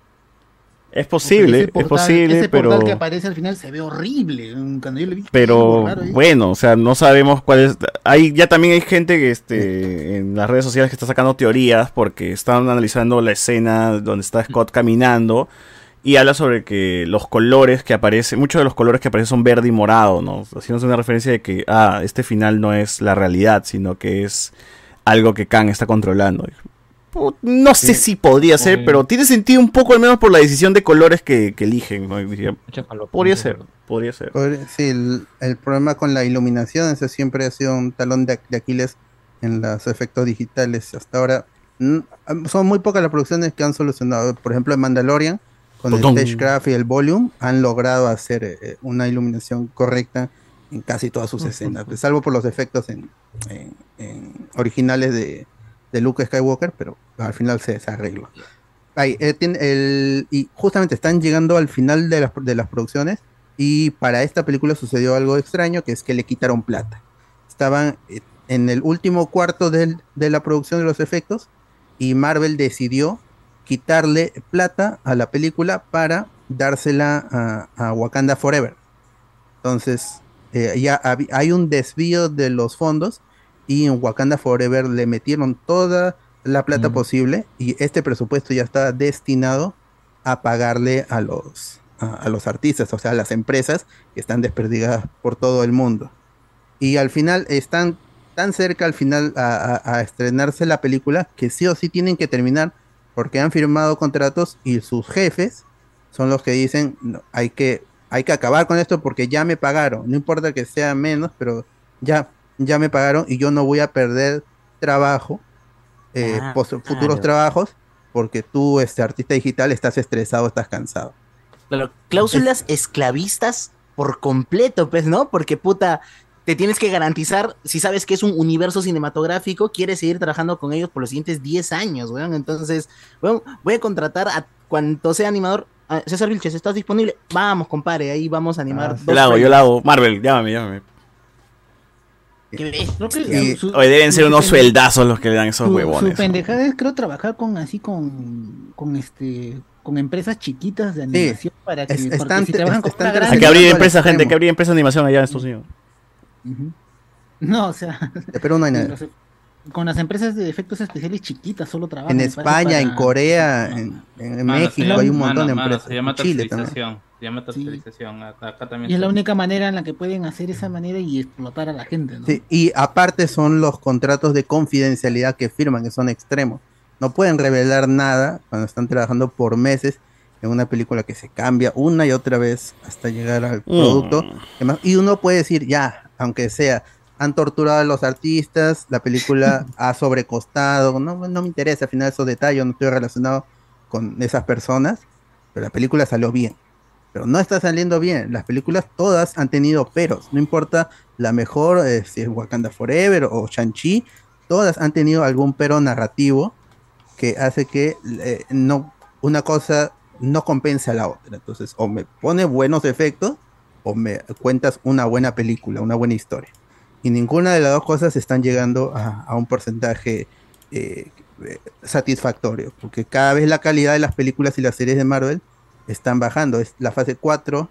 Es posible, es posible, ese pero portal que aparece al final se ve horrible. Cuando yo lo vi, pero raro ahí. bueno, o sea, no sabemos cuál es. Hay ya también hay gente que este en las redes sociales que está sacando teorías porque están analizando la escena donde está Scott caminando y habla sobre que los colores que aparecen, muchos de los colores que aparecen son verde y morado, ¿no? Haciéndose una referencia de que ah, este final no es la realidad, sino que es algo que Kang está controlando. No sé si podría ser, pero tiene sentido un poco al menos por la decisión de colores que, que eligen. ¿no? Podría ser, podría ser. Sí, el, el problema con la iluminación, ese siempre ha sido un talón de, de Aquiles en los efectos digitales. Hasta ahora son muy pocas las producciones que han solucionado. Por ejemplo, en Mandalorian, con Totón. el Stagecraft y el Volume han logrado hacer eh, una iluminación correcta en casi todas sus escenas, pues, salvo por los efectos en, en- en originales de, de Luke Skywalker, pero al final se, arregló. Ahí, eh, el- y justamente están llegando al final de las, de las producciones y para esta película sucedió algo extraño, que es que le quitaron plata. Estaban eh, en el último cuarto del- de la producción de los efectos y Marvel decidió quitarle plata a la película para dársela a, a Wakanda Forever. Entonces, eh, ya hay un desvío de los fondos y en Wakanda Forever le metieron toda la plata posible y este presupuesto ya está destinado a pagarle a los, a, a los artistas, o sea, a las empresas que están desperdigadas por todo el mundo. Y al final están tan cerca al final a, a- a estrenarse la película que sí o sí tienen que terminar porque han firmado contratos y sus jefes son los que dicen "No, hay que hay que acabar con esto porque ya me pagaron. No importa que sea menos pero ya ya me pagaron y yo no voy a perder trabajo eh, Ah, futuros trabajos porque tú este artista digital estás estresado estás cansado Claro, cláusulas esclavistas por completo, pues, ¿no? Porque puta, te tienes que garantizar, si sabes que es un universo cinematográfico, quieres seguir trabajando con ellos por los siguientes 10 años, weón. Entonces, weón, voy a contratar a cuanto sea animador. Ah, César Vilches, ¿estás disponible? Vamos, compadre, ahí vamos a animar. Yo la hago, yo la hago. Marvel, llámame, llámame. ¿Qué ves? Creo que su- Oye, deben ser unos sueldazos los que le dan esos su- huevones. Su pendejada es creo trabajar con así con, con este con empresas chiquitas de animación para que Es- están- si trabajan con están una gran- Hay que abrir al empresa, gente, hay que abrir empresa de animación allá en Estados Unidos. No, o sea, De Perú no hay nada. (laughs) los- con las empresas de efectos especiales chiquitas solo trabajan. en España en Corea en, en Mano, se México llama- hay un montón mano, de mano, empresas Se llama Chile también. Se llama tercerización. Acá, acá también. Y es la única manera en la que pueden hacer esa manera y explotar a la gente, ¿no? Sí, y aparte son los contratos de confidencialidad que firman, que son extremos. No pueden revelar nada cuando están trabajando por meses en una película que se cambia una y otra vez hasta llegar al producto. Además, Y uno puede decir, ya, aunque sea, han torturado a los artistas, la película (laughs) ha sobrecostado, no, no me interesa, al final esos detalles, no estoy relacionado con esas personas, pero la película salió bien. Pero no está saliendo bien. Las películas todas han tenido peros. No importa la mejor, eh, si es Wakanda Forever o Shang-Chi, todas han tenido algún pero narrativo que hace que eh, no, una cosa no compense a la otra. Entonces, o me pone buenos efectos o me cuentas una buena película, una buena historia. Y ninguna de las dos cosas están llegando a, a un porcentaje eh, eh, satisfactorio, porque cada vez la calidad de las películas y las series de Marvel están bajando. Es la fase 4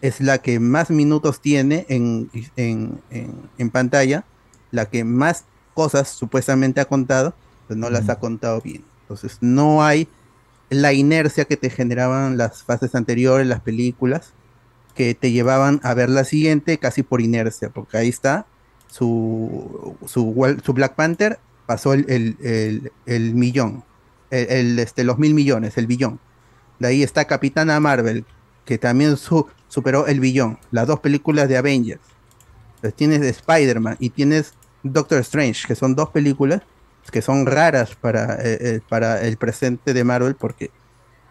es la que más minutos tiene en, en, en- en pantalla, la que más cosas supuestamente ha contado, pues no las ha contado bien. Entonces no hay la inercia que te generaban las fases anteriores, las películas, que te llevaban a ver la siguiente casi por inercia, porque ahí está su, su, Black Panther, pasó el, el- el- el millón, este, los mil millones, el billón. De ahí está Capitana Marvel, que también su- superó el billón. Las dos películas de Avengers. Pues tienes de Spider-Man y tienes Doctor Strange, que son dos películas que son raras para, eh, eh, para el presente de Marvel porque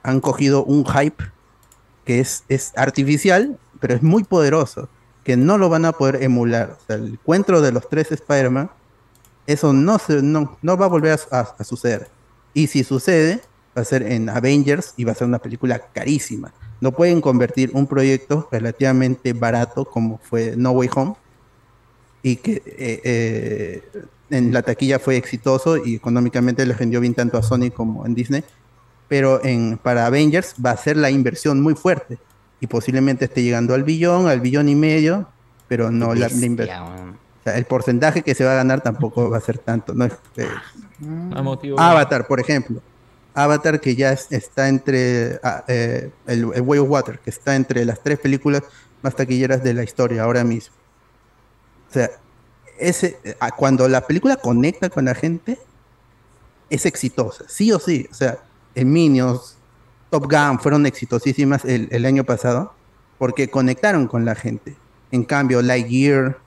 han cogido un hype que es, es artificial, pero es muy poderoso, que no lo van a poder emular. O sea, el encuentro de los tres Spider-Man, eso no, se, no, no va a volver a, suceder. Y si sucede, va a ser en Avengers y va a ser una película carísima. No pueden convertir un proyecto relativamente barato como fue No Way Home y que eh, eh, en la taquilla fue exitoso y económicamente le vendió bien tanto a Sony como en Disney, pero en, para Avengers va a ser la inversión muy fuerte y posiblemente esté llegando al billón, al billón y medio, pero no la, la inversión. O sea, el porcentaje que se va a ganar tampoco va a ser tanto. ¿no? Eh, A motivo- Avatar, por ejemplo. Avatar que ya es- está entre ah, eh, el, el Way of Water, que está entre las tres películas más taquilleras de la historia ahora mismo. O sea, ese, ah, cuando la película conecta con la gente, es exitosa, sí o sí. O sea, Minions, Top Gun fueron exitosísimas el, año pasado porque conectaron con la gente. En cambio, Lightyear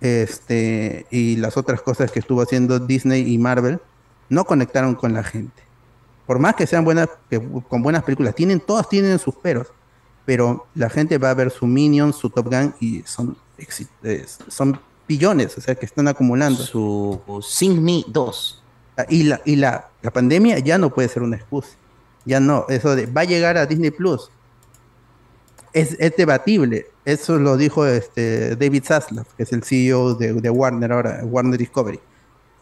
este, y las otras cosas que estuvo haciendo Disney y Marvel no conectaron con la gente. por más que sean buenas, que, con buenas películas, tienen, todas tienen sus peros, pero la gente va a ver su Minions, su Top Gun y son, eh, son billones, o sea, que están acumulando. Su Sing Me 2. Y la, y la, la pandemia ya no puede ser una excusa. Ya no, eso de va a llegar a Disney Plus. Es, es debatible. Eso lo dijo este David Zaslav, que es el CEO de, de Warner ahora, Warner Discovery.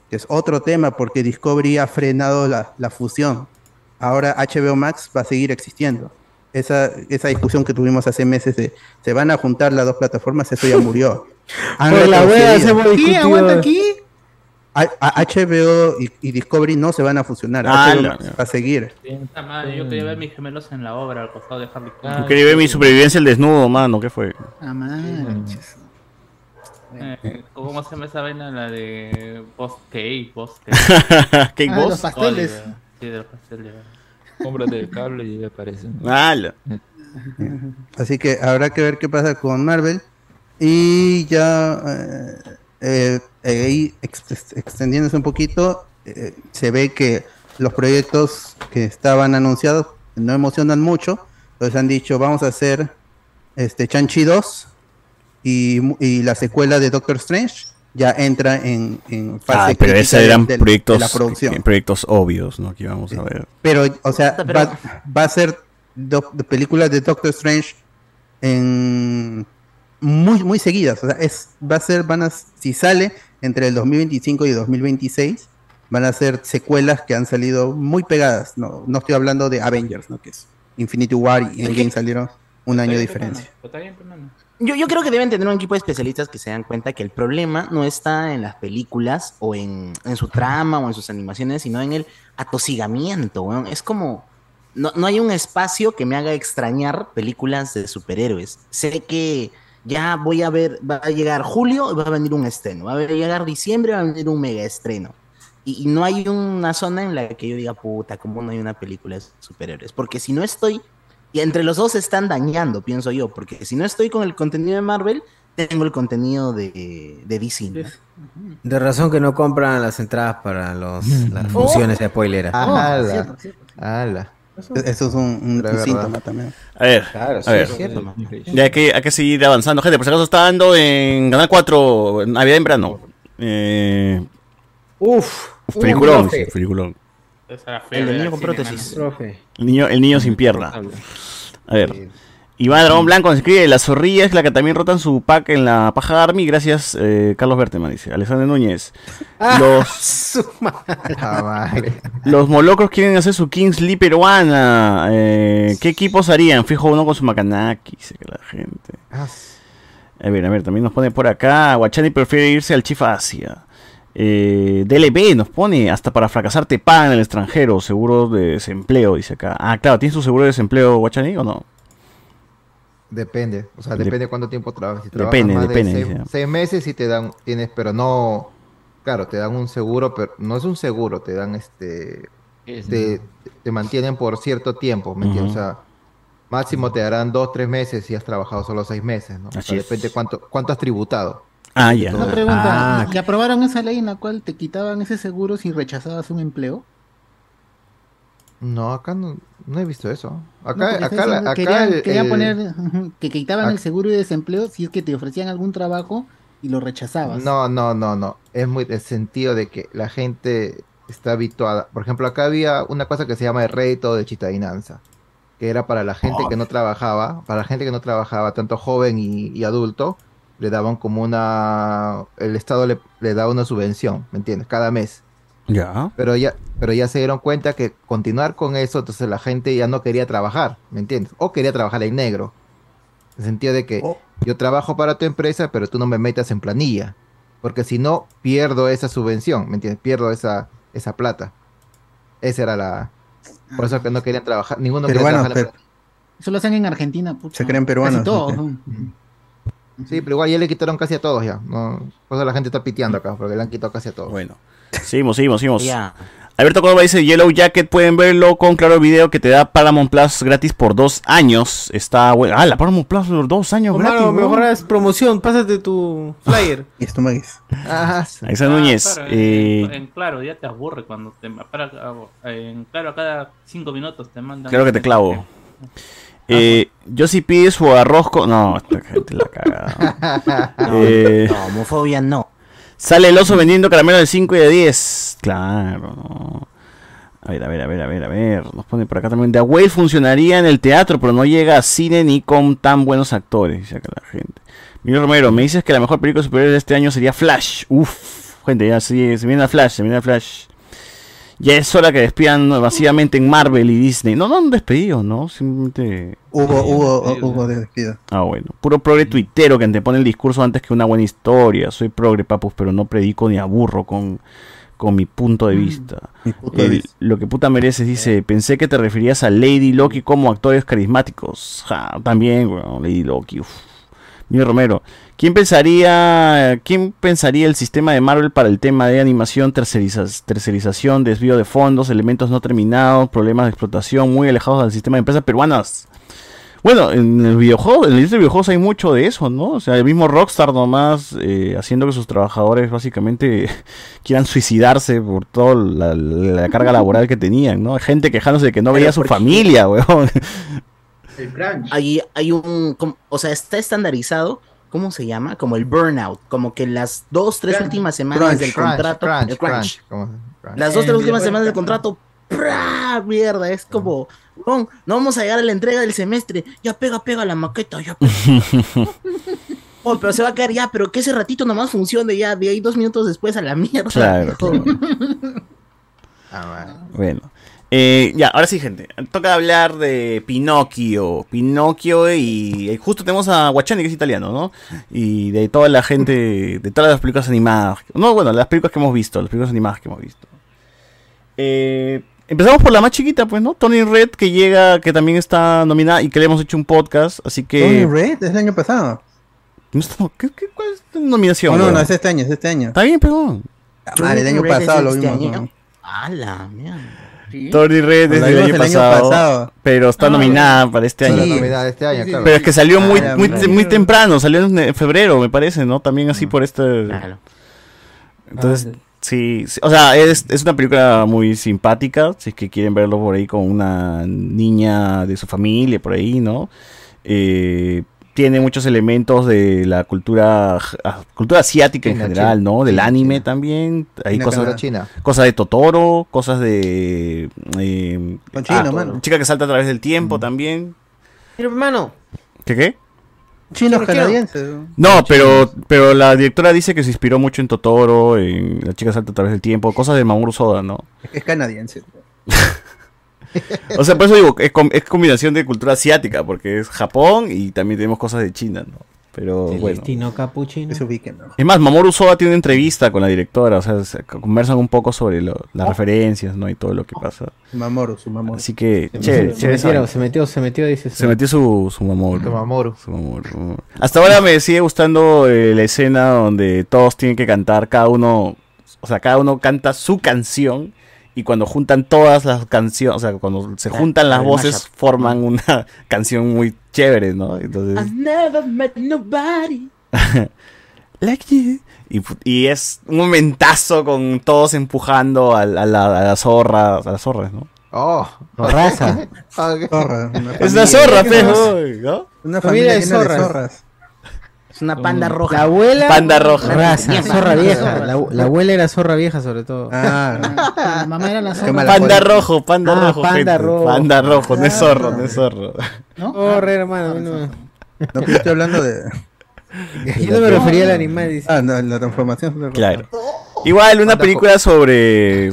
Que es otro tema porque Discovery ha frenado la, la fusión. Ahora HBO Max va a seguir existiendo. Esa, esa discusión que tuvimos hace meses de se van a juntar las dos plataformas, eso ya murió. Han (laughs) Por la wea hemos ¿Qué? ¿Aguanta aquí? A- a- HBO y, y Discovery no se van a fusionar. Ah, HBO va a seguir. Madre, yo quería ver mis gemelos en la obra al costado de Harley Quinn. Yo quería ver mi supervivencia el desnudo, mano. ¿Qué fue? Ah, manches. Eh, ¿Cómo se llama esa vaina? La de Post Cake, Post (laughs) Cake Ah, Boss. los pasteles. Sí, de los pasteles. Cómprate el cable y aparece. ¡Hala! Así que habrá que ver qué pasa con Marvel. Y ya eh, eh, eh, ahí ex- extendiéndose un poquito, eh, se ve que los proyectos que estaban anunciados no emocionan mucho. Entonces han dicho, vamos a hacer este Chanchi 2 y, y la secuela de Doctor Strange ya entra en, en fase Ah, pero esos de- eran de- de proyectos, la producción. proyectos obvios, ¿no? Que íbamos a ver. Pero, o sea, va, va a ser do- de películas de Doctor Strange en muy, muy seguidas. O sea, es, va a ser, van a, si sale entre el 2025 y 2026, van a ser secuelas que han salido muy pegadas. No, no estoy hablando de Avengers, ¿no? Que es Infinity War y Endgame salieron un año de diferencia. Yo, yo creo que deben tener un equipo de especialistas que se dan cuenta que el problema no está en las películas o en, en su trama o en sus animaciones, sino en el atosigamiento. Es como... No, no hay un espacio que me haga extrañar películas de superhéroes. Sé que ya voy a ver, va a llegar julio y va a venir un estreno. Va a llegar diciembre y va a venir un mega estreno. Y, y no hay una zona en la que yo diga, puta, ¿cómo no hay una película de superhéroes? Porque si no estoy y entre los dos se están dañando, pienso yo, porque si no estoy con el contenido de Marvel, tengo el contenido de, de DC. ¿no? De razón que no compran las entradas para los, las Oh. (laughs) funciones de spoiler. ¡Hala! cierto, cierto. ¡Hala! Eso es un, un- síntoma también. A ver, Claro, a sí, ver. es cierto. Ya hay que, hay que seguir avanzando, gente. Por si acaso está dando en Canal 4, Navidad en verano. Eh, Uf, peliculón. El niño con prótesis. El niño, el niño sin pierna. A ver. Iván Dragón Blanco nos escribe, la zorrilla es la que también rotan su pack en la paja Army. Gracias, eh, Carlos Berteman, dice. Alexander Núñez. (laughs) Ah, Los, su madre. los molocros quieren hacer su Kings League peruana. Eh, ¿Qué equipos harían? Fijo uno con su Macanaki, dice que la gente. A ver, a ver, también nos pone por acá. Guachani prefiere irse al Chifa Asia. Eh, DLB nos pone hasta para fracasar te pagan en el extranjero, seguro de desempleo, dice acá. Ah, claro, ¿tienes tu seguro de desempleo, Guachani, o no? Depende, o sea, Dep- depende cuánto tiempo trabajas. Si trabajas Depende, más de depende, seis, meses y te dan, tienes, pero no, claro, te dan un seguro, pero no es un seguro, te dan este, Es, te, te mantienen por cierto tiempo, ¿me entiendes? O sea, máximo te darán dos, tres meses si has trabajado solo seis meses, ¿no? O sea, Así es. depende cuánto, cuánto has tributado. Ah, ya. Una pregunta, Ah, ¿y aprobaron esa ley en la cual te quitaban ese seguro si rechazabas un empleo? No, acá no, no he visto eso. No, Acá, porque acá, acá querían, el- querían poner (laughs) que quitaban el seguro de desempleo si es que te ofrecían algún trabajo y lo rechazabas. No, no, no, no. Es muy el sentido de que la gente está habituada. Por ejemplo, acá había una cosa que se llama el rédito de chitadinanza, que era para la gente que no trabajaba, para la gente que no trabajaba, tanto joven y, y adulto, le daban como una, el Estado le, le daba una subvención, ¿me entiendes? Cada mes. Ya. Pero ya, pero ya se dieron cuenta que continuar con eso, entonces la gente ya no quería trabajar, ¿me entiendes? O quería trabajar en negro. En el sentido de que yo trabajo para tu empresa, pero tú no me metas en planilla. Porque si no, pierdo esa subvención, ¿me entiendes? Pierdo esa, esa plata. Esa era la... Por eso que no querían trabajar, ninguno quería Peruanos, trabajar en pero- Eso lo hacen en Argentina, pucha. Se creen peruanos, Casi todos. Sí, pero igual ya le quitaron casi a todos ya. No, por eso la gente está piteando acá, porque le han quitado casi a todos. Bueno. Seguimos, seguimos, seguimos. Ya. Alberto Córdoba dice Yellow Jacket, pueden verlo con claro video que te da Paramount Plus gratis por dos años. Está bueno. Ah, la Paramount Plus por dos años gratis. Mejor es promoción, pásate tu flyer. (laughs) Y esto me dice. Ah, (laughs) Ahí está Núñez. Claro, eh, en, en claro, ya te aburre cuando te para, en claro cada cinco minutos te mandan. Claro que te clavo. Eh, yo si pides su arroz con... No, esta gente la caga. (laughs) Eh, No, homofobia no. Sale el oso vendiendo caramelo de 5 y de 10. Claro, no. A ver, a ver, a ver, a ver, a ver. Nos pone por acá también. The Whale funcionaría en el teatro, pero no llega a cine ni con tan buenos actores. Dice acá la gente. Miguel Romero, me dices que la mejor película superior de este año sería Flash. Uf, gente, ya se, se viene a Flash, se viene a Flash. Ya es hora que despidan masivamente en Marvel y Disney. No, no han despedido, ¿no? Simplemente. Hubo, hubo, hubo despido. Ah, bueno. Puro progre tuitero que antepone el discurso antes que una buena historia. Soy progre, papus, pero no predico ni aburro con, con mi punto de vista. punto de vista. Lo que puta mereces dice, pensé que te referías a Lady Loki como actores carismáticos. Ja, también, weón, Lady Loki. Uf. Romero, ¿quién pensaría, ¿quién pensaría el sistema de Marvel para el tema de animación, terceriza- tercerización, desvío de fondos, elementos no terminados, problemas de explotación muy alejados del sistema de empresas peruanas? Bueno, en el videojuego, en el industria de videojuegos hay mucho de eso, ¿no? O sea, el mismo Rockstar nomás eh, haciendo que sus trabajadores básicamente (laughs) quieran suicidarse por toda la, la carga laboral que tenían, ¿no? Gente quejándose de que no Pero veía a su familia, (laughs) weón. Hay, hay un, o sea, está estandarizado, ¿cómo se llama? Como el burnout, como que las dos, tres últimas semanas Crunch, del contrato, crunch, el crunch. crunch, como- crunch. las dos, tres últimas semanas del contrato, ¡prá! mierda, es como, "Weón, no vamos a llegar a la entrega del semestre, ya pega, pega la maqueta, ya pega. (laughs) Oh, pero se va a caer ya, pero que ese ratito nomás funcione ya, de ahí dos minutos después a la mierda. Claro, (laughs) Bueno. Eh, ya, ahora sí, gente. Toca hablar de Pinocchio. Pinocchio y, y justo tenemos a Guachani, que es italiano, ¿no? Y de toda la gente, de todas las películas animadas. No, bueno, las películas que hemos visto, las películas animadas que hemos visto. Eh, empezamos por la más chiquita, pues, ¿no? Tony Red, que llega, que también está nominada y que le hemos hecho un podcast, así que... Tony Red, es el año pasado. ¿qué- qué- cuál es la nominación? No, no, no, es este año, es este año. Está bien, perdón. Ah, el año Red pasado es lo este vimos. año. ¿no? A la mierda. Tony Red año, el año pasado, pasado. pero está Ah, nominada para este Sí, año. de este año, claro. Pero es que salió muy, Ah, muy, claro. muy temprano, salió en febrero, me parece, ¿no? También así por este... Entonces, sí, sí, o sea, es, es una película muy simpática, si es que quieren verlo por ahí con una niña de su familia, por ahí, ¿no? Eh, tiene muchos elementos de la cultura ah, cultura asiática en general, China. ¿no? Del China, anime también. Hay cosas, China, cosas de Totoro, cosas de... eh, Con chino, ah, mano. Chica que salta a través del tiempo también. Mira, hermano. ¿Qué qué? Chinos canadienses. No, pero, pero la directora dice que se inspiró mucho en Totoro, en La chica salta a través del tiempo, cosas de Mamoru Soda, ¿no? Es canadiense. (laughs) O sea, por eso digo, es, com- es combinación de cultura asiática, porque es Japón y también tenemos cosas de China, ¿no? Pero bueno. Celestino Capuchino. Se ubiquen, ¿no? Es más, Mamoru Soda tiene una entrevista con la directora, o sea, se conversan un poco sobre lo- las referencias, ¿no? Y todo lo que pasa. Mamoru, su Mamoru. Así que, Se, chévere, chévere se metió, se metió, dice. Se metió su, su Mamoru. Su Mamoru. Su Mamoru. Hasta ahora me sigue gustando eh, la escena donde todos tienen que cantar, cada uno, o sea, cada uno canta su canción y cuando juntan todas las canciones, o sea, cuando se La- juntan las voces mashup. forman una (laughs) canción muy chévere, ¿no? Entonces, I've never met nobody. (laughs) like you. Y, y es un momentazo con todos empujando a, la- a la, a las zorras, a las zorras, ¿no? Oh, Zorraza. (laughs) Zorra. una Es una familia zorra, pero, de- ¿no? Una Familia familia de llena de zorras. Es una panda roja. La abuela. Panda roja. Raza, Mierda. zorra vieja. La, la abuela era zorra vieja, sobre todo. Ah, La mamá era la zorra. Panda rojo, panda Ah, rojo. panda gente. rojo. Panda rojo, no es zorro, no es zorro. ¿no? Corre, hermano. a mí no me- No, pero yo estoy hablando de. Yo no me refería al animal. dice. Ah, no, la transformación. Claro. Igual una película sobre eh,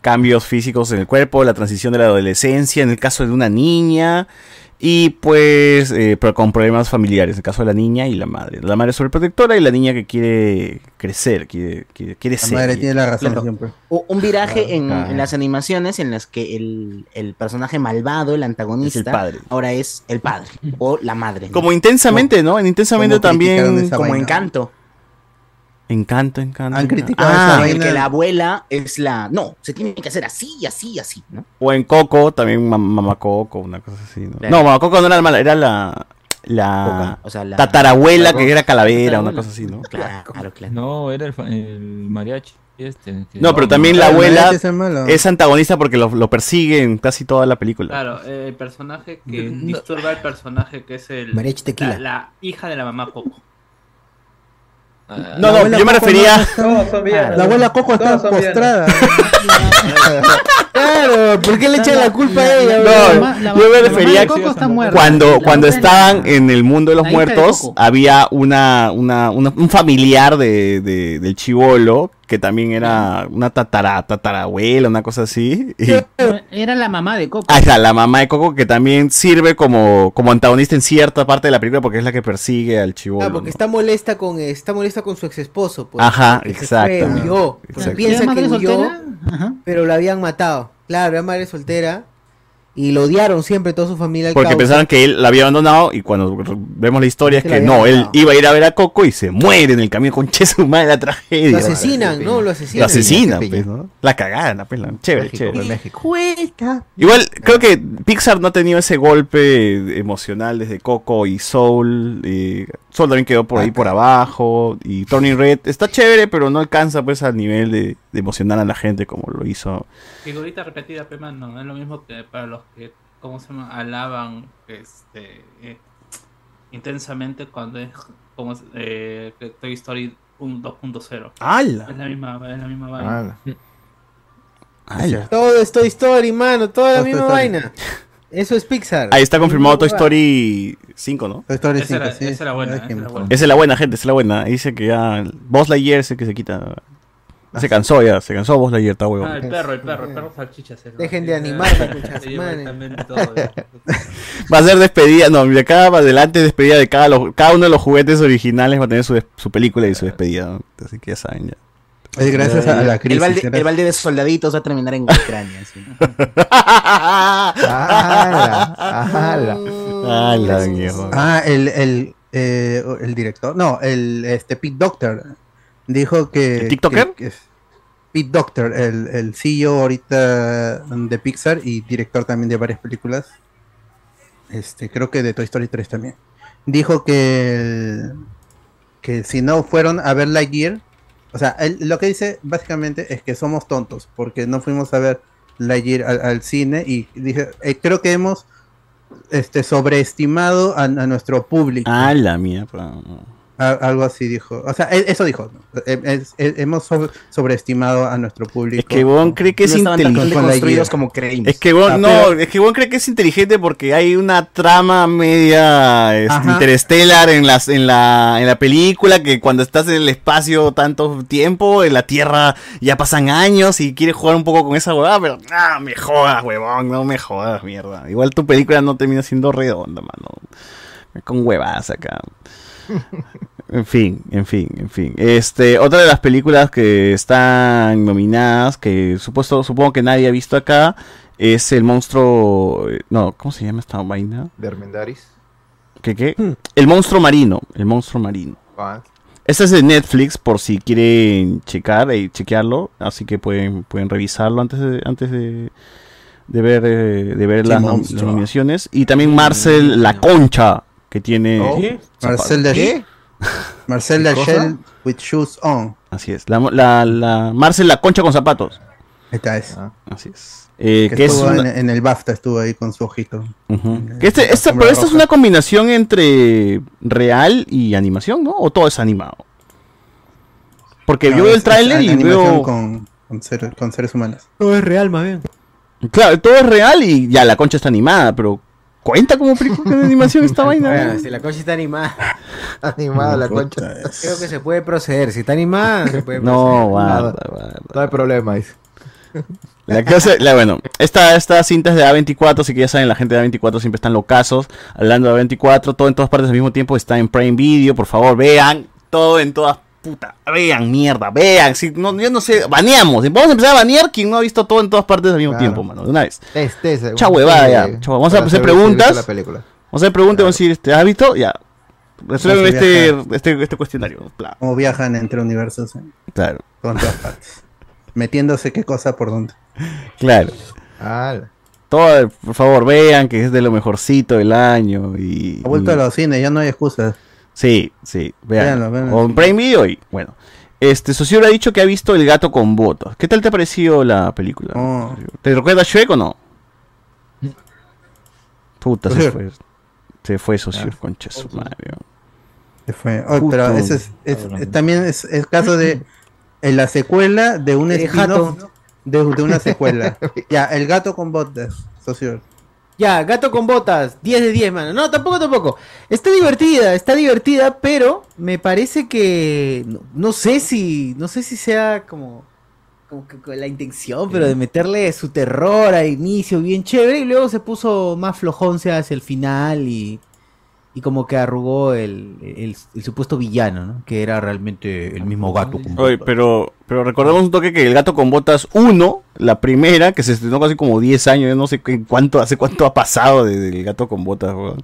cambios físicos en el cuerpo, la transición de la adolescencia, en el caso de una niña, y pues eh, pero con problemas familiares, en el caso de la niña y la madre. La madre sobreprotectora y la niña que quiere crecer, quiere, quiere, quiere La ser. madre tiene la razón Claro. siempre. Un viraje en, Claro. en las animaciones en las que el, el personaje malvado, el antagonista, Es el padre. ahora es el padre o la madre. ¿no? Como intensamente, ¿no? En intensamente Como también. como vaina. encanto. Encanto, encanto. Han criticado Ah, esa En el vaina. que la abuela es la. No, se tiene que hacer así, así, así, ¿no? O en Coco, también Mam- Mamá Coco, una cosa así, ¿no? Claro. No, Mamá Coco no era la mala, era la. La, Coca, o sea, la- tatarabuela la que era calavera, una cosa así, ¿no? Claro, claro. No, era el, el mariachi. Este, que- No, pero también la Claro, abuela es antagonista porque lo, lo persigue en casi toda la película. Claro, eh, el personaje que No. disturba el personaje que es el Mariachi tequila. La, la hija de la mamá Coco. No, La no, abuela yo me Coco refería. no está-. La abuela Coco está postrada. Claro, ¿por qué le echan la culpa a ella? No, la- yo me refería Coco está cuando cuando estaban en el mundo de los de muertos había una, una, una- un familiar de, de- del chivolo que también era una tatara, tatarabuela, una cosa así. Y, (laughs) Era la mamá de Coco. Ah, la mamá de Coco que también sirve como, como antagonista en cierta parte de la película porque es la que persigue al chivolo. Ah, porque está molesta con está molesta con su ex esposo, pues. Ajá, Exacto. piensa ¿Era que huyó? Ajá. pero la habían matado. Claro, era madre soltera y lo odiaron siempre toda su familia Porque causa. pensaban que él la había abandonado y cuando vemos la historia es Que que no, él iba a ir a ver a Coco y se muere en el camino con (laughs) su madre la tragedia. Lo asesinan, ¿no? Lo asesinan. Lo asesinan, pues, ¿no? La cagada, pues, la- chévere, México, chévere. México. Igual, creo que Pixar no ha tenido ese golpe emocional desde Coco y Soul. Y Soul también quedó por ahí por abajo. Y Turning Red está chévere, pero no alcanza pues al nivel de, de emocionar a la gente como lo hizo. Figurita repetida, Pema, no, es lo mismo que para los que, ¿cómo se llama? Alaban este, eh, intensamente cuando es como eh, Toy Story 1 2.0. ¡Hala! Es la misma, es la misma vaina. ¡Hala! Todo es Toy Story, mano, toda la Todo misma vaina. Eso es Pixar. Ahí está confirmado Toy Story 5, ¿no? Toy Story Esa 5, era- sí. esa era buena, Ay, esa qué era mejor. buena. Esa es la buena, gente, esa es la buena. Dice que ya Boss Lightyear es el que se quita. (laughs) Se cansó ya, se cansó Boss Lightyear, está huevón. Ah, el perro, el perro, el perro salchicha. se Dejen de (laughs) ya. (laughs) Va a ser despedida, no, de acá para adelante despedida de cada, lo- cada uno de los juguetes originales va a tener su, su película y su despedida. ¿no? Así que ya saben ya. Es gracias a la El crisis. balde, gracias. el balde de soldaditos va a terminar en Ucrania. sí. ¡Hala! ¡Hala! Ah, la viejo. Ah, el, el, eh, el director, no, el este Pete Doctor dijo que. ¿El TikToker? que- que- Pete Doctor, el, el CEO ahorita de Pixar y director también de varias películas. Este, creo que de Toy Story 3 también. Dijo que, el- que si no fueron a ver Lightyear, o sea, él lo que dice básicamente es que somos tontos porque no fuimos a ver Lightyear al, al cine y dije, eh, creo que hemos este sobreestimado a, a nuestro público. Ah, la mía. Algo así dijo. O sea, e- eso dijo. ¿no? Es- es- hemos sobre- sobreestimado a nuestro público. Es que Bon cree que es No inteligente. construidos como creímos. Es que Bon, Ah, no, pero- es que Bon cree que es inteligente porque hay una trama media este, Ajá. interestelar en las en la en la película que cuando estás en el espacio tanto tiempo, en la Tierra ya pasan años y quieres jugar un poco con esa huevada, pero ah, me jodas, huevón, no me jodas, mierda. Igual tu película no termina siendo redonda, mano. Con huevadas acá. En fin, en fin, en fin. Este, otra de las películas que están nominadas, que supuesto, supongo que nadie ha visto acá, es el monstruo. eh, No, ¿cómo se llama esta vaina? De Armendaris. ¿Qué qué? El monstruo marino. El monstruo marino. Ah, Este es de Netflix, por si quieren checar y chequearlo. Así que pueden, pueden revisarlo antes de, antes de, de ver, eh, de ver nom- las nominaciones. Y también Marcel La Concha, que tiene. Oh, Marcel de (laughs) Marcel. Shell with shoes on. Así es. La, la, la Marcel La Concha con zapatos. Está es. Así es. Eh, que que es estuvo una- en, en el BAFTA, estuvo ahí con su ojito. Que este, esta, pero esta es una combinación entre real y animación, ¿no? ¿O todo es animado? Porque No, yo veo el tráiler y veo... Con, con, ser- con seres humanos. Todo es real, más bien. Claro, todo es real y ya la concha está animada, pero ¿cuenta como película de animación esta vaina? Bueno, si la concha está animada, (laughs) Animada la concha. creo que se puede proceder. Si está animada, se puede proceder. No, guarda. No hay problema. dice. La clase, la, bueno, esta, esta cinta es de A24, así que ya saben, la gente de A24 siempre están locazos. Hablando de A24, todo en todas partes al mismo tiempo está en Prime Video, por favor, vean todo en todas puta, vean, mierda, vean, si, no, yo no sé, baneamos, vamos a empezar a banear quien no ha visto todo en todas partes al mismo Claro. tiempo, mano, de una vez. Test, test, Chao huevada ya, chao, vamos a hacer preguntas. la película. Vamos a hacer preguntas, vamos a decir, este, ¿has visto? Ya. Resuelve Cómo se este, este, este cuestionario. Bla. Cómo viajan entre universos. ¿eh? Claro. Con todas partes. Metiéndose qué cosa por dónde. Claro. Todo, por favor, vean que es de lo mejorcito del año. Y, Ha vuelto y- a los cines, ya no hay excusas. Sí, sí, vean. Véanlo, véanlo. O en Prime Video y bueno. Este, Socio ha dicho que ha visto El gato con botas. ¿Qué tal te ha parecido la película? Oh. ¿Te recuerda a Shrek o no? Puta, se fue. Se fue Socio, Ah. concha su madre. Se fue. Oh, pero ese es, es- es- también es el caso de en la secuela de un gato. de, de una secuela. (laughs) ya, el gato con botas, socio. Ya, gato con botas, 10 de 10, mano. No, tampoco, tampoco. Está divertida, está divertida, pero me parece que no, no sé si no sé si sea como como que con la intención, pero de meterle su terror al inicio bien chévere y luego se puso más flojonce hacia el final y y como que arrugó el, el- el supuesto villano, ¿no? Que era realmente el mismo gato con Oye, pero, pero recordemos un toque que El gato con botas 1, la primera, que se estrenó casi como 10 años, no sé cuánto, hace cuánto ha pasado de- del gato con botas, weón.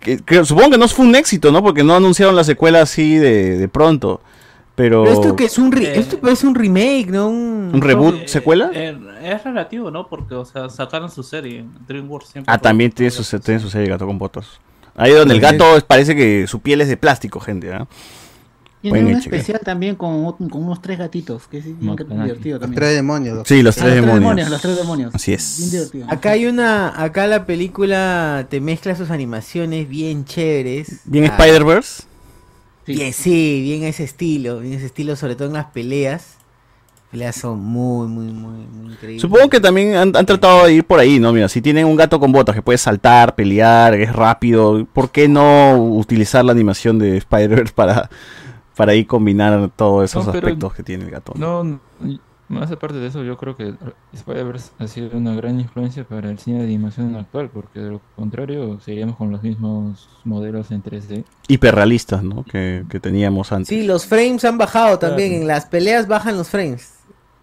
Que, que supongo que no fue un éxito, ¿no? Porque no anunciaron la secuela así de, de pronto. Pero. Pero esto que es un re- esto parece un remake, ¿no? Un, ¿Un reboot secuela? Eh, es relativo, ¿no? Porque, o sea, sacaron su serie. DreamWorks siempre. Ah, también tiene su, tiene su serie gato con botas. Ahí donde el gato es- parece que su piel es de plástico, gente, ¿ah? Tiene Pueden un especial también con, unos tres gatitos, que es bien divertido también. tres demonios. Sí, los Ah, tres demonios. Los tres demonios. Así es. Bien. Acá hay una, acá la película te mezcla sus animaciones bien chéveres. Bien Ah, Spider-Verse. Bien, sí, bien ese estilo, bien ese estilo, sobre todo en las peleas. Peleas son muy, muy, muy, muy increíbles. Supongo que también han, han tratado de ir por ahí, ¿no? Mira, si tienen un gato con botas que puede saltar, pelear, es rápido, ¿por qué no utilizar la animación de Spider-Verse para, para ahí combinar todos esos No, aspectos que tiene el gato? No, no, más aparte de eso, yo creo que Spider-Verse ha sido una gran influencia para el cine de animación actual, porque de lo contrario seguiríamos con los mismos modelos en 3D. Hiperrealistas, ¿no? Que, que teníamos antes. Sí, los frames han bajado también. Claro. En las peleas bajan los frames.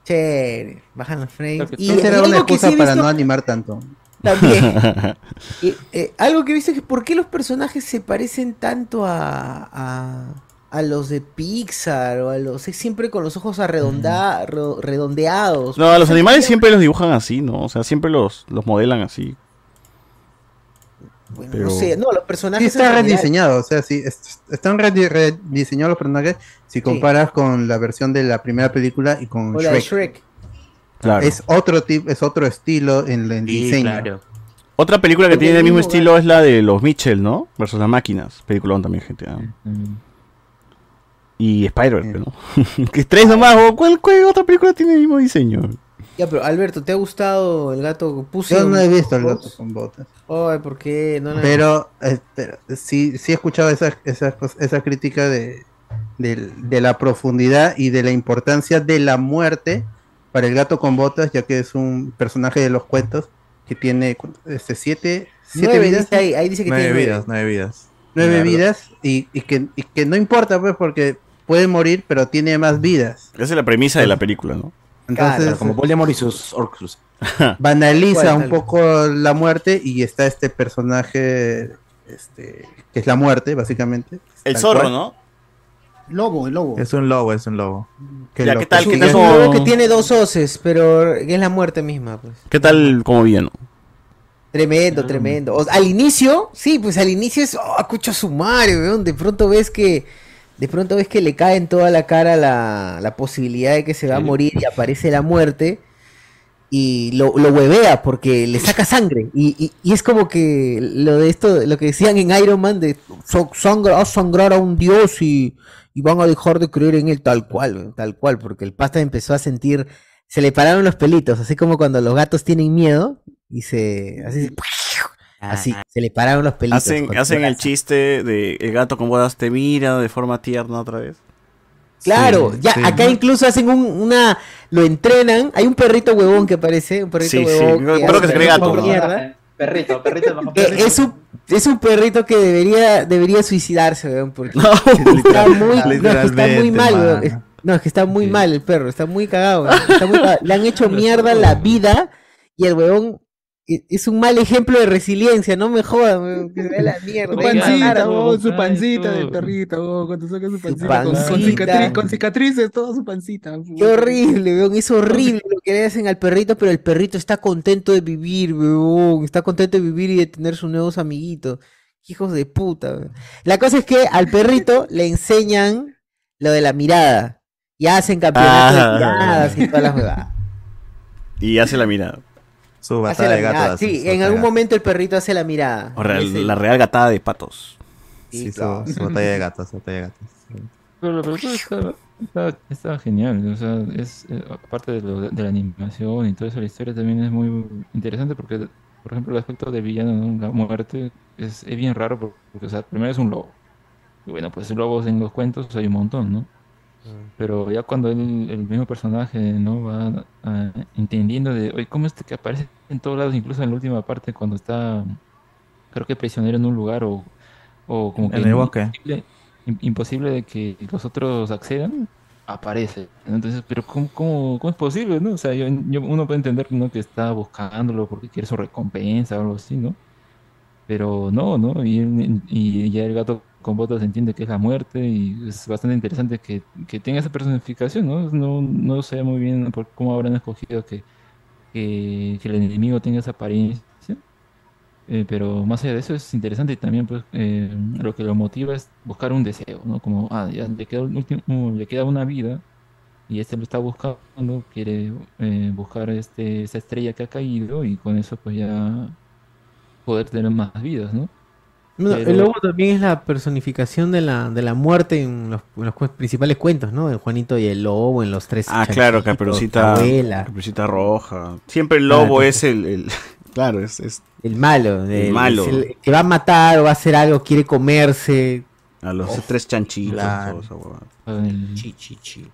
Chévere, bajan los frames. Y Y, era una excusa sí para visto no animar tanto. También. (laughs) Y, eh, algo que he visto es que por qué los personajes se parecen tanto a, a, a los de Pixar o a los es siempre con los ojos arredonda- redondeados. No, a los animales siempre los dibujan así, ¿no? O sea, siempre los, los modelan así. Bueno, Pero- No sé, no, los personajes Sí, está en general- rediseñado, o sea, sí, est- están redi- rediseñados los personajes si comparas con la versión de la primera película y con O la de Shrek. Shrek. Claro. Es otro tipo, es otro estilo en el diseño. Otra película que Porque tiene el mismo mismo estilo es la de los Mitchell, ¿no? Versus las máquinas. Peliculón también, gente. ¿ah? Y Spider-Man, ¿no? (laughs) que tres nomás. ¿o ¿Cuál, ¿Cuál otra película tiene el mismo diseño? Ya, pero Alberto, ¿te ha gustado el gato Pussy? Yo no he visto el gato con botas. Ay, ¿por qué? No la- Pero, eh, pero sí, sí he escuchado esa, esa, esa crítica de, del- de la profundidad y de la importancia de la muerte para el gato con botas, ya que es un personaje de los cuentos que tiene este, siete, siete Nueve, vidas. dice ahí, ahí dice que Nueve tiene vidas, nueve vidas. Nueve Claro. vidas y, y que, y que no importa, pues, porque puede morir, pero tiene más vidas. Esa es la premisa de la película, ¿no? Entonces, Claro, como Voldemort y sus Orcus. (laughs) banaliza un poco la muerte y está este personaje este que es la muerte básicamente El zorro, cual. ¿no? Lobo, el lobo. Es un lobo, es un lobo. Ya, ¿qué tal? Es un- ¿Qué es tal un como- lobo que tiene dos hoces, pero es la muerte misma, pues. ¿Qué tal como villano? Tremendo, tremendo. O- al inicio, sí, pues al inicio es, oh, cucho sumario, weón. De pronto ves que, de pronto ves que le cae en toda la cara la, la posibilidad de que se va a morir y aparece la muerte y lo, lo huevea porque le saca sangre. Y, y- y es como que lo de esto, lo que decían en Iron Man de "So- sangra- sangrar a un dios y, y van a dejar de creer en él tal cual, tal cual, porque el pasta empezó a sentir, se le pararon los pelitos, así como cuando los gatos tienen miedo y se así, así se le pararon los pelitos. Hacen, hacen el chiste de el gato con bodas te mira de forma tierna otra vez. Claro, Sí, ya sí. acá incluso hacen un, una, lo entrenan, hay un perrito huevón que aparece, un perrito Sí, sí, huevón. yo creo que se cree gato. Perrito, perrito. perrito. es un, es un perrito que debería, debería suicidarse, weón, porque (laughs) No, está muy, no, es que está muy mal, weón. no, es que está muy mal el perro, está muy cagado, weón, está muy cagado. Le han hecho (laughs) mierda la vida y el huevón es un mal ejemplo de resiliencia, no me jodas, weón, que se ve la mierda. Su pancita, weón. su pancita del perrito, cuando saca su pancita, con- Con, con cicatrices, toda su pancita. Qué horrible, weón, es horrible lo que le hacen al perrito, pero el perrito está contento de vivir, weón, está contento de vivir y de tener sus nuevos amiguitos. Hijos de puta, weón. La cosa es que al perrito le enseñan lo de la mirada. Y hacen campeonatos Ah. de miradas y todas las huevadas. (laughs) Y hace la mirada. Su Hace batalla la de gato. mirada. hace, Sí, su en algún gato. momento el perrito hace la mirada. O real- la real gatada de patos. Sí, su, su batalla de gatos, su batalla de gatos. Pero la película está, está, está genial, o sea, es, eh, aparte de, lo- de la animación y todo eso, la historia también es muy interesante porque, por ejemplo, el aspecto del villano, ¿no? la muerte, es, es bien raro porque, porque, o sea, primero es un lobo. Y bueno, pues lobos en los cuentos hay un montón, ¿no? Pero ya cuando él- el mismo personaje, ¿no? Va ah, entendiendo de, oye, ¿cómo es que aparece en todos lados, incluso en la última parte cuando está, creo que prisionero en un lugar o, o como que En el bosque. imposible, im- imposible de que los otros accedan, aparece. Entonces, pero ¿cómo, cómo, cómo es posible, no? O sea, yo, yo- uno puede entender, ¿no? Que está buscándolo porque quiere su recompensa o algo así, ¿no? Pero no, ¿no? Y, y ya el gato con botas entiende que es la muerte y es bastante interesante que, que tenga esa personificación, ¿no? No, no sé muy bien por cómo habrán escogido que, que, el enemigo tenga esa apariencia. Eh, pero más allá de eso es interesante y también pues eh, lo que lo motiva es buscar un deseo, ¿no? Como, ah, ya le queda, un último, le queda una vida y este lo está buscando, quiere eh, buscar este, esa estrella que ha caído y con eso pues ya poder tener más vidas, ¿no? Pero- El lobo también es la personificación de la, de la muerte en los, en los cu- principales cuentos, ¿no? En Juanito y el Lobo, en los tres. Ah, claro, Caperucita, Roja. Siempre el lobo Ah, es el, el- (laughs) Claro, es, es El malo. El malo. es el que va a matar o va a hacer algo, quiere comerse. a los tres chanchitos. Claro. chi.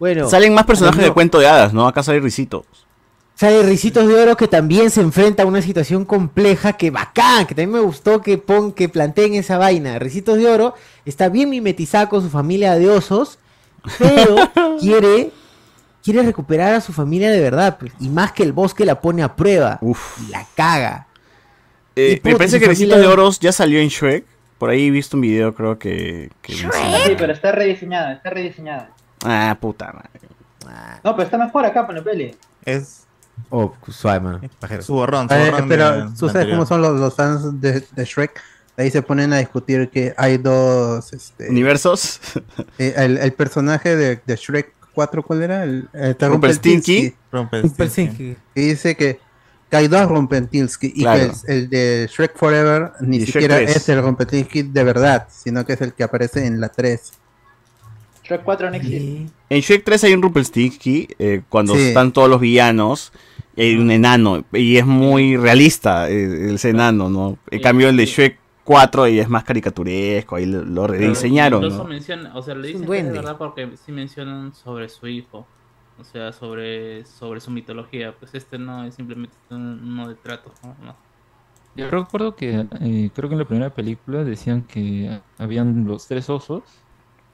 Bueno, Salen más personajes de hablando- cuento de hadas, ¿no? Acá sale Ricitos. Sale Ricitos de Oro que también se enfrenta a una situación compleja que bacán, que también me gustó que pon, que planteen esa vaina. Ricitos de Oro está bien mimetizada con su familia de osos, pero (laughs) quiere, quiere recuperar a su familia de verdad. pues, y más que el bosque la pone a prueba. Y la caga. Eh, Y me parece que Ricitos de Oros ya salió en Shrek. Por ahí he visto un video, creo que. que menciona- Sí, pero está rediseñada, está rediseñada. Ah, puta madre. No, pero está mejor acá con la peli. Es. Oh, suave, mano. Su borrón, su Eh, borrón pero tú sabes cómo son los, los fans de, de Shrek. Ahí se ponen a discutir que hay dos este, ¿Universos? eh, el, el personaje de, de Shrek 4, ¿cuál era? El, eh, Rumpelstiltskin. Rumpelstiltskin. Y dice que, que hay dos Rumpelstiltskin y Claro. que el, el de Shrek Forever ni Y siquiera 3. es el Rumpelstiltskin de verdad, sino que es el que aparece en la 3. Shrek 4 no existe. En Shrek 3 hay un Rumpelstiltskin eh, cuando Sí. están todos los villanos. Y hay un enano. Y es muy realista eh, ese enano, ¿no? En cambio, el de Shrek 4 y es más caricaturesco. Ahí lo, lo rediseñaron. Incluso ¿no? menciona, o sea, le dicen que es verdad porque sí mencionan sobre su hijo. O sea, sobre, sobre su mitología. Pues este no es simplemente un- uno de trato. ¿no? No. Yo recuerdo que eh, creo que en la primera película decían que habían los tres osos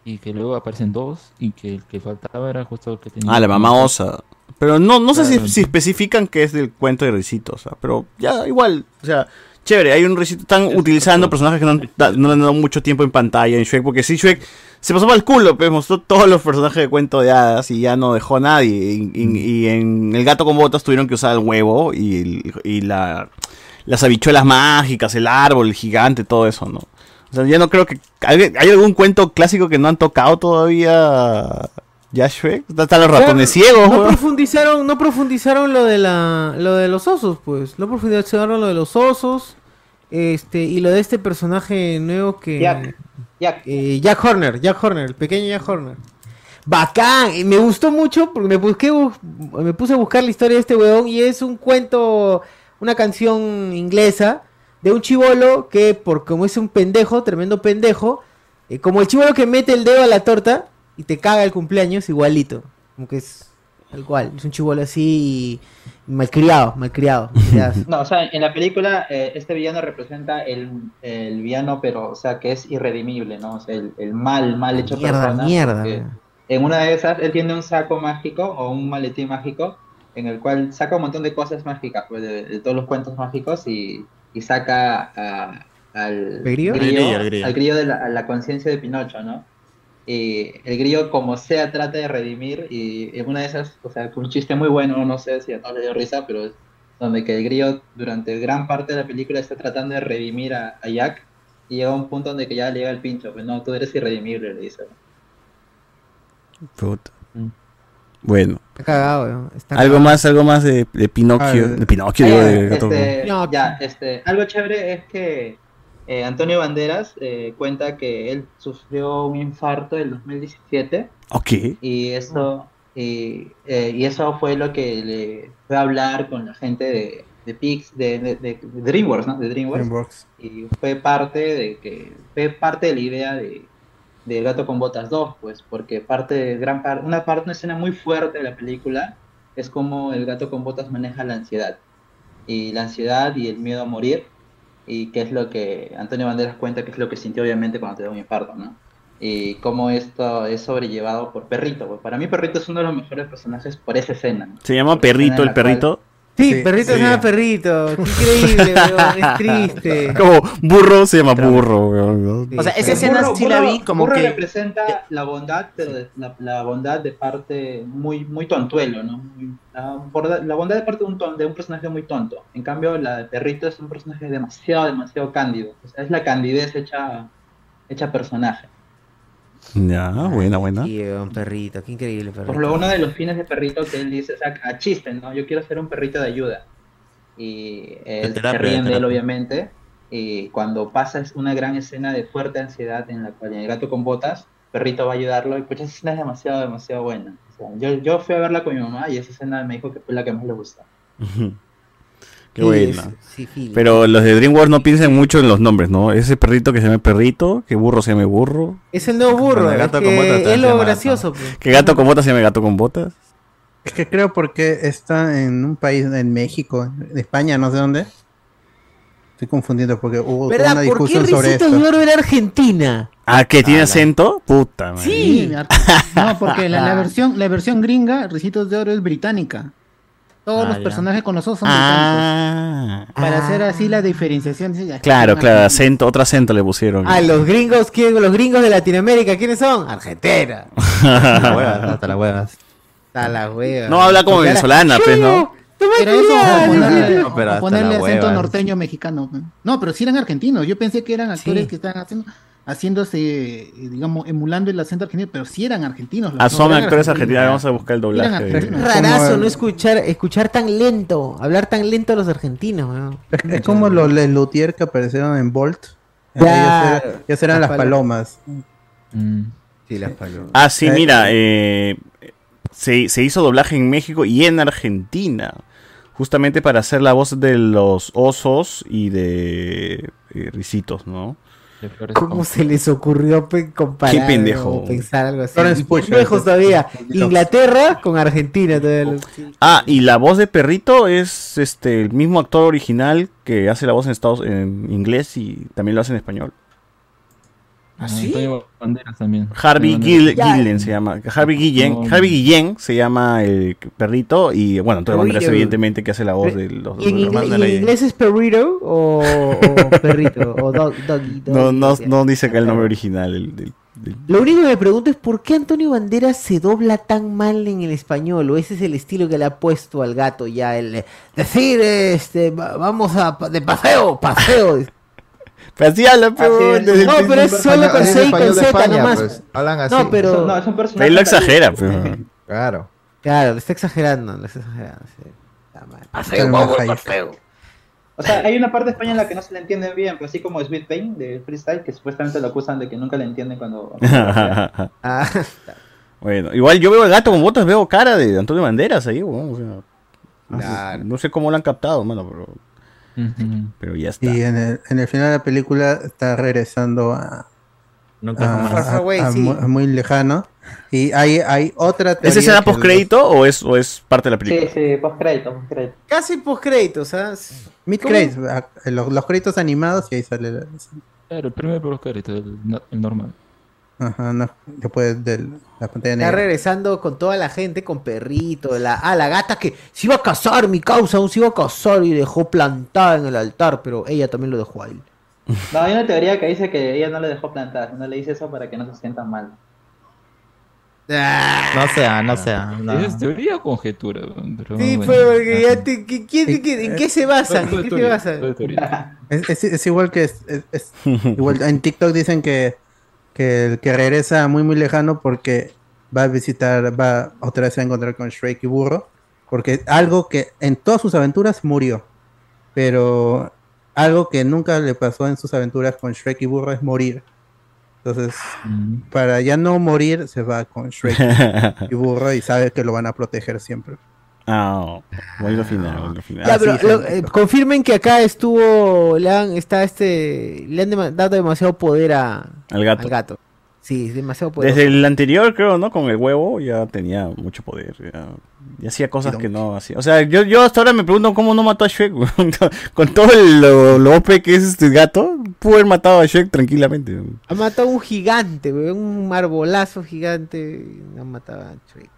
y que luego aparecen dos y que el que faltaba era justo el que tenía. Ah, la mamá osa. Pero no, no sé si, si especifican que es del cuento de Ricitos. O sea, pero ya igual. O sea, chévere. Hay un Ricito. Están utilizando personajes que no, no le han dado mucho tiempo en pantalla en Shrek. Porque sí, Shrek se pasó para el culo. Pues mostró todos los personajes de cuento de hadas y ya no dejó a nadie. Y, y- y en El gato con botas tuvieron que usar el huevo y, y la, las habichuelas mágicas, el árbol, el gigante, todo eso, ¿no? O sea, yo no creo que. ¿Hay, hay algún cuento clásico que no han tocado todavía? ¿Ya Shrek? Están los ratones ciegos, No profundizaron, no profundizaron lo de la, lo de los osos, pues. No profundizaron lo de los osos. Este, y lo de este personaje nuevo que. Jack. Jack. Eh, Jack Horner, Jack Horner, el pequeño Jack Horner. Bacán, y me gustó mucho porque me busqué bu- me puse a buscar la historia de este weón y es un cuento, una canción inglesa de un chivolo que por como es un pendejo, tremendo pendejo, eh, como el chivolo que mete el dedo a la torta y te caga el cumpleaños igualito, como que es tal cual, es un chivolo así y malcriado, malcriado. (laughs) No, o sea, en la película eh, este villano representa el, el villano, pero, o sea, que es irredimible, ¿no? O sea, el, el mal, mal hecho Mierda, persona. mierda, weón. En una de esas, él tiene un saco mágico o un maletín mágico en el cual saca un montón de cosas mágicas, pues, de, de todos los cuentos mágicos y, y saca a- al ¿El grillo? grillo, El grillo, el grillo. al grillo de la, a la conciencia de Pinocho, ¿no? Y el grillo, como sea, trata de redimir y en una de esas, o sea, un chiste muy bueno, no sé si a todos les dio risa, pero es donde que el grillo durante gran parte de la película está tratando de redimir a, a Jack y llega un punto donde que ya le llega el pincho, pues no, tú eres irredimible, le dice. Puta. Bueno. Está cagado, weón. Está Algo cagado. más, algo más de, de Pinocchio. Ah, de Pinocchio, digo, de este, ya, este, algo chévere es que eh, Antonio Banderas eh, cuenta que él sufrió un infarto en el 2017 Ok. y eso y, eh, y eso fue lo que le fue a hablar con la gente de, de Pix, de, de- de DreamWorks, ¿no? De DreamWorks, DreamWorks. y fue parte de que fue parte de la idea de de Gato con Botas 2, pues, porque parte gran parte, una parte, una escena muy fuerte de la película es como el gato con botas maneja la ansiedad. Y la ansiedad y el miedo a morir, y qué es lo que Antonio Banderas cuenta que es lo que sintió obviamente cuando te da un infarto, ¿no? Y cómo esto es sobrellevado por Perrito. pues. Para mí Perrito es uno de los mejores personajes por esa escena. ¿no? ¿Se llama Perrito el cual- perrito? Sí, Sí, perrito sí. se llama perrito. Qué increíble, (laughs) weón. Es triste. Como burro se llama burro. O sea, esa escena Burro- sí la vi como Burro que... representa la bondad, pero de- la, la bondad de parte muy, muy tontuelo, ¿no? Muy- la, la bondad de parte de un, ton- de un personaje muy tonto. En cambio, la de Perrito es un personaje demasiado, demasiado cándido. O sea, es la candidez hecha, hecha personaje. Ya, buena, buena. Sí, weón, perrito. Qué increíble, perrito. Por lo uno de los fines de Perrito que él dice, o sea, a chiste, ¿no? Yo quiero ser un perrito de ayuda. Y él terapia, se ríen de él, obviamente. Y cuando pasa es una gran escena de fuerte ansiedad en la cual el gato con botas, Perrito va a ayudarlo. Y pues esa escena es demasiado, demasiado buena. O sea, yo, yo fui a verla con mi mamá y esa escena me dijo que fue la que más le gustó. (laughs) Ujú. Qué Sí, buena. es- sí, sí. Pero los de DreamWorks no piensan mucho en los nombres, ¿no? Ese perrito que se llama perrito, que burro se llame burro, Es el nuevo burro. Bueno, el es, gato con botas es lo llama gracioso. pues. que gato con botas se llama gato con botas. Es que creo porque está en un país, en México, en España, no sé dónde. Estoy confundiendo porque hubo toda ¿Verdad? una ¿Por qué discusión sobre esto. Lloro era Argentina? Ah, que tiene acento, puta madre. Sí, (laughs) no, porque la, la versión, la versión gringa, Ricitos de Oro, es británica. Todos Ah, los ya. personajes con los ojos son Ah. británicos. Para hacer así la diferenciación. Claro, claro, acento, otro acento le pusieron. Ah, los gringos, ¿quién? Los gringos de Latinoamérica, ¿quiénes son? Argentina. (laughs) Hasta la huevas, hasta la huevas. Está la wea. No habla como Porque venezolana, pues, ¿no? Era eso, o ponerle, No, pero o hasta ponerle acento hueva. norteño mexicano. No, pero sí eran argentinos. Yo pensé que eran actores Sí. que estaban haciendo, haciéndose, eh, digamos, emulando el acento argentino, pero sí eran argentinos. los Ah, son eran actores argentinos, vamos a buscar el doblaje. argentinos. Rarazo no escuchar, escuchar tan lento, hablar tan lento a los argentinos, weón. Es, es como los Les Luthier que aparecieron en Bolt. Eh, eran, ellos eran Las las palomas. palomas. Sí, las palomas. Ah, sí, Eh, mira, eh, se, se hizo doblaje en México y en Argentina. Justamente para hacer la voz de los osos y de eh, risitos, ¿no? ¿Cómo se les ocurrió comparar Qué pendejo. o pensar algo así? Florence lejos ese- todavía. Inglaterra con Argentina. todavía Ah, y la voz de perrito es este el mismo actor original que hace la voz en Estados en inglés y también lo hace en español. ¿Ah, Antonio Banderas también. Harvey Gill-. Gillen se llama. Harvey Guillén, No. Harvey Guillén se llama el perrito y bueno, Antonio Banderas evidentemente que hace la voz de los, ¿Y en, los y inglés es perrito o, o perrito? O dog, doggy, (laughs) No, doggy, no, no dice acá el nombre original. el- del- del- Lo único que me pregunto es por qué Antonio Banderas se dobla tan mal en el español, o ese es el estilo que le ha puesto al gato ya, el decir, este, va- vamos a de paseo, paseo. Pero así habla, pero No, pero es solo con C y con de Z nomás. pues, hablan así. No, pero... No, es un personaje Él lo exagera, pero. Claro. Claro, lo está exagerando, lo está exagerando. sí. Está mal. Paseo, Jaime. paseo. O sea, hay una parte de España en la que no se le entiende bien, pero así como Sweet Pain de Freestyle, que supuestamente lo acusan de que nunca le entienden cuando... (laughs) Ah, (laughs) bueno, igual yo veo el gato con botas, veo cara de Antonio Banderas ahí, weón, o sea, no, sé, no sé cómo lo han captado, mano, pero, Pero ya está. Y en el, en el final de la película está regresando a, Nunca a- a- away, a sí. muy, muy lejano. Y hay, hay otra teoría. ¿Es escena que post crédito o es, o es parte de la Sí, película? sí, post crédito, post crédito. Casi postcréditos, ¿sabes? los- Mid a- los, los créditos animados y ahí sale la- Claro, el primer por los créditos, el, el normal. Ajá, no, después de la pantalla Está negra. regresando con toda la gente, con perrito, la, ah, la gata que se iba a casar, mi causa, aún se iba a casar y dejó plantada en el altar, pero ella también lo dejó a él. (laughs) No, hay una teoría que dice que ella no le dejó plantar, no le dice eso para que no se sientan mal. No sea, no sea. no. ¿Es teoría o conjetura? Pero Sí, bueno. fue porque ya te, ¿qué- qué- qué- ¿en qué se basan? ¿En qué se basan? Es, es- es igual que es, es- es- igual en TikTok dicen que, que el que regresa muy muy lejano porque va a visitar, va otra vez a encontrar con Shrek y Burro, porque algo que en todas sus aventuras murió, pero algo que nunca le pasó en sus aventuras con Shrek y Burro es morir. Entonces, para ya no morir, se va con Shrek (laughs) y Burro y sabe que lo van a proteger siempre. Ah, bueno final, bueno final. Ya, pero lo- eh, confirmen que acá estuvo, le han, está este, le han dado demasiado poder a, Al gato. Sí, demasiado poder. Desde el anterior, creo, ¿no? Con el huevo ya tenía mucho poder. Ya, y hacía cosas que no hacía. O sea, yo, yo hasta ahora me pregunto cómo no mató a Shrek. (laughs) Con todo el, lo, lo OP que es este gato, pudo haber matado a Shrek tranquilamente. Ha matado a un gigante, un arbolazo gigante. No mataba a Shrek.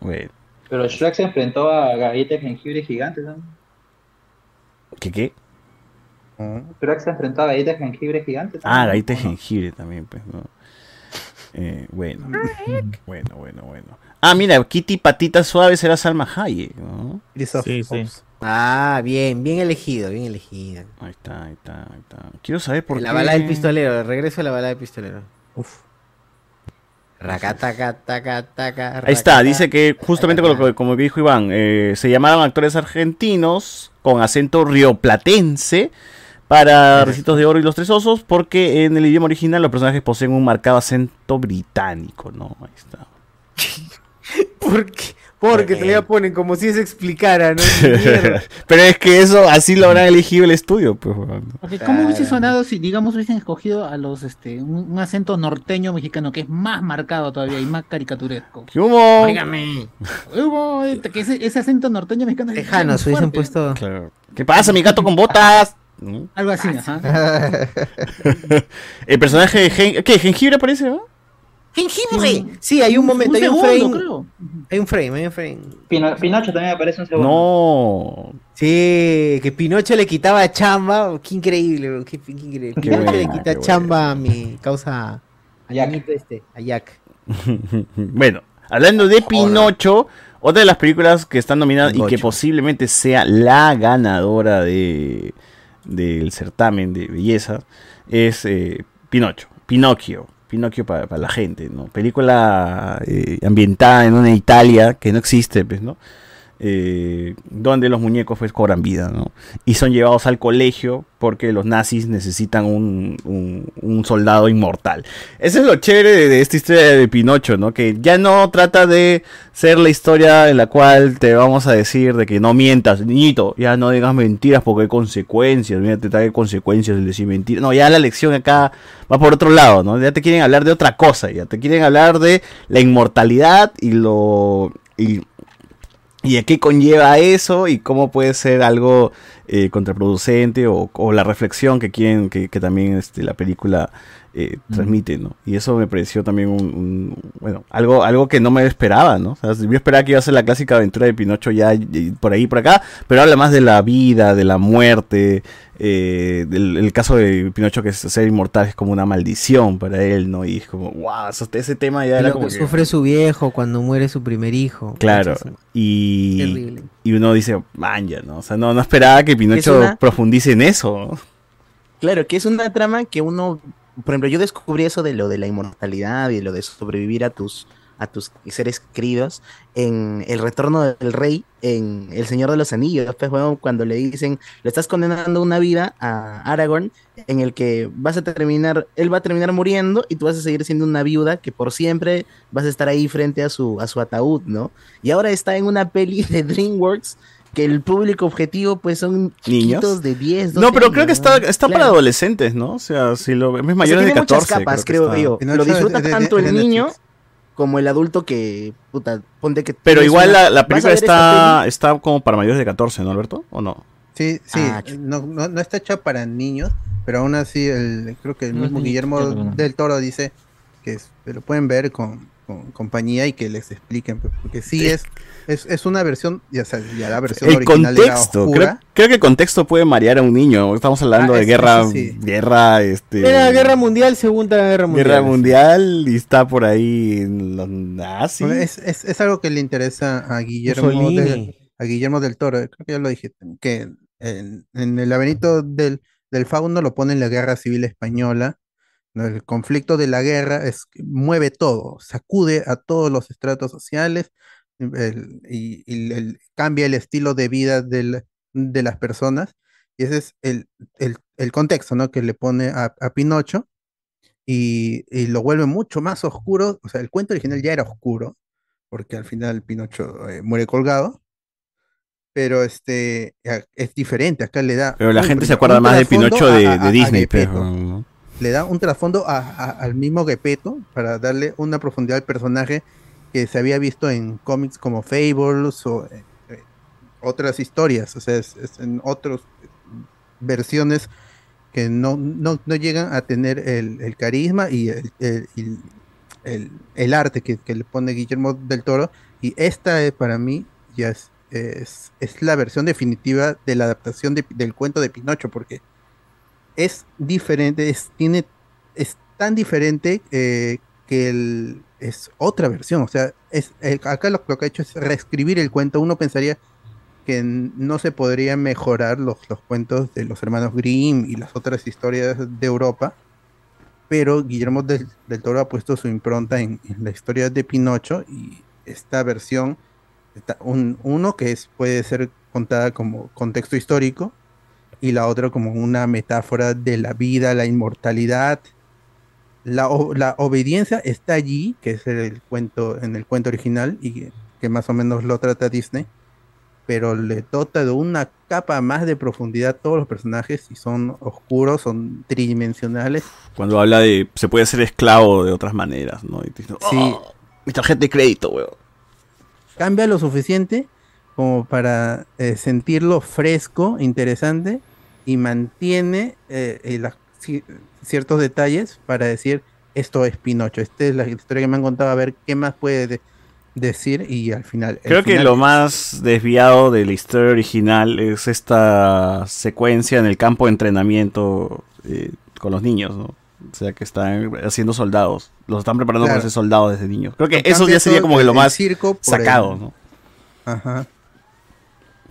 Bueno, Pero Shrek se enfrentó a galletas de jengibre gigantes, ¿no? ¿qué qué? Shrek se enfrentó a galletas de jengibre gigantes. Ah, galleta de jengibre también, pues, ¿no? Eh, bueno, (laughs) bueno, bueno, bueno. Ah, mira, Kitty Patita Suave será Salma Hayek, ¿no? Sí, sí. Ah, bien, bien elegido, bien elegido. Ahí está, ahí está, ahí está. Quiero saber por la qué. bala del pistolero, el regreso a la bala del pistolero. Uf. Ahí está, dice que justamente que- como dijo Iván, eh, se llamaron actores argentinos con acento rioplatense para Recitos de Oro y Los Tres Osos, porque en el idioma original los personajes poseen un marcado acento británico, ¿no? Ahí está. (laughs) ¿Por qué? Porque te la ponen como si se explicara, ¿no? (laughs) Pero es que eso, así lo habrán elegido el estudio, pues. Porque ¿Cómo hubiese sonado si, digamos, hubiesen escogido a los, este, un, un acento norteño mexicano que es más marcado todavía y más caricaturesco? ¿Qué hubo? Óigame. Hubo, este, que ese, ese acento norteño mexicano muy hubiesen puesto. Claro. ¿Qué pasa, mi gato con botas? Algo así, ajá. (laughs) El personaje de Gen- ¿Qué? ¿Jengibre aparece, no? ¡Jengibre! Sí, hay un momento, hay un segundo, frame. creo. Hay un frame, hay un frame. Pino- Pinocho también aparece un segundo. No. Sí, que Pinocho le quitaba chamba. Qué increíble, bro, qué, qué increíble. Qué Pinocho le quita chamba a mi causa. A Jack. Este, a Jack. (laughs) bueno, hablando de Pinocho, otra de las películas que están nominadas y que posiblemente sea la ganadora de del certamen de belleza es eh, Pinocho, Pinocchio. Pinocchio para, la gente, ¿no? Película eh, ambientada en una Italia que no existe, pues, ¿no? Eh, donde los muñecos pues cobran vida, ¿no? Y son llevados al colegio porque los nazis necesitan un, un- soldado inmortal. Eso es lo chévere de, de esta historia de Pinocho, ¿no? Que ya no trata de ser la historia en la cual te vamos a decir de que no mientas, niñito, ya no digas mentiras porque hay consecuencias, mira, te trae consecuencias el decir mentiras. No, ya la lección acá va por otro lado, ¿no? Ya te quieren hablar de otra cosa, ya te quieren hablar de la inmortalidad y lo... Y, y a qué conlleva eso y cómo puede ser algo eh, contraproducente o, o la reflexión que quieren que, que también este, la película eh, transmite, ¿no? Y eso me pareció también un, un- bueno, algo, algo que no me esperaba, ¿no? O sea, yo esperaba que iba a ser la clásica aventura de Pinocho ya y- por ahí y por acá, pero habla más de la vida, de la muerte, eh, del el caso de Pinocho que es ser inmortal es como una maldición para él, ¿no? Y es como, wow, eso- ese tema ya era lo como que que- sufre su viejo cuando muere su primer hijo. Claro, y, Terrible. y uno dice, manja, ¿no? O sea, no, no esperaba que Pinocho una- profundice en eso. ¿no? Claro, que es una trama que uno, por ejemplo, yo descubrí eso de lo de la inmortalidad y lo de sobrevivir a tus a tus seres queridos en El Retorno del Rey, en El Señor de los Anillos, pues, weón, cuando le dicen, le estás condenando una vida a Aragorn en el que vas a terminar, él va a terminar muriendo y tú vas a seguir siendo una viuda que por siempre vas a estar ahí frente a su, a su ataúd, ¿no? Y ahora está en una peli (laughs) de DreamWorks que el público objetivo pues son Niños. chiquitos de 10, 12 No, pero creo que está, está para adolescentes, ¿no? O sea, si lo es O sea, mayores de tiene muchas 14. capas, creo, está. yo. Lo disfruta de- tanto de el niño como el adulto que, puta, ponte que... Pero igual una- la, película está, está como para mayores de 14, ¿no, Alberto? ¿O no? Sí, sí, Ah, no, no, no está hecha para niños, pero aún así el, creo que el mismo Guillermo del Toro dice que es- lo pueden ver con, con compañía y que les expliquen, pues, porque sí es, es, es una versión, ya, sabes, ya la versión El original era contexto, oscura. creo, creo que el contexto puede marear a un niño. Estamos hablando Ah, de guerra, sí. guerra, este, Era guerra mundial, segunda guerra mundial. guerra mundial y está por ahí en los nazis. Bueno, Es, es, es algo que le interesa a Guillermo, del, a Guillermo del Toro, creo que ya lo dije, que en, en el laberinto del, del fauno lo pone en la guerra civil española. El conflicto de la guerra es, mueve todo, sacude a todos los estratos sociales el- y, y el- cambia el estilo de vida del- de las personas. Y ese es el, el- el contexto ¿no? que le pone a, a Pinocho y, y lo vuelve mucho más oscuro. O sea, el cuento original ya era oscuro, porque al final Pinocho eh, muere colgado. Pero este es diferente, acá le da. Pero la gente se acuerda más de Pinocho de, a- de a Disney, pero, ¿no? Le da un trasfondo al mismo Gepetto para darle una profundidad al personaje que se había visto en cómics como Fables o eh, eh, otras historias, o sea, es, es en otras versiones que no, no, no llegan a tener el, carisma y el, el- el- arte que, que le pone Guillermo del Toro. Y esta eh, para mí ya es, es, es la versión definitiva de la adaptación de- del cuento de Pinocho, porque es diferente, es, tiene, es tan diferente eh, que el- es otra versión. O sea, es, eh, acá lo, que ha hecho es reescribir el cuento. Uno pensaría que no se podría mejorar los, los cuentos de los hermanos Grimm y las otras historias de Europa, pero Guillermo del, Toro ha puesto su impronta en, la historia de Pinocho y esta versión, un, uno que es, puede ser contada como contexto histórico y la otra como una metáfora de la vida, la inmortalidad. La, la obediencia está allí, que es el cuento en el cuento original y que, más o menos lo trata Disney, pero le dota de una capa más de profundidad a todos los personajes y son oscuros, son tridimensionales. Cuando habla de se puede ser esclavo de otras maneras, ¿no? Y te Sí. "Oh, mi tarjeta de crédito, weón. cambia lo suficiente como para eh, sentirlo fresco, interesante y mantiene eh, eh, ciertos detalles para decir esto es Pinocho, esta es la historia que me han contado, a ver qué más puede de- decir y al final... Creo que final lo más desviado de la historia original es esta secuencia en el campo de entrenamiento eh, con los niños, ¿no? O sea, que están haciendo soldados. Los están preparando Claro. para ser soldados desde niños. Creo que eso ya sería como que lo más circo sacado, el- ¿no? Ajá.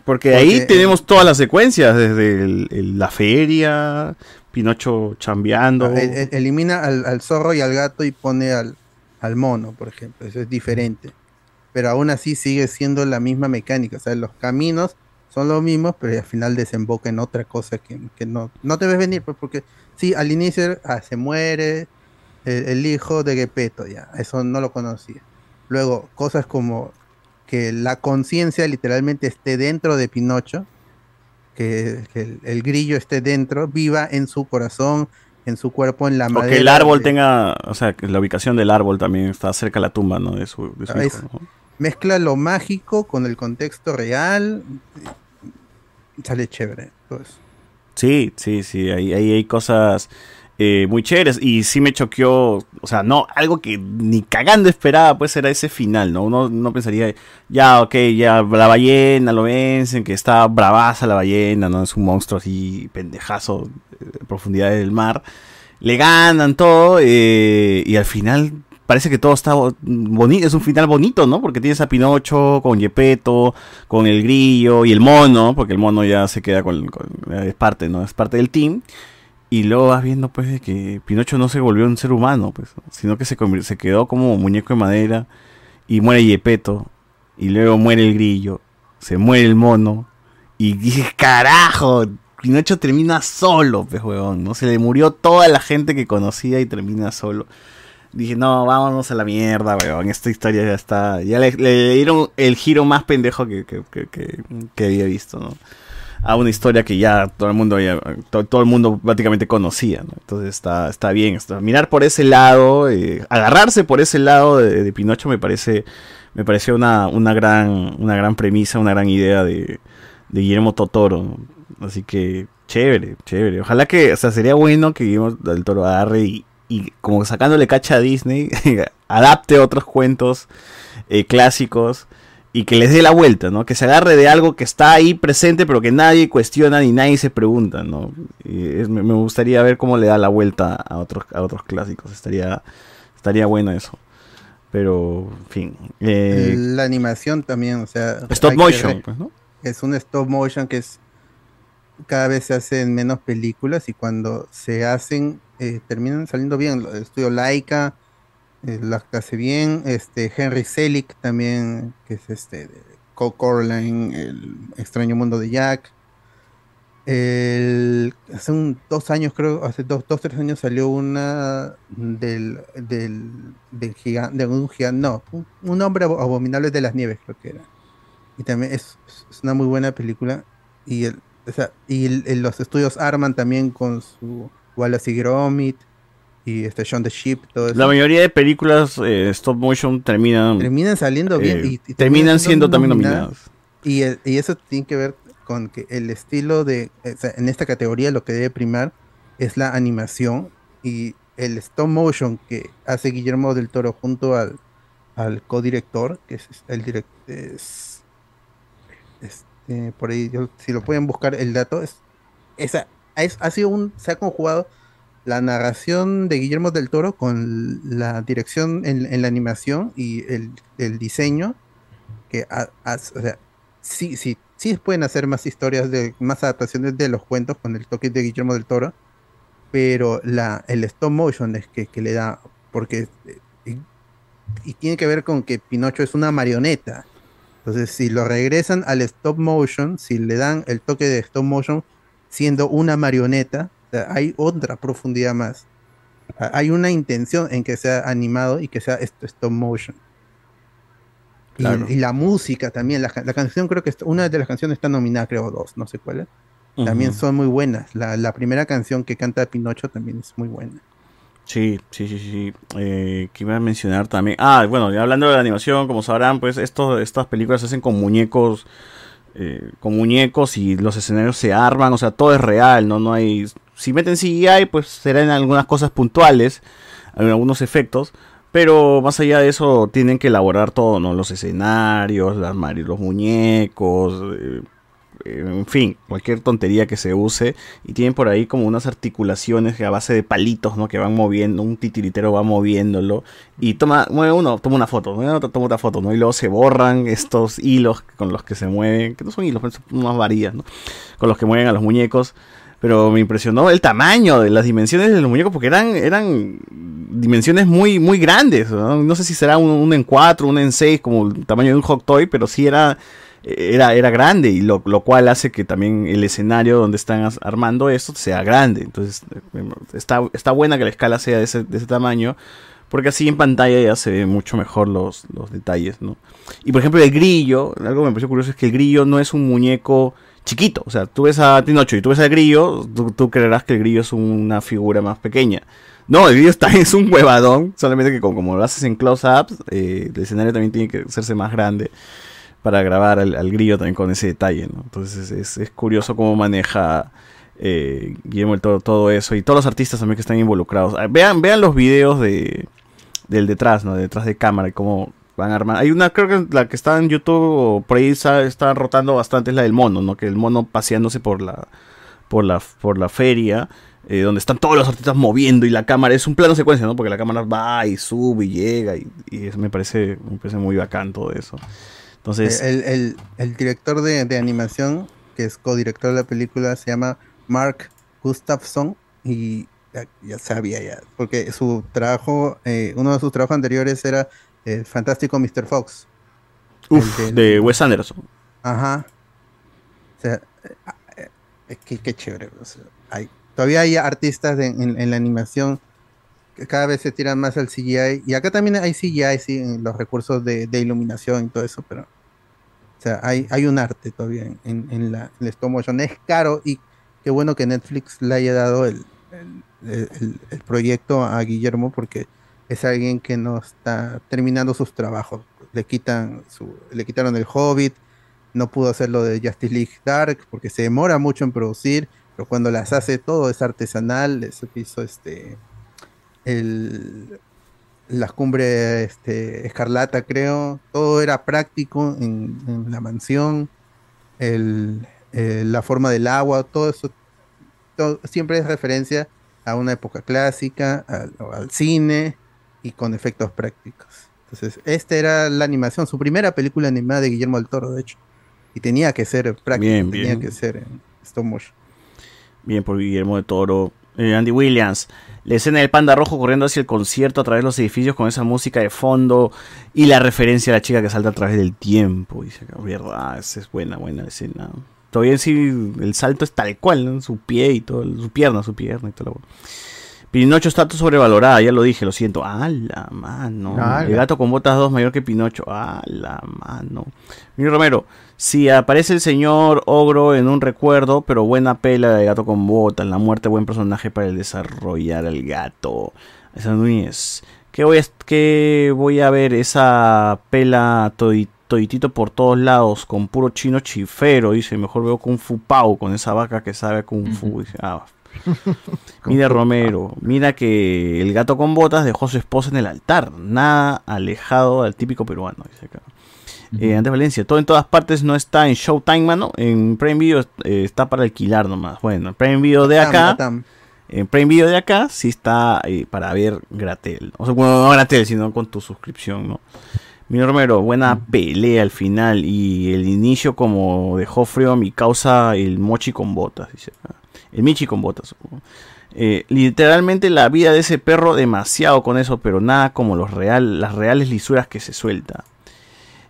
Porque, ahí eh, tenemos todas las secuencias, desde el- el- la feria, Pinocho chambeando. El- el- elimina al, al zorro y al gato y pone al, al mono, por ejemplo. Eso es diferente. Pero aún así sigue siendo la misma mecánica. O sea, los caminos son los mismos, pero al final desemboca en otra cosa que, que no, no te ves venir. Pues porque sí, al inicio ah, se muere el, el hijo de Gepetto, ya. Eso no lo conocía. Luego, cosas como que la conciencia literalmente esté dentro de Pinocho, que, que el, el grillo esté dentro, viva en su corazón, en su cuerpo, en la O madera. que el árbol de- tenga, o sea, que la ubicación del árbol también está cerca de la tumba, ¿no? De su, de su Ah, hijo. Mezcla lo mágico con el contexto real. Sale chévere. Pues. Sí, sí, sí, ahí, ahí hay cosas eh, muy chéveres y sí me choqueó, o sea, no, algo que ni cagando esperaba, pues era ese final, ¿no? Uno, uno pensaría, ya, ok, ya la ballena lo vencen, que está bravaza la ballena, ¿no? Es un monstruo así, pendejazo, de profundidades del mar. Le ganan todo eh, y al final parece que todo está bonito, es un final bonito, ¿no? Porque tienes a Pinocho con Yepeto, con el grillo y el mono, porque el mono ya se queda con, con- es parte, ¿no? Es parte del team. Y luego vas viendo pues de que Pinocho no se volvió un ser humano, pues, sino que se, se quedó como muñeco de madera y muere Yepeto y luego muere el grillo, se muere el mono y dije, carajo, Pinocho termina solo, pues, huevón, ¿no? Se le murió toda la gente que conocía y termina solo. Dije, no, vámonos a la mierda, weón. Esta historia ya está. Ya le, dieron el giro más pendejo que, que- que- que había visto, ¿no? A una historia que ya todo el mundo ya, to- todo, el mundo prácticamente conocía, ¿no? Entonces está, está bien. está- mirar por ese lado, eh, agarrarse por ese lado de, Pinocho me parece, me pareció una, una gran, una gran premisa, una gran idea de, Guillermo Totoro. Así que chévere, chévere. Ojalá que, o sea, sería bueno que Guillermo del Toro agarre y y como sacándole cacha a Disney, (laughs) adapte otros cuentos eh, clásicos y que les dé la vuelta, ¿no? Que se agarre de algo que está ahí presente pero que nadie cuestiona ni nadie se pregunta, ¿no? Y es- me gustaría ver cómo le da la vuelta a otros, a otros clásicos, estaría, estaría bueno eso. Pero, en fin. eh, la animación también, o sea. Stop motion, pues, ¿no? Es un stop motion que es. Cada vez se hacen menos películas y cuando se hacen, eh, terminan saliendo bien. El estudio Laika eh, las hace bien. Este, Henry Selick también, que es este. Co- Coraline, El extraño mundo de Jack. Hace un, dos años, creo, hace dos, dos, tres años salió una del, del, del gigante, de un gigante, no, un, hombre abo- abominable de las nieves, creo que era. Y también es, una muy buena película. Y, el, o sea, y los estudios arman también con su Wallace y Gromit y este Shaun the Sheep, todo eso. La mayoría de películas eh, stop motion terminan, terminan saliendo bien eh, y, y terminan siendo también nominadas. nominadas. Y, el- y eso tiene que ver con que el estilo de, en esta categoría lo que debe primar es la animación y el stop motion que hace Guillermo del Toro junto al, al codirector, que es el director, es, este, por ahí, yo- si lo pueden buscar el dato, es, esa, es- ha sido un, se ha conjugado la narración de Guillermo del Toro con la dirección en, la animación y el, diseño que sí, sí, sí pueden hacer más historias de más adaptaciones de los cuentos con el toque de Guillermo del Toro, pero el stop motion es que, le da, porque eh, y, tiene que ver con que Pinocho es una marioneta. Entonces, si lo regresan al stop motion, si le dan el toque de stop motion siendo una marioneta, hay otra profundidad más. Hay una intención en que sea animado y que sea stop motion. Y- Claro. Y, la música también, la, ca- la canción creo que una de las canciones está nominada, creo dos, no sé cuál es. También son muy buenas. La, la primera canción que canta Pinocho también es muy buena. Sí, sí, sí, sí. Eh, ¿Qué iba a mencionar también? Ah, bueno, ya hablando de la animación, como sabrán, pues estos, estas películas se hacen con muñecos, eh, con muñecos y los escenarios se arman, o sea, todo es real, ¿no? No hay... Si meten CGI, pues serán algunas cosas puntuales, algunos efectos, pero más allá de eso tienen que elaborar todo, ¿no? Los escenarios, los muñecos, eh, eh, en fin, cualquier tontería que se use. Y tienen por ahí como unas articulaciones a base de palitos, ¿no? Que van moviendo, un titiritero va moviéndolo. Y toma, mueve uno, toma una foto, mueve toma otra foto, ¿no? Y luego se borran estos hilos con los que se mueven, que no son hilos, son unas varillas, ¿no? Con los que mueven a los muñecos. Pero me impresionó el tamaño de las dimensiones de los muñecos porque eran, eran dimensiones muy, muy grandes. ¿no? Sé si será un, un en 4, un en 6, como el tamaño de un hot toy, pero sí era, era, era grande. Y lo, lo cual hace que también el escenario donde están armando esto sea grande. Entonces eh, está, está buena que la escala sea de ese, de ese tamaño. Porque así en pantalla ya se ven mucho mejor los, los detalles, ¿no? Y por ejemplo el grillo, algo que me pareció curioso es que el grillo no es un muñeco chiquito. O sea, tú ves a Pinocho y tú ves al grillo, tú, creerás que el grillo es una figura más pequeña. No, el grillo está, (laughs) es un huevadón, solamente que como, lo haces en close-ups, eh, el escenario también tiene que hacerse más grande para grabar al, grillo también con ese detalle, ¿no? Entonces es, curioso cómo maneja eh, Guillermo todo eso y todos los artistas también que están involucrados. Ah, Vean, vean los videos de del detrás, ¿no? Detrás de cámara cómo van a armar. Hay una, creo que la que está en YouTube por ahí está, rotando bastante es la del mono, ¿no? Que el mono paseándose por la por la por la feria eh, donde están todos los artistas moviendo y la cámara es un plano secuencia, ¿no? Porque la cámara va y sube y llega y, me parece me parece muy bacán todo eso. Entonces, el, el- el director de, de animación, que es codirector de la película, se llama Mark Gustafson y ya, ya sabía ya, porque su trabajo, eh, uno de sus trabajos anteriores era el fantástico Mr. Fox. Uf, del- de Wes Anderson. Ajá. O sea, eh, eh, eh, qué, qué chévere. o sea, hay, todavía hay artistas de- en, en la animación que cada vez se tiran más al CGI. Y acá también hay CGI, sí, en los recursos de, de iluminación y todo eso, pero. O sea, hay, hay un arte todavía en, en, en la, en el stop motion. Es caro y qué bueno que Netflix le haya dado el, el, el- el proyecto a Guillermo porque es alguien que no está terminando sus trabajos. Le quitan su, le quitaron el Hobbit, no pudo hacer lo de Justice League Dark porque se demora mucho en producir, pero cuando las hace todo es artesanal, eso que hizo este el, las cumbres este, escarlata, creo. Todo era práctico en, la mansión. La forma del agua, todo eso. siempre es referencia a una época clásica, al cine y con efectos prácticos. Entonces, esta era la animación, su primera película animada de Guillermo del Toro, de hecho. Y tenía que ser práctico, Bien, tenía bien. que ser en stop motion. Bien por Guillermo de Toro. Eh, Andy Williams. La escena del panda rojo corriendo hacia el concierto a través de los edificios con esa música de fondo y la referencia a la chica que salta a través del tiempo. Dice acá, verdad, esa es buena, buena escena. Todavía sí, el salto es tal cual, ¿no? Su pie y todo, su pierna, su pierna y todo. lo Pinocho está sobrevalorada, ya lo dije, lo siento. ¡Ah, la mano! El gato con botas 2 mayor que Pinocho. ¡Ah, la mano! Miguel Romero, si aparece el señor ogro en un recuerdo, pero buena pela de gato con botas, la muerte, buen personaje para el desarrollar al gato. Esa Núñez. ¿Qué voy a, qué voy a ver? Esa pela todi- toditito por todos lados, con puro chino chifero, dice. Mejor veo Kung Fu Pao con esa vaca que sabe Kung Fu. Dice, ah, Mira Romero, mira que el gato con botas dejó a su esposa en el altar, nada alejado al típico peruano, dice acá. Eh, Andrés Valencia, todo en todas partes no está en Showtime, mano. En Prime Video eh, está para alquilar nomás. Bueno, en Prime Video de acá. En Prime Video de acá sí está eh, para ver Gratel. O sea, bueno, no Gratel, sino con tu suscripción, ¿no? Mira Romero, buena pelea al final y el inicio como dejó frío a mi causa el mochi con botas, dice acá. El michi con botas. Eh, literalmente la vida de ese perro demasiado con eso, pero nada como los real, las reales lisuras que se suelta.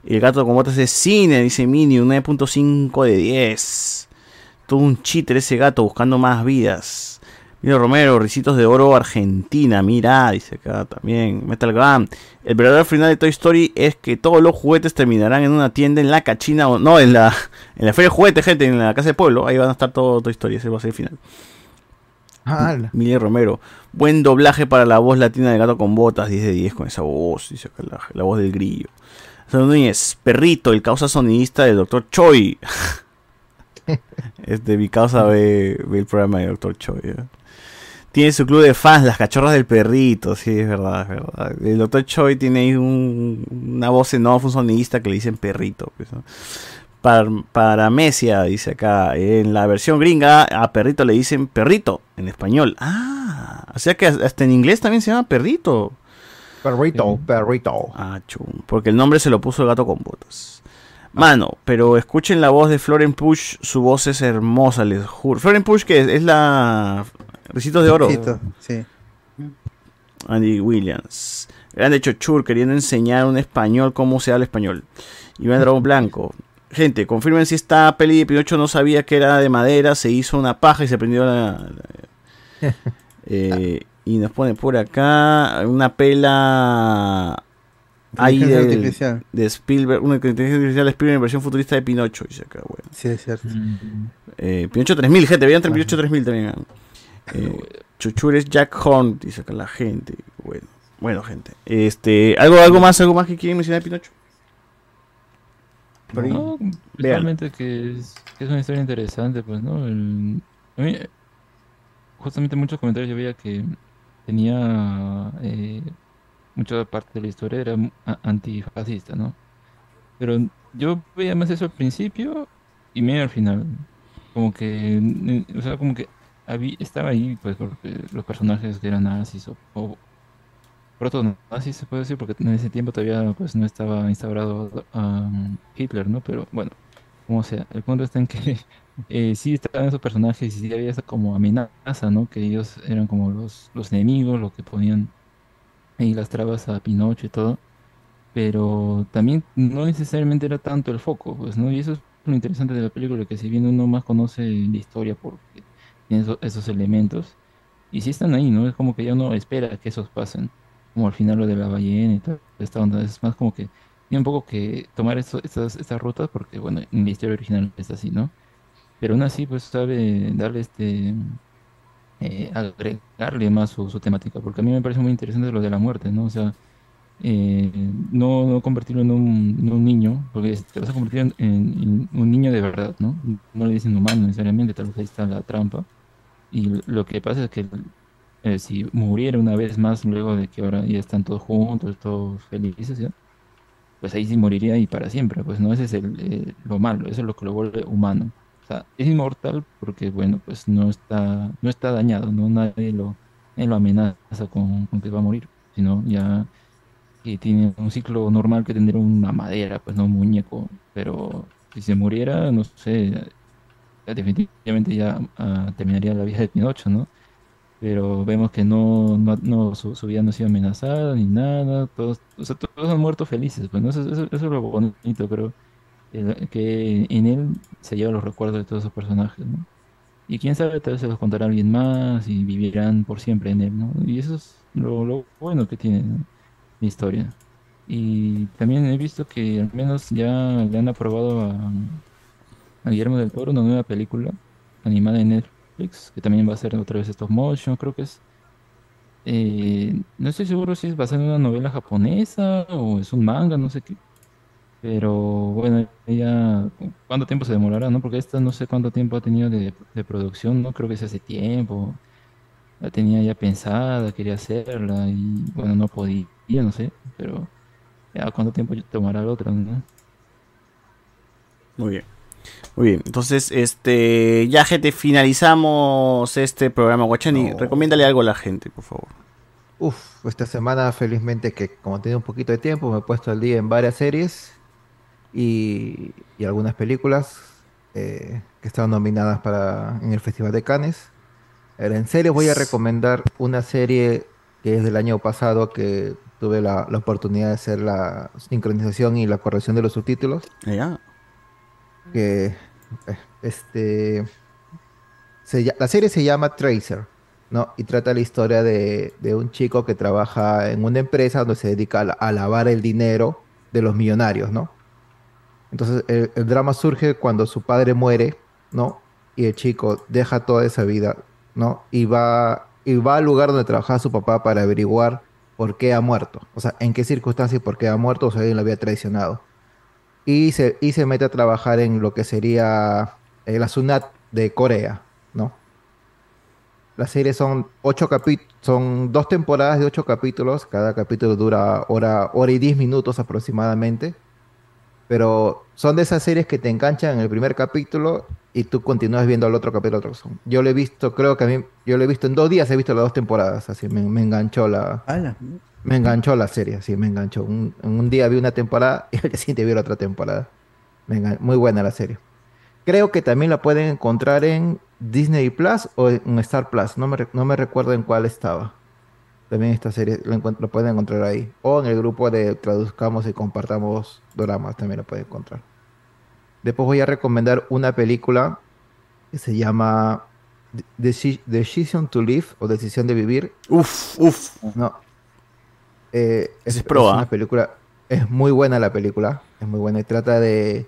El gato con botas de cine, dice Mini, un 9.5 de 10. Todo un cheater ese gato buscando más vidas. Mira Romero, Ricitos de Oro Argentina, mira, dice acá también. Metal Gun. El verdadero final de Toy Story es que todos los juguetes terminarán en una tienda en la cachina o no, en la, en la feria de juguetes, gente, en la casa de pueblo. Ahí van a estar todo Toy Story, ese va a ser el final. Miguel Romero. Buen doblaje para la voz latina de gato con botas, 10 de 10 con esa voz, dice acá la, la voz del grillo. Núñez, perrito, el causa sonidista del Dr. Choi. (laughs) este, mi causa ve, ve el programa de Dr. Choi. ¿eh? Tiene su club de fans, las cachorras del perrito, sí, es verdad, es verdad. El Dr. Choi tiene ahí un- una voz en off, un sonidista que le dicen perrito. pues, ¿no? Par- Paramecia, dice acá, en la versión gringa a perrito le dicen perrito en español. Ah, o sea que hasta en inglés también se llama perrito. Perrito, perrito. Ah, chum, porque el nombre se lo puso el gato con botas. Mano, pero escuchen la voz de Floren Push, su voz es hermosa, les juro. Floren Push, que es, es la Ricitos de Oro. Sí. Andy Williams. Grande Chochur, queriendo enseñar un español cómo se habla español. Iván Dragón Blanco. Gente, confirmen si esta peli de Pinocho no sabía que era de madera, se hizo una paja y se prendió la... la- Eh, y nos pone por acá una pela ahí artificial. de Spielberg, una inteligencia artificial de Spielberg en versión futurista de Pinocho, dice acá, bueno. Sí, es cierto. Eh, Pinocho 3000, gente, vean Pinocho 3000 también. Eh, Chuchures Jack Horn, dice acá la gente. Bueno, bueno, gente. Este, ¿algo, algo más, algo más que quieren mencionar de Pinocho? Por. No, principalmente que es, que es una historia interesante, pues, ¿no? El- a mí, justamente en muchos comentarios yo veía que tenía eh, mucha parte de la historia era antifascista, ¿no? Pero yo veía más eso al principio y medio al final. Como que, o sea, como que estaba ahí, pues, porque los personajes que eran nazis o, o proto nazis se puede decir, porque en ese tiempo todavía pues no estaba instaurado um, Hitler, ¿no? Pero bueno, como sea, el punto está en que (laughs) eh, sí estaban esos personajes y sí había esa como amenaza, ¿no? Que ellos eran como los, los enemigos, los que ponían ahí las trabas a Pinocho y todo, pero también no necesariamente era tanto el foco, pues, ¿no? Y eso es lo interesante de la película, que si bien uno más conoce la historia porque tiene eso- esos elementos, y sí están ahí, ¿no? Es como que ya uno espera que esos pasen, como al final lo de la ballena y toda esta onda, es más como que tiene un poco que tomar estas, estas rutas porque, bueno, en la historia original es así, ¿no? Pero aún así, pues sabe darle este, eh, agregarle más su, temática, porque a mí me parece muy interesante lo de la muerte, ¿no? O sea, eh, no, no convertirlo en un, niño, porque te vas a convertir en- en un niño de verdad, ¿no? No le dicen humano necesariamente, tal vez ahí está la trampa. Y lo que pasa es que eh, si muriera una vez más luego de que ahora ya están todos juntos, todos felices, pues ahí sí moriría y para siempre, pues no, ese es el, eh, lo malo, eso es lo que lo vuelve humano. O sea, es inmortal porque, bueno, pues no está, no está dañado, ¿no? Nadie lo, amenaza con, con que va a morir, sino ya que tiene un ciclo normal que tendría una madera, pues no un muñeco, pero si se muriera, no sé, definitivamente ya ah, terminaría la vida de Pinocho, ¿no? Pero vemos que no, no, su, vida no ha sido amenazada ni nada, todos, o sea, todos han muerto felices, pues. Eso, es lo bonito, pero el- que en él se llevan los recuerdos de todos esos personajes, ¿no? Y quién sabe, tal vez se los contará alguien más y vivirán por siempre en él, ¿no? Y eso es lo, lo bueno que tiene, ¿no? la historia. Y también he visto que al menos ya le han aprobado a, a Guillermo del Toro una nueva película animada en Netflix, que también va a ser otra vez stop motion, creo que es. Eh, no estoy seguro si es basada en una novela japonesa o es un manga, no sé qué. Pero bueno, ella, ¿cuánto tiempo se demorará, no? Porque esta no sé cuánto tiempo ha tenido de, de producción, ¿no? Creo que es hace tiempo. La tenía ya pensada, quería hacerla y bueno, no podía, no sé, pero ya cuánto tiempo tomará la otra, ¿no? Muy bien. Muy bien, entonces, este, ya gente, finalizamos este programa, Guachani. Recomiéndale algo a la gente, por favor. Uf, esta semana felizmente que como tenía un poquito de tiempo me he puesto al día en varias series y, y algunas películas eh, que estaban nominadas para en el Festival de Cannes. En serio voy a recomendar una serie que es del año pasado que tuve la, la oportunidad de hacer la sincronización y la corrección de los subtítulos. Ya. Que este la serie se llama Tracer, ¿no? Y trata la historia de, de un chico que trabaja en una empresa donde se dedica a, la- a lavar el dinero de los millonarios, ¿no? Entonces el, drama surge cuando su padre muere, ¿no? Y el chico deja toda esa vida, ¿no? Y va, y va al lugar donde trabajaba su papá para averiguar por qué ha muerto. O sea, en qué circunstancias y por qué ha muerto o si alguien lo había traicionado. Y se, y se mete a trabajar en lo que sería la SUNAT de Corea, ¿no? La serie son ocho son dos temporadas de ocho capítulos, cada capítulo dura hora, hora y diez minutos aproximadamente, pero son de esas series que te enganchan en el primer capítulo y tú continúas viendo el otro capítulo. otro. Yo lo he visto, creo que a mí, yo lo he visto en dos días, he visto las dos temporadas, así me, me enganchó la, me enganchó la serie, sí, me enganchó. Un, en un día vi una temporada (laughs) y al día siguiente vi la otra temporada. Me engan- muy buena la serie. Creo que también la pueden encontrar en Disney Plus o en Star Plus. No me, no me recuerdo en cuál estaba. También esta serie lo pueden encontrar ahí. O en el grupo de Traduzcamos y Compartamos Doramas también lo pueden encontrar. Después voy a recomendar una película que se llama Deci- Decision to Live o Decisión de Vivir. Uf, uf. No. Eh, es, es es una película. Es muy buena la película. Es muy buena. Y trata de.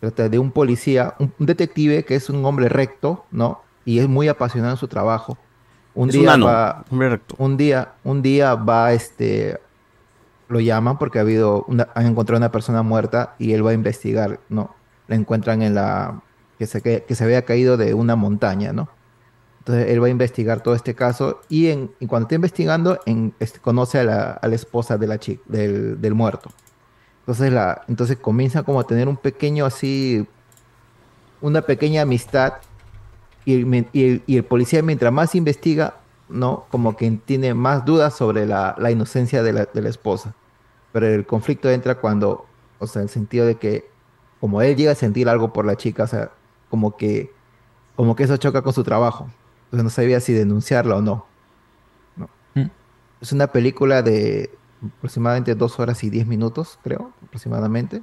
Trata de un policía, un, un detective que es un hombre recto, ¿no? Y es muy apasionado en su trabajo. Un Es un día nano, va. recto. Un día, un día va este. Lo llaman porque ha habido una, han encontrado una persona muerta y él va a investigar, ¿no? La encuentran en la. que se, que, que se había caído de una montaña, ¿no? Entonces él va a investigar todo este caso y, en, cuando está investigando conoce a la, esposa de la chica, del, muerto. Entonces, comienza como a tener un pequeño así, una pequeña amistad y el, policía mientras más investiga, ¿no? Como que tiene más dudas sobre la, inocencia de la, de la esposa. Pero el conflicto entra cuando, o sea, en el sentido de que como él llega a sentir algo por la chica, o sea, como que, como que eso choca con su trabajo. Entonces no sabía si denunciarla o no. No. Es una película de aproximadamente dos horas y diez minutos, creo, aproximadamente.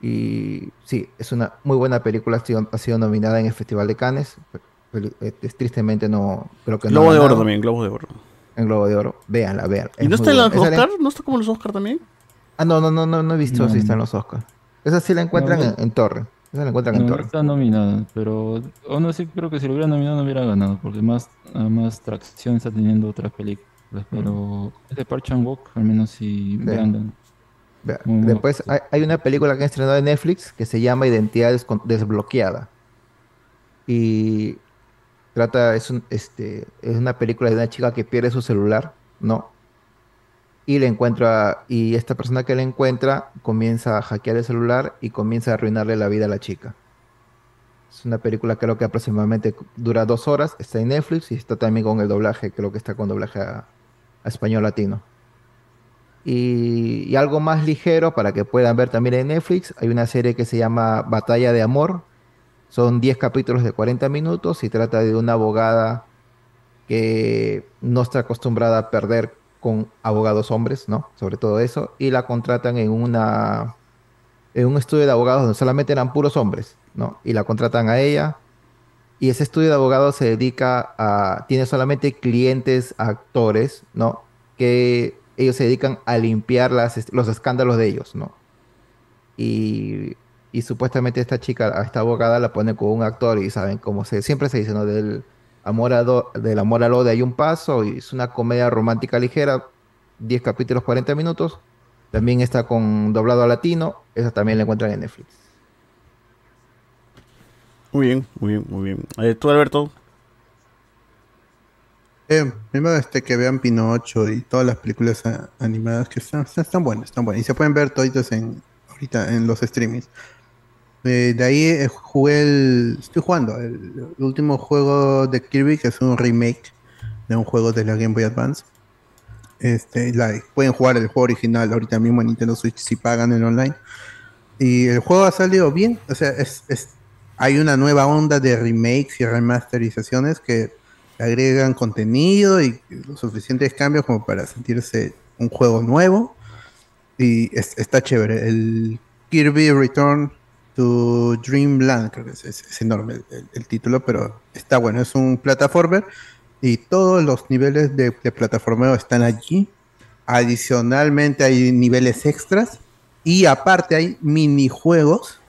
Y sí, es una muy buena película, ha sido, ha sido nominada en el Festival de Cannes. Eh, tristemente no, creo que no Globo de oro también, Globo de oro. En Globo de Oro. Véanla, vean. ¿Y no es está en los Oscar? ¿No está como los Oscar también? Ah, no, no, no, no, no he visto No, si está en no. los Oscars. Esa sí la encuentran No, en, en Torre. Esa la encuentran en No, Torre. está nominada, pero aún así creo que si lo hubiera nominado no hubiera ganado, porque más, ah, más tracción está teniendo otras películas. Pero es de Park Chan Wook, al menos si vean. Muy Después hay, hay una película que han estrenado en Netflix que se llama Identidad Desbloqueada. Y Trata, es, un- este, es una película de una chica que pierde su celular, ¿no? Y le encuentra, y esta persona que le encuentra comienza a hackear el celular y comienza a arruinarle la vida a la chica. Es una película creo que aproximadamente dura dos horas, está en Netflix y está también con el doblaje, creo que está con doblaje a, a español latino. Y, y algo más ligero para que puedan ver también en Netflix, hay una serie que se llama Batalla de Amor. Son 10 capítulos de 40 minutos y trata de una abogada que no está acostumbrada a perder con abogados hombres, ¿no? Sobre todo eso. Y la contratan en una en un estudio de abogados donde solamente eran puros hombres, ¿no? Y la contratan a ella. Y ese estudio de abogados se dedica a, tiene solamente clientes actores, ¿no? Que ellos se dedican a limpiar las, los escándalos de ellos, ¿no? Y, y supuestamente esta chica, a esta abogada la pone con un actor y saben cómo se, siempre se dice, ¿no? Del amor a do- del amor al odio hay un paso y es una comedia romántica ligera, 10 capítulos, 40 minutos. También está con doblado a latino, esa también la encuentran en Netflix. Muy bien, muy bien, muy bien. Eh, ¿Tú, Alberto? Eh, primero este, que vean Pinocho y todas las películas a- animadas que están, están, están buenas, están buenas. Y se pueden ver toditos en, ahorita en los streamings. Eh, de ahí eh, jugué el. Estoy jugando el, último juego de Kirby, que es un remake de un juego de la Game Boy Advance. Este, pueden jugar el juego original ahorita mismo en Nintendo Switch si pagan el online. Y el juego ha salido bien. O sea, es, es- hay una nueva onda de remakes y remasterizaciones que agregan contenido y los suficientes cambios como para sentirse un juego nuevo. Y es- está chévere. El Kirby Return to Dreamland, creo que es, es- es enorme el, título, pero está bueno. Es un plataformer y todos los niveles de, de plataformeo están allí. Adicionalmente hay niveles extras y aparte hay minijuegos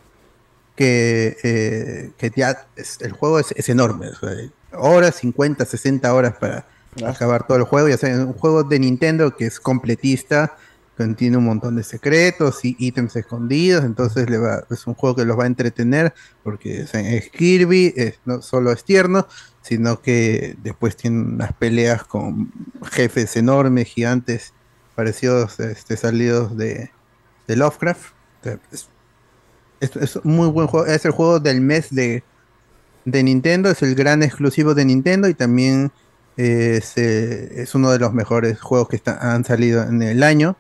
que, eh, que ya es- el juego es, es enorme. o sea, horas, 50, 60 horas para acabar todo el juego. Ya sea un juego de Nintendo que es completista, contiene un montón de secretos y ítems escondidos. Entonces le va, es un juego que los va a entretener porque es Kirby, es- no solo es tierno, sino que después tiene unas peleas con jefes enormes, gigantes, parecidos este, salidos de, de Lovecraft. Es, es, es muy buen juego. Es el juego del mes de, de Nintendo. Es el gran exclusivo de Nintendo. Y también es, eh, es uno de los mejores juegos que está- han salido en el año.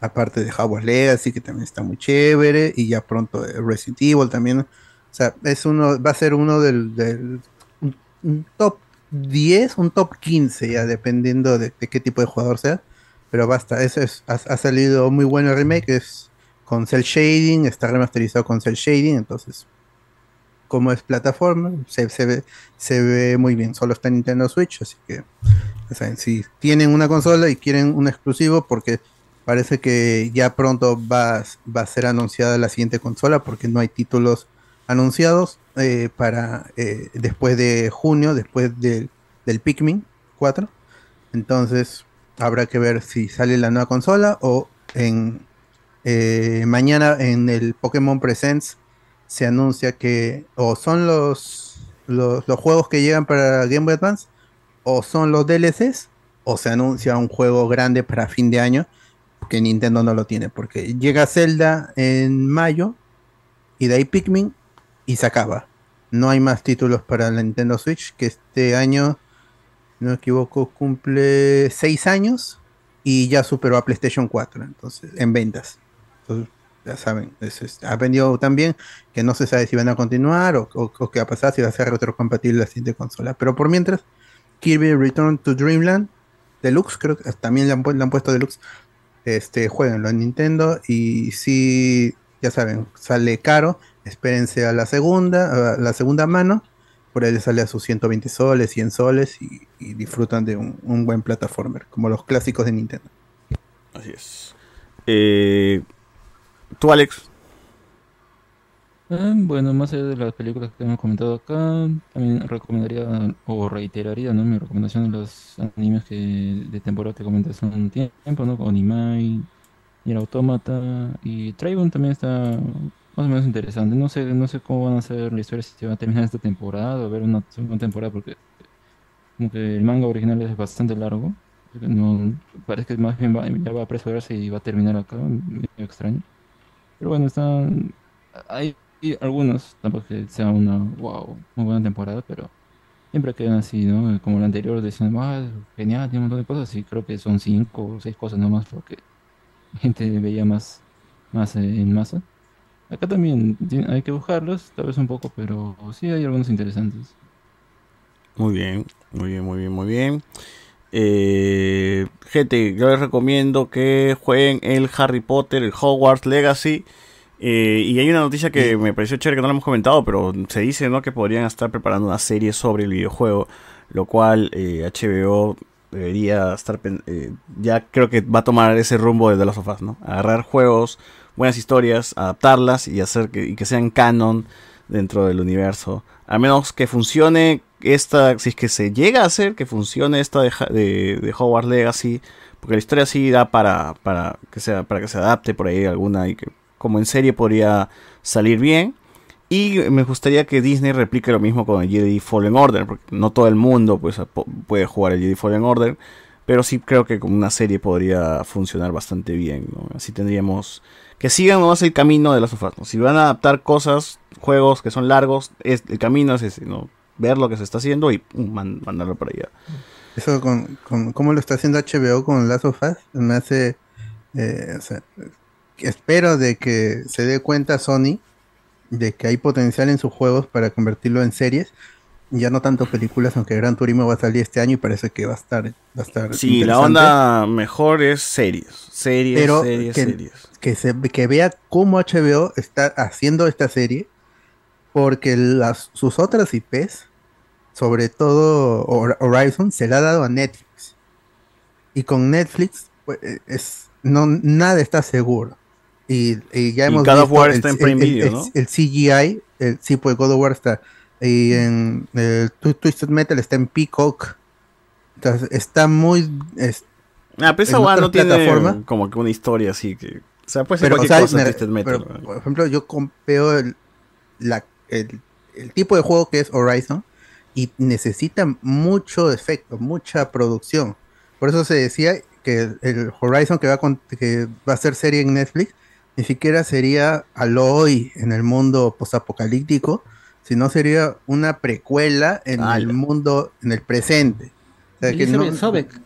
Aparte de Hogwarts Legacy, que también está muy chévere. Y ya pronto eh, Resident Evil también. O sea, es uno, va a ser uno del, del- un, un top 10, un top 15, ya dependiendo de, de qué tipo de jugador sea. Pero basta, eso es, ha, ha salido muy bueno el remake, es con cel shading, está remasterizado con cel shading, entonces como es plataforma, se, se ve, se ve muy bien, solo está en Nintendo Switch, así que si tienen una consola y quieren un exclusivo, porque parece que ya pronto va, va a ser anunciada la siguiente consola, porque no hay títulos anunciados eh, para eh, después de junio, después del, del Pikmin 4. Entonces habrá que ver si sale la nueva consola o en eh, mañana en el Pokémon Presents se anuncia que o son los, los, los juegos que llegan para Game Boy Advance o son los DLCs o se anuncia un juego grande para fin de año que Nintendo no lo tiene porque llega Zelda en mayo y de ahí Pikmin y se acaba. No hay más títulos para la Nintendo Switch que este año, no me equivoco, cumple 6 años y ya superó a PlayStation 4 entonces en ventas. Entonces, ya saben, es- es- ha vendido tan bien que no se sabe si van a continuar o, o- qué va a pasar, si va a ser retrocompatible la siguiente consola. Pero por mientras, Kirby Return to Dreamland Deluxe, creo que también le han puesto Deluxe. Este, jueguenlo en Nintendo y si, ya saben, sale caro, espérense a la segunda, a la segunda mano, por ahí le sale a sus 120 soles, 100 soles y, y disfrutan de un, un buen plataformer, como los clásicos de Nintendo. Así es. Eh, ¿Tú, Alex? Ah, bueno, más allá de las películas que hemos comentado acá, también recomendaría o reiteraría, ¿no? Mi recomendación de los animes que de temporada te comenté hace un tiempo, ¿no? Onimai, Nier Automata y Trigun también está más o menos interesante. No sé, no sé cómo van a ser la historia si va a terminar esta temporada o ver una segunda temporada porque como que el manga original es bastante largo. No, parece que más bien ya va a apresurarse y va a terminar acá, extraño. Pero bueno, están. Hay algunos, tampoco que sea una wow, muy buena temporada, pero siempre quedan así, ¿no? Como la anterior, decían, ah, genial, tiene un montón de cosas, y creo que son cinco o seis cosas nomás, porque gente veía más, más eh, en masa. Acá también hay que buscarlos, tal vez un poco, pero sí hay algunos interesantes. Muy bien, muy bien, muy bien, muy bien. Eh, gente, yo les recomiendo que jueguen el Harry Potter, el Hogwarts Legacy. Eh, y hay una noticia que me pareció chévere que no la hemos comentado, pero se dice ¿no? que podrían estar preparando una serie sobre el videojuego, lo cual eh, HBO debería estar, eh, ya creo que va a tomar ese rumbo de The Last of Us, ¿no? Agarrar juegos, buenas historias, adaptarlas y hacer que, y que sean canon dentro del universo. A menos que funcione esta, si es que se llega a hacer que funcione esta de, de, de Hogwarts Legacy, porque la historia sí da para, para que sea, para que se adapte por ahí alguna y que como en serie podría salir bien. Y me gustaría que Disney replique lo mismo con el Jedi Fallen Order, porque no todo el mundo pues, puede jugar el Jedi Fallen Order, pero sí creo que con una serie podría funcionar bastante bien. Así tendríamos que sigan nomás el camino de las sofás. ¿no? Si van a adaptar cosas, juegos que son largos, es, el camino es ese, ver lo que se está haciendo y pum, man- mandarlo para allá. Eso con, cómo lo está haciendo HBO con Last of Us, me hace, eh, o sea, espero de que se dé cuenta Sony de que hay potencial en sus juegos para convertirlo en series, ya no tanto películas, aunque Gran Turismo va a salir este año y parece que va a estar, va a estar Sí, la onda mejor es series, series, pero series, que, series. que se que vea cómo HBO está haciendo esta serie porque las sus otras IPs sobre todo Hor- Horizon se la ha dado a Netflix. Y con Netflix pues, es no nada está seguro y, y ya hemos God of visto War el- está en el- Prime el- Video, el- ¿no? el CGI el, sí pues God of War está y en el Twi- Twisted Metal está en Peacock entonces está muy es- Ah, pero esa en no tiene como que una historia así que... O sea, puede ser pero, cualquier o sea, cosa me- Twisted Metal, pero, ¿no? por ejemplo, yo com- veo el, la- el, el tipo de juego que es Horizon y necesita mucho efecto, mucha producción. Por eso se decía que el, Horizon que va, a con- que va a ser serie en Netflix ni siquiera sería Aloy en el mundo postapocalíptico, sino sería una precuela en el mundo, en el presente. O sea, que no- Elizabeth Sobek.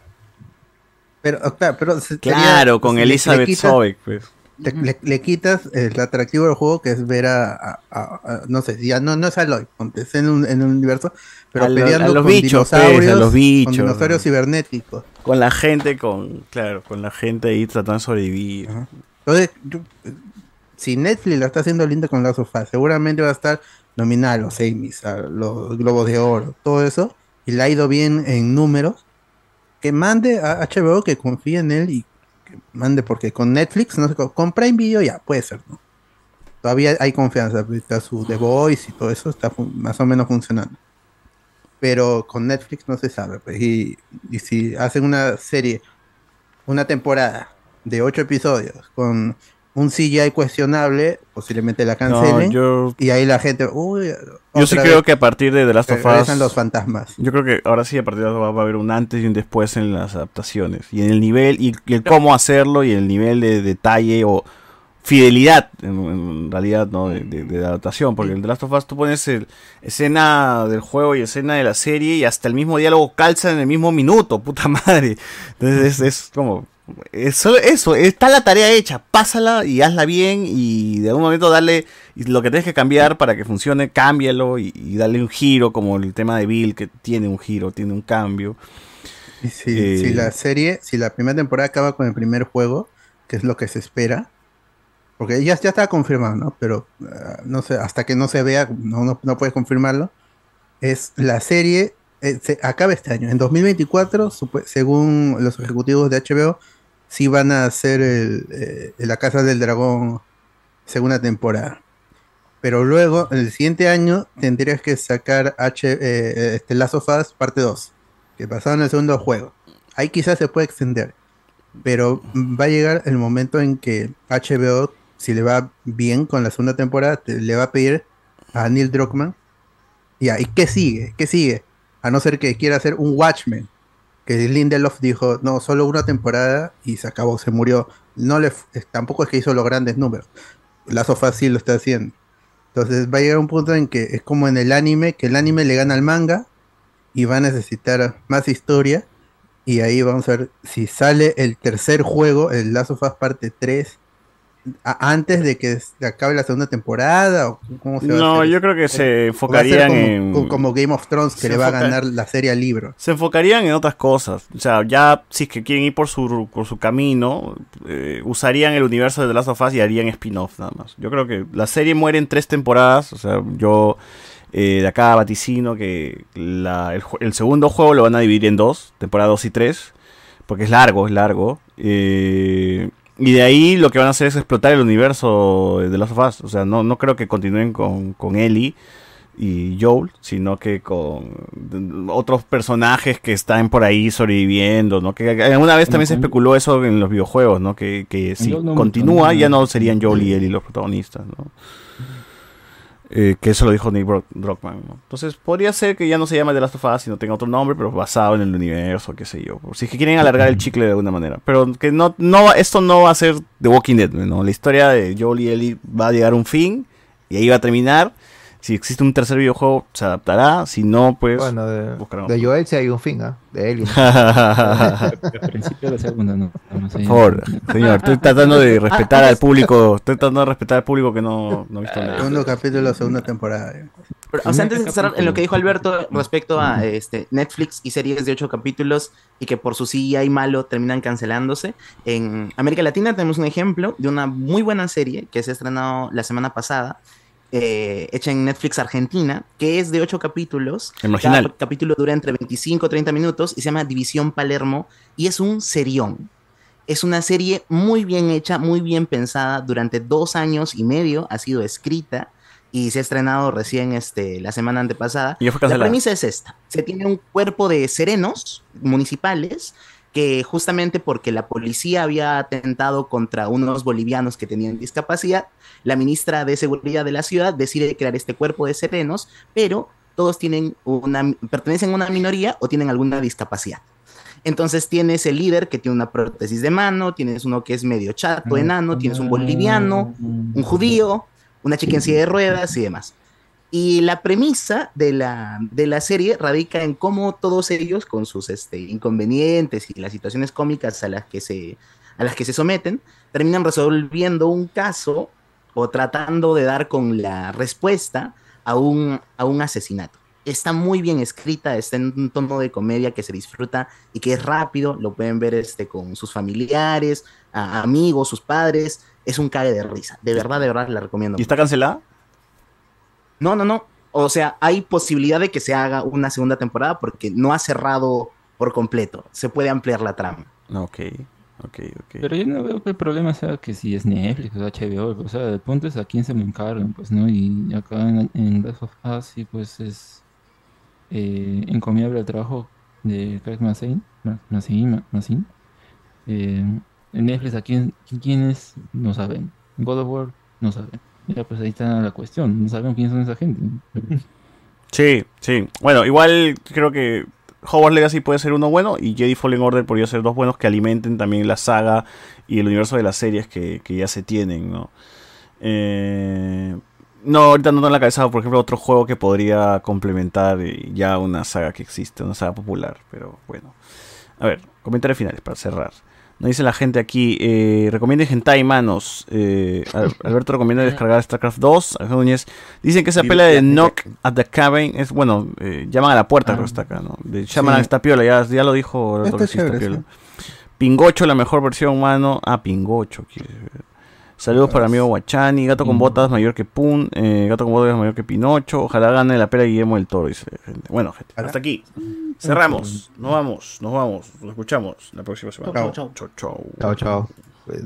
pero, claro, pero se- sería- Claro, con le- le Elizabeth quitas- Sobek, pues. le, le- le quitas el atractivo del juego que es ver a, a- a- a- no sé, ya no, no es Aloy, es en un, en un universo, pero A lo- peleando a los con bichos, pues, a dinosaurios, los bichos. con dinosaurios cibernéticos. Con la gente, con... Claro, con la gente ahí tratando de sobrevivir. Entonces, si Netflix lo está haciendo lindo con Last of Us, seguramente va a estar nominada a los Emmys, a los Globos de Oro, todo eso, y le ha ido bien en números, que mande a HBO que confíe en él y que mande, porque con Netflix, no sé, con- Prime Video ya puede ser, ¿no? Todavía hay confianza, está su The Voice y todo eso está más o menos funcionando. Pero con Netflix no se sabe, pues, y si hacen una serie, una temporada de ocho episodios con un CGI cuestionable, posiblemente la cancelen. yo- Y ahí la gente, uy, Yo sí creo que a partir de The Last of Us... los fantasmas. Yo creo que ahora sí, a partir de The Last of Us va a haber un antes y un después en las adaptaciones. Y en el nivel, y, y el cómo hacerlo, y el nivel de detalle o fidelidad, en, en realidad, ¿no? De, de- de adaptación. Porque en The Last of Us tú pones el, escena del juego y escena de la serie y hasta el mismo diálogo calza en el mismo minuto, puta madre. Entonces es, es como... Es solo eso, está la tarea hecha, pásala y hazla bien y de algún momento darle y lo que tienes que cambiar para que funcione, cámbialo y, y darle un giro como el tema de Bill que tiene un giro, tiene un cambio. Y si, Eh, si la serie, si la primera temporada acaba con el primer juego, que es lo que se espera, porque ya, ya está confirmado, ¿no? Pero ah, no sé, hasta que no se vea, no, no, no puedes confirmarlo. Es la serie, eh, se acaba este año. En 2024, supe- según los ejecutivos de HBO, sí van a hacer el, eh, La Casa del Dragón segunda temporada. Pero luego, el siguiente año, tendrías que sacar H, eh, eh, este Last of Us parte 2, que basado en el segundo juego. Ahí quizás se puede extender. Pero va a llegar el momento en que HBO, si le va bien con la segunda temporada, te- le va a pedir a Neil Druckmann. Ya, ¿y qué sigue? ¿Qué sigue? A no ser que quiera hacer un Watchmen. Que Lindelof dijo, no, solo una temporada y se acabó, se murió. No le, tampoco es que hizo los grandes números. La sofá sí lo está haciendo. Entonces va a llegar un punto en que es como en el anime, que el anime le gana al manga y va a necesitar más historia. Y ahí vamos a ver si sale el tercer juego, el Last of parte 3, a- antes de que acabe la segunda temporada. ¿o cómo se va a No, hacer yo creo que se ¿O va a enfocarían como, en- co- como Game of Thrones, que Se le va a ganar la serie al libro. Se enfocarían en otras cosas. O sea, ya si es que quieren ir por su, por su camino, eh, usarían el universo de The Last of Us y harían spin-off nada más. Yo creo que la serie muere en tres temporadas. O sea, yo eh, de acá vaticino que la- el segundo juego lo van a dividir en dos, temporada 2 y 3, porque es largo, es largo. Eh, y de ahí lo que van a hacer es explotar el universo de The Last of Us. O sea, no, no creo que continúen con, con Ellie y Joel, sino que con otros personajes que están por ahí sobreviviendo, ¿no? Que alguna vez también se especuló eso en los videojuegos, ¿no? Que, que si no continúa ya no serían Joel y Ellie los protagonistas, ¿no? Eh, que eso lo dijo Nick Bro- Brockman. Entonces podría ser que ya no se llame The Last of Us, sino tenga otro nombre, pero basado en el universo, qué sé yo. Si es que quieren alargar el chicle de alguna manera. Pero que no, no, esto no va a ser The Walking Dead, ¿no? La historia de Joel y Ellie va a llegar a un fin y ahí va a terminar. Si existe un tercer videojuego, se adaptará. Si no, pues Bueno, de, buscarán de. Joel sí hay un fin, ¿ah? De él. Al principio de la segunda, no. no sé. Por favor, señor, estoy tratando de respetar al público. Estoy tratando de respetar al público que no, no ha visto nada. Segundo capítulo, segunda temporada. Pero, o sea, antes de cerrar, en lo que dijo Alberto respecto a este, Netflix y series de ocho capítulos y que por su CGI malo terminan cancelándose, en América Latina tenemos un ejemplo de una muy buena serie que se ha estrenado la semana pasada, eh, hecha en Netflix Argentina, que es de ocho capítulos. Cada capítulo dura entre 25 y 30 minutos y se llama División Palermo y es un serión. Es una serie muy bien hecha, muy bien pensada. Durante dos años y medio ha sido escrita y se ha estrenado recién este, la semana antepasada. Y la premisa es esta. Se tiene un cuerpo de serenos municipales que justamente porque la policía había atentado contra unos bolivianos que tenían discapacidad, la ministra de Seguridad de la ciudad decide crear este cuerpo de serenos, pero todos tienen una, pertenecen a una minoría o tienen alguna discapacidad. Entonces tienes el líder que tiene una prótesis de mano, tienes uno que es medio chato, enano, tienes un boliviano, un judío, una chica en silla de ruedas y demás. Y la premisa de la, de la serie radica en cómo todos ellos, con sus este, inconvenientes y las situaciones cómicas a las, que se, a las que se someten, terminan resolviendo un caso o tratando de dar con la respuesta a un, a un asesinato. Está muy bien escrita, está en un tono de comedia que se disfruta y que es rápido, lo pueden ver este, con sus familiares, amigos, sus padres, es un cague de risa. De verdad, de verdad, la recomiendo. ¿Y está cancelada? No, no, no. O sea, hay posibilidad de que se haga una segunda temporada porque no ha cerrado por completo. Se puede ampliar la trama. Ok, ok, ok. Pero yo no veo que el problema sea que si es Netflix o HBO, o sea, el punto es a quién se me encargan, pues, ¿no? Y acá en, en Last of Us, sí, pues es eh, encomiable el trabajo de Craig Mazin, Ma- Mazin, Ma- Mazin. Eh, en Netflix, ¿a quién, quién, quién es? No saben. En God of War, no saben. Ya, pues ahí está la cuestión, no sabemos quién son esa gente. Sí, sí. Bueno, igual creo que Hogwarts Legacy puede ser uno bueno y Jedi Fallen Order podría ser dos buenos que alimenten también la saga y el universo de las series que, que ya se tienen, ¿no? Eh, no, ahorita no tengo en la cabeza, por ejemplo, otro juego que podría complementar ya una saga que existe, una saga popular, pero bueno. A ver, comentarios finales para cerrar. Nos dice la gente aquí, eh, recomienden Hentai, manos. Eh, Al- (laughs) Alberto recomienda descargar StarCraft 2. Alejandro Núñez dicen que esa pelea de Knock at the Cabin es, bueno, eh, llaman a la puerta, creo que está acá, ¿no? De Shaman Sí. está piola, ya, ya lo dijo. Pingocho, la mejor versión, mano. Ah, Pingocho. quiere ver. Saludos para mi amigo Guachani, Gato con Botas mayor que Pun, eh, Gato con Botas mayor que Pinocho. Ojalá gane la pelea Guillermo del Toro, dice gente. Bueno, gente, hasta aquí. Cerramos. Nos vamos, nos vamos. Nos escuchamos la próxima semana. Chau, chau. Chau, chau. Chao, chao. Pues,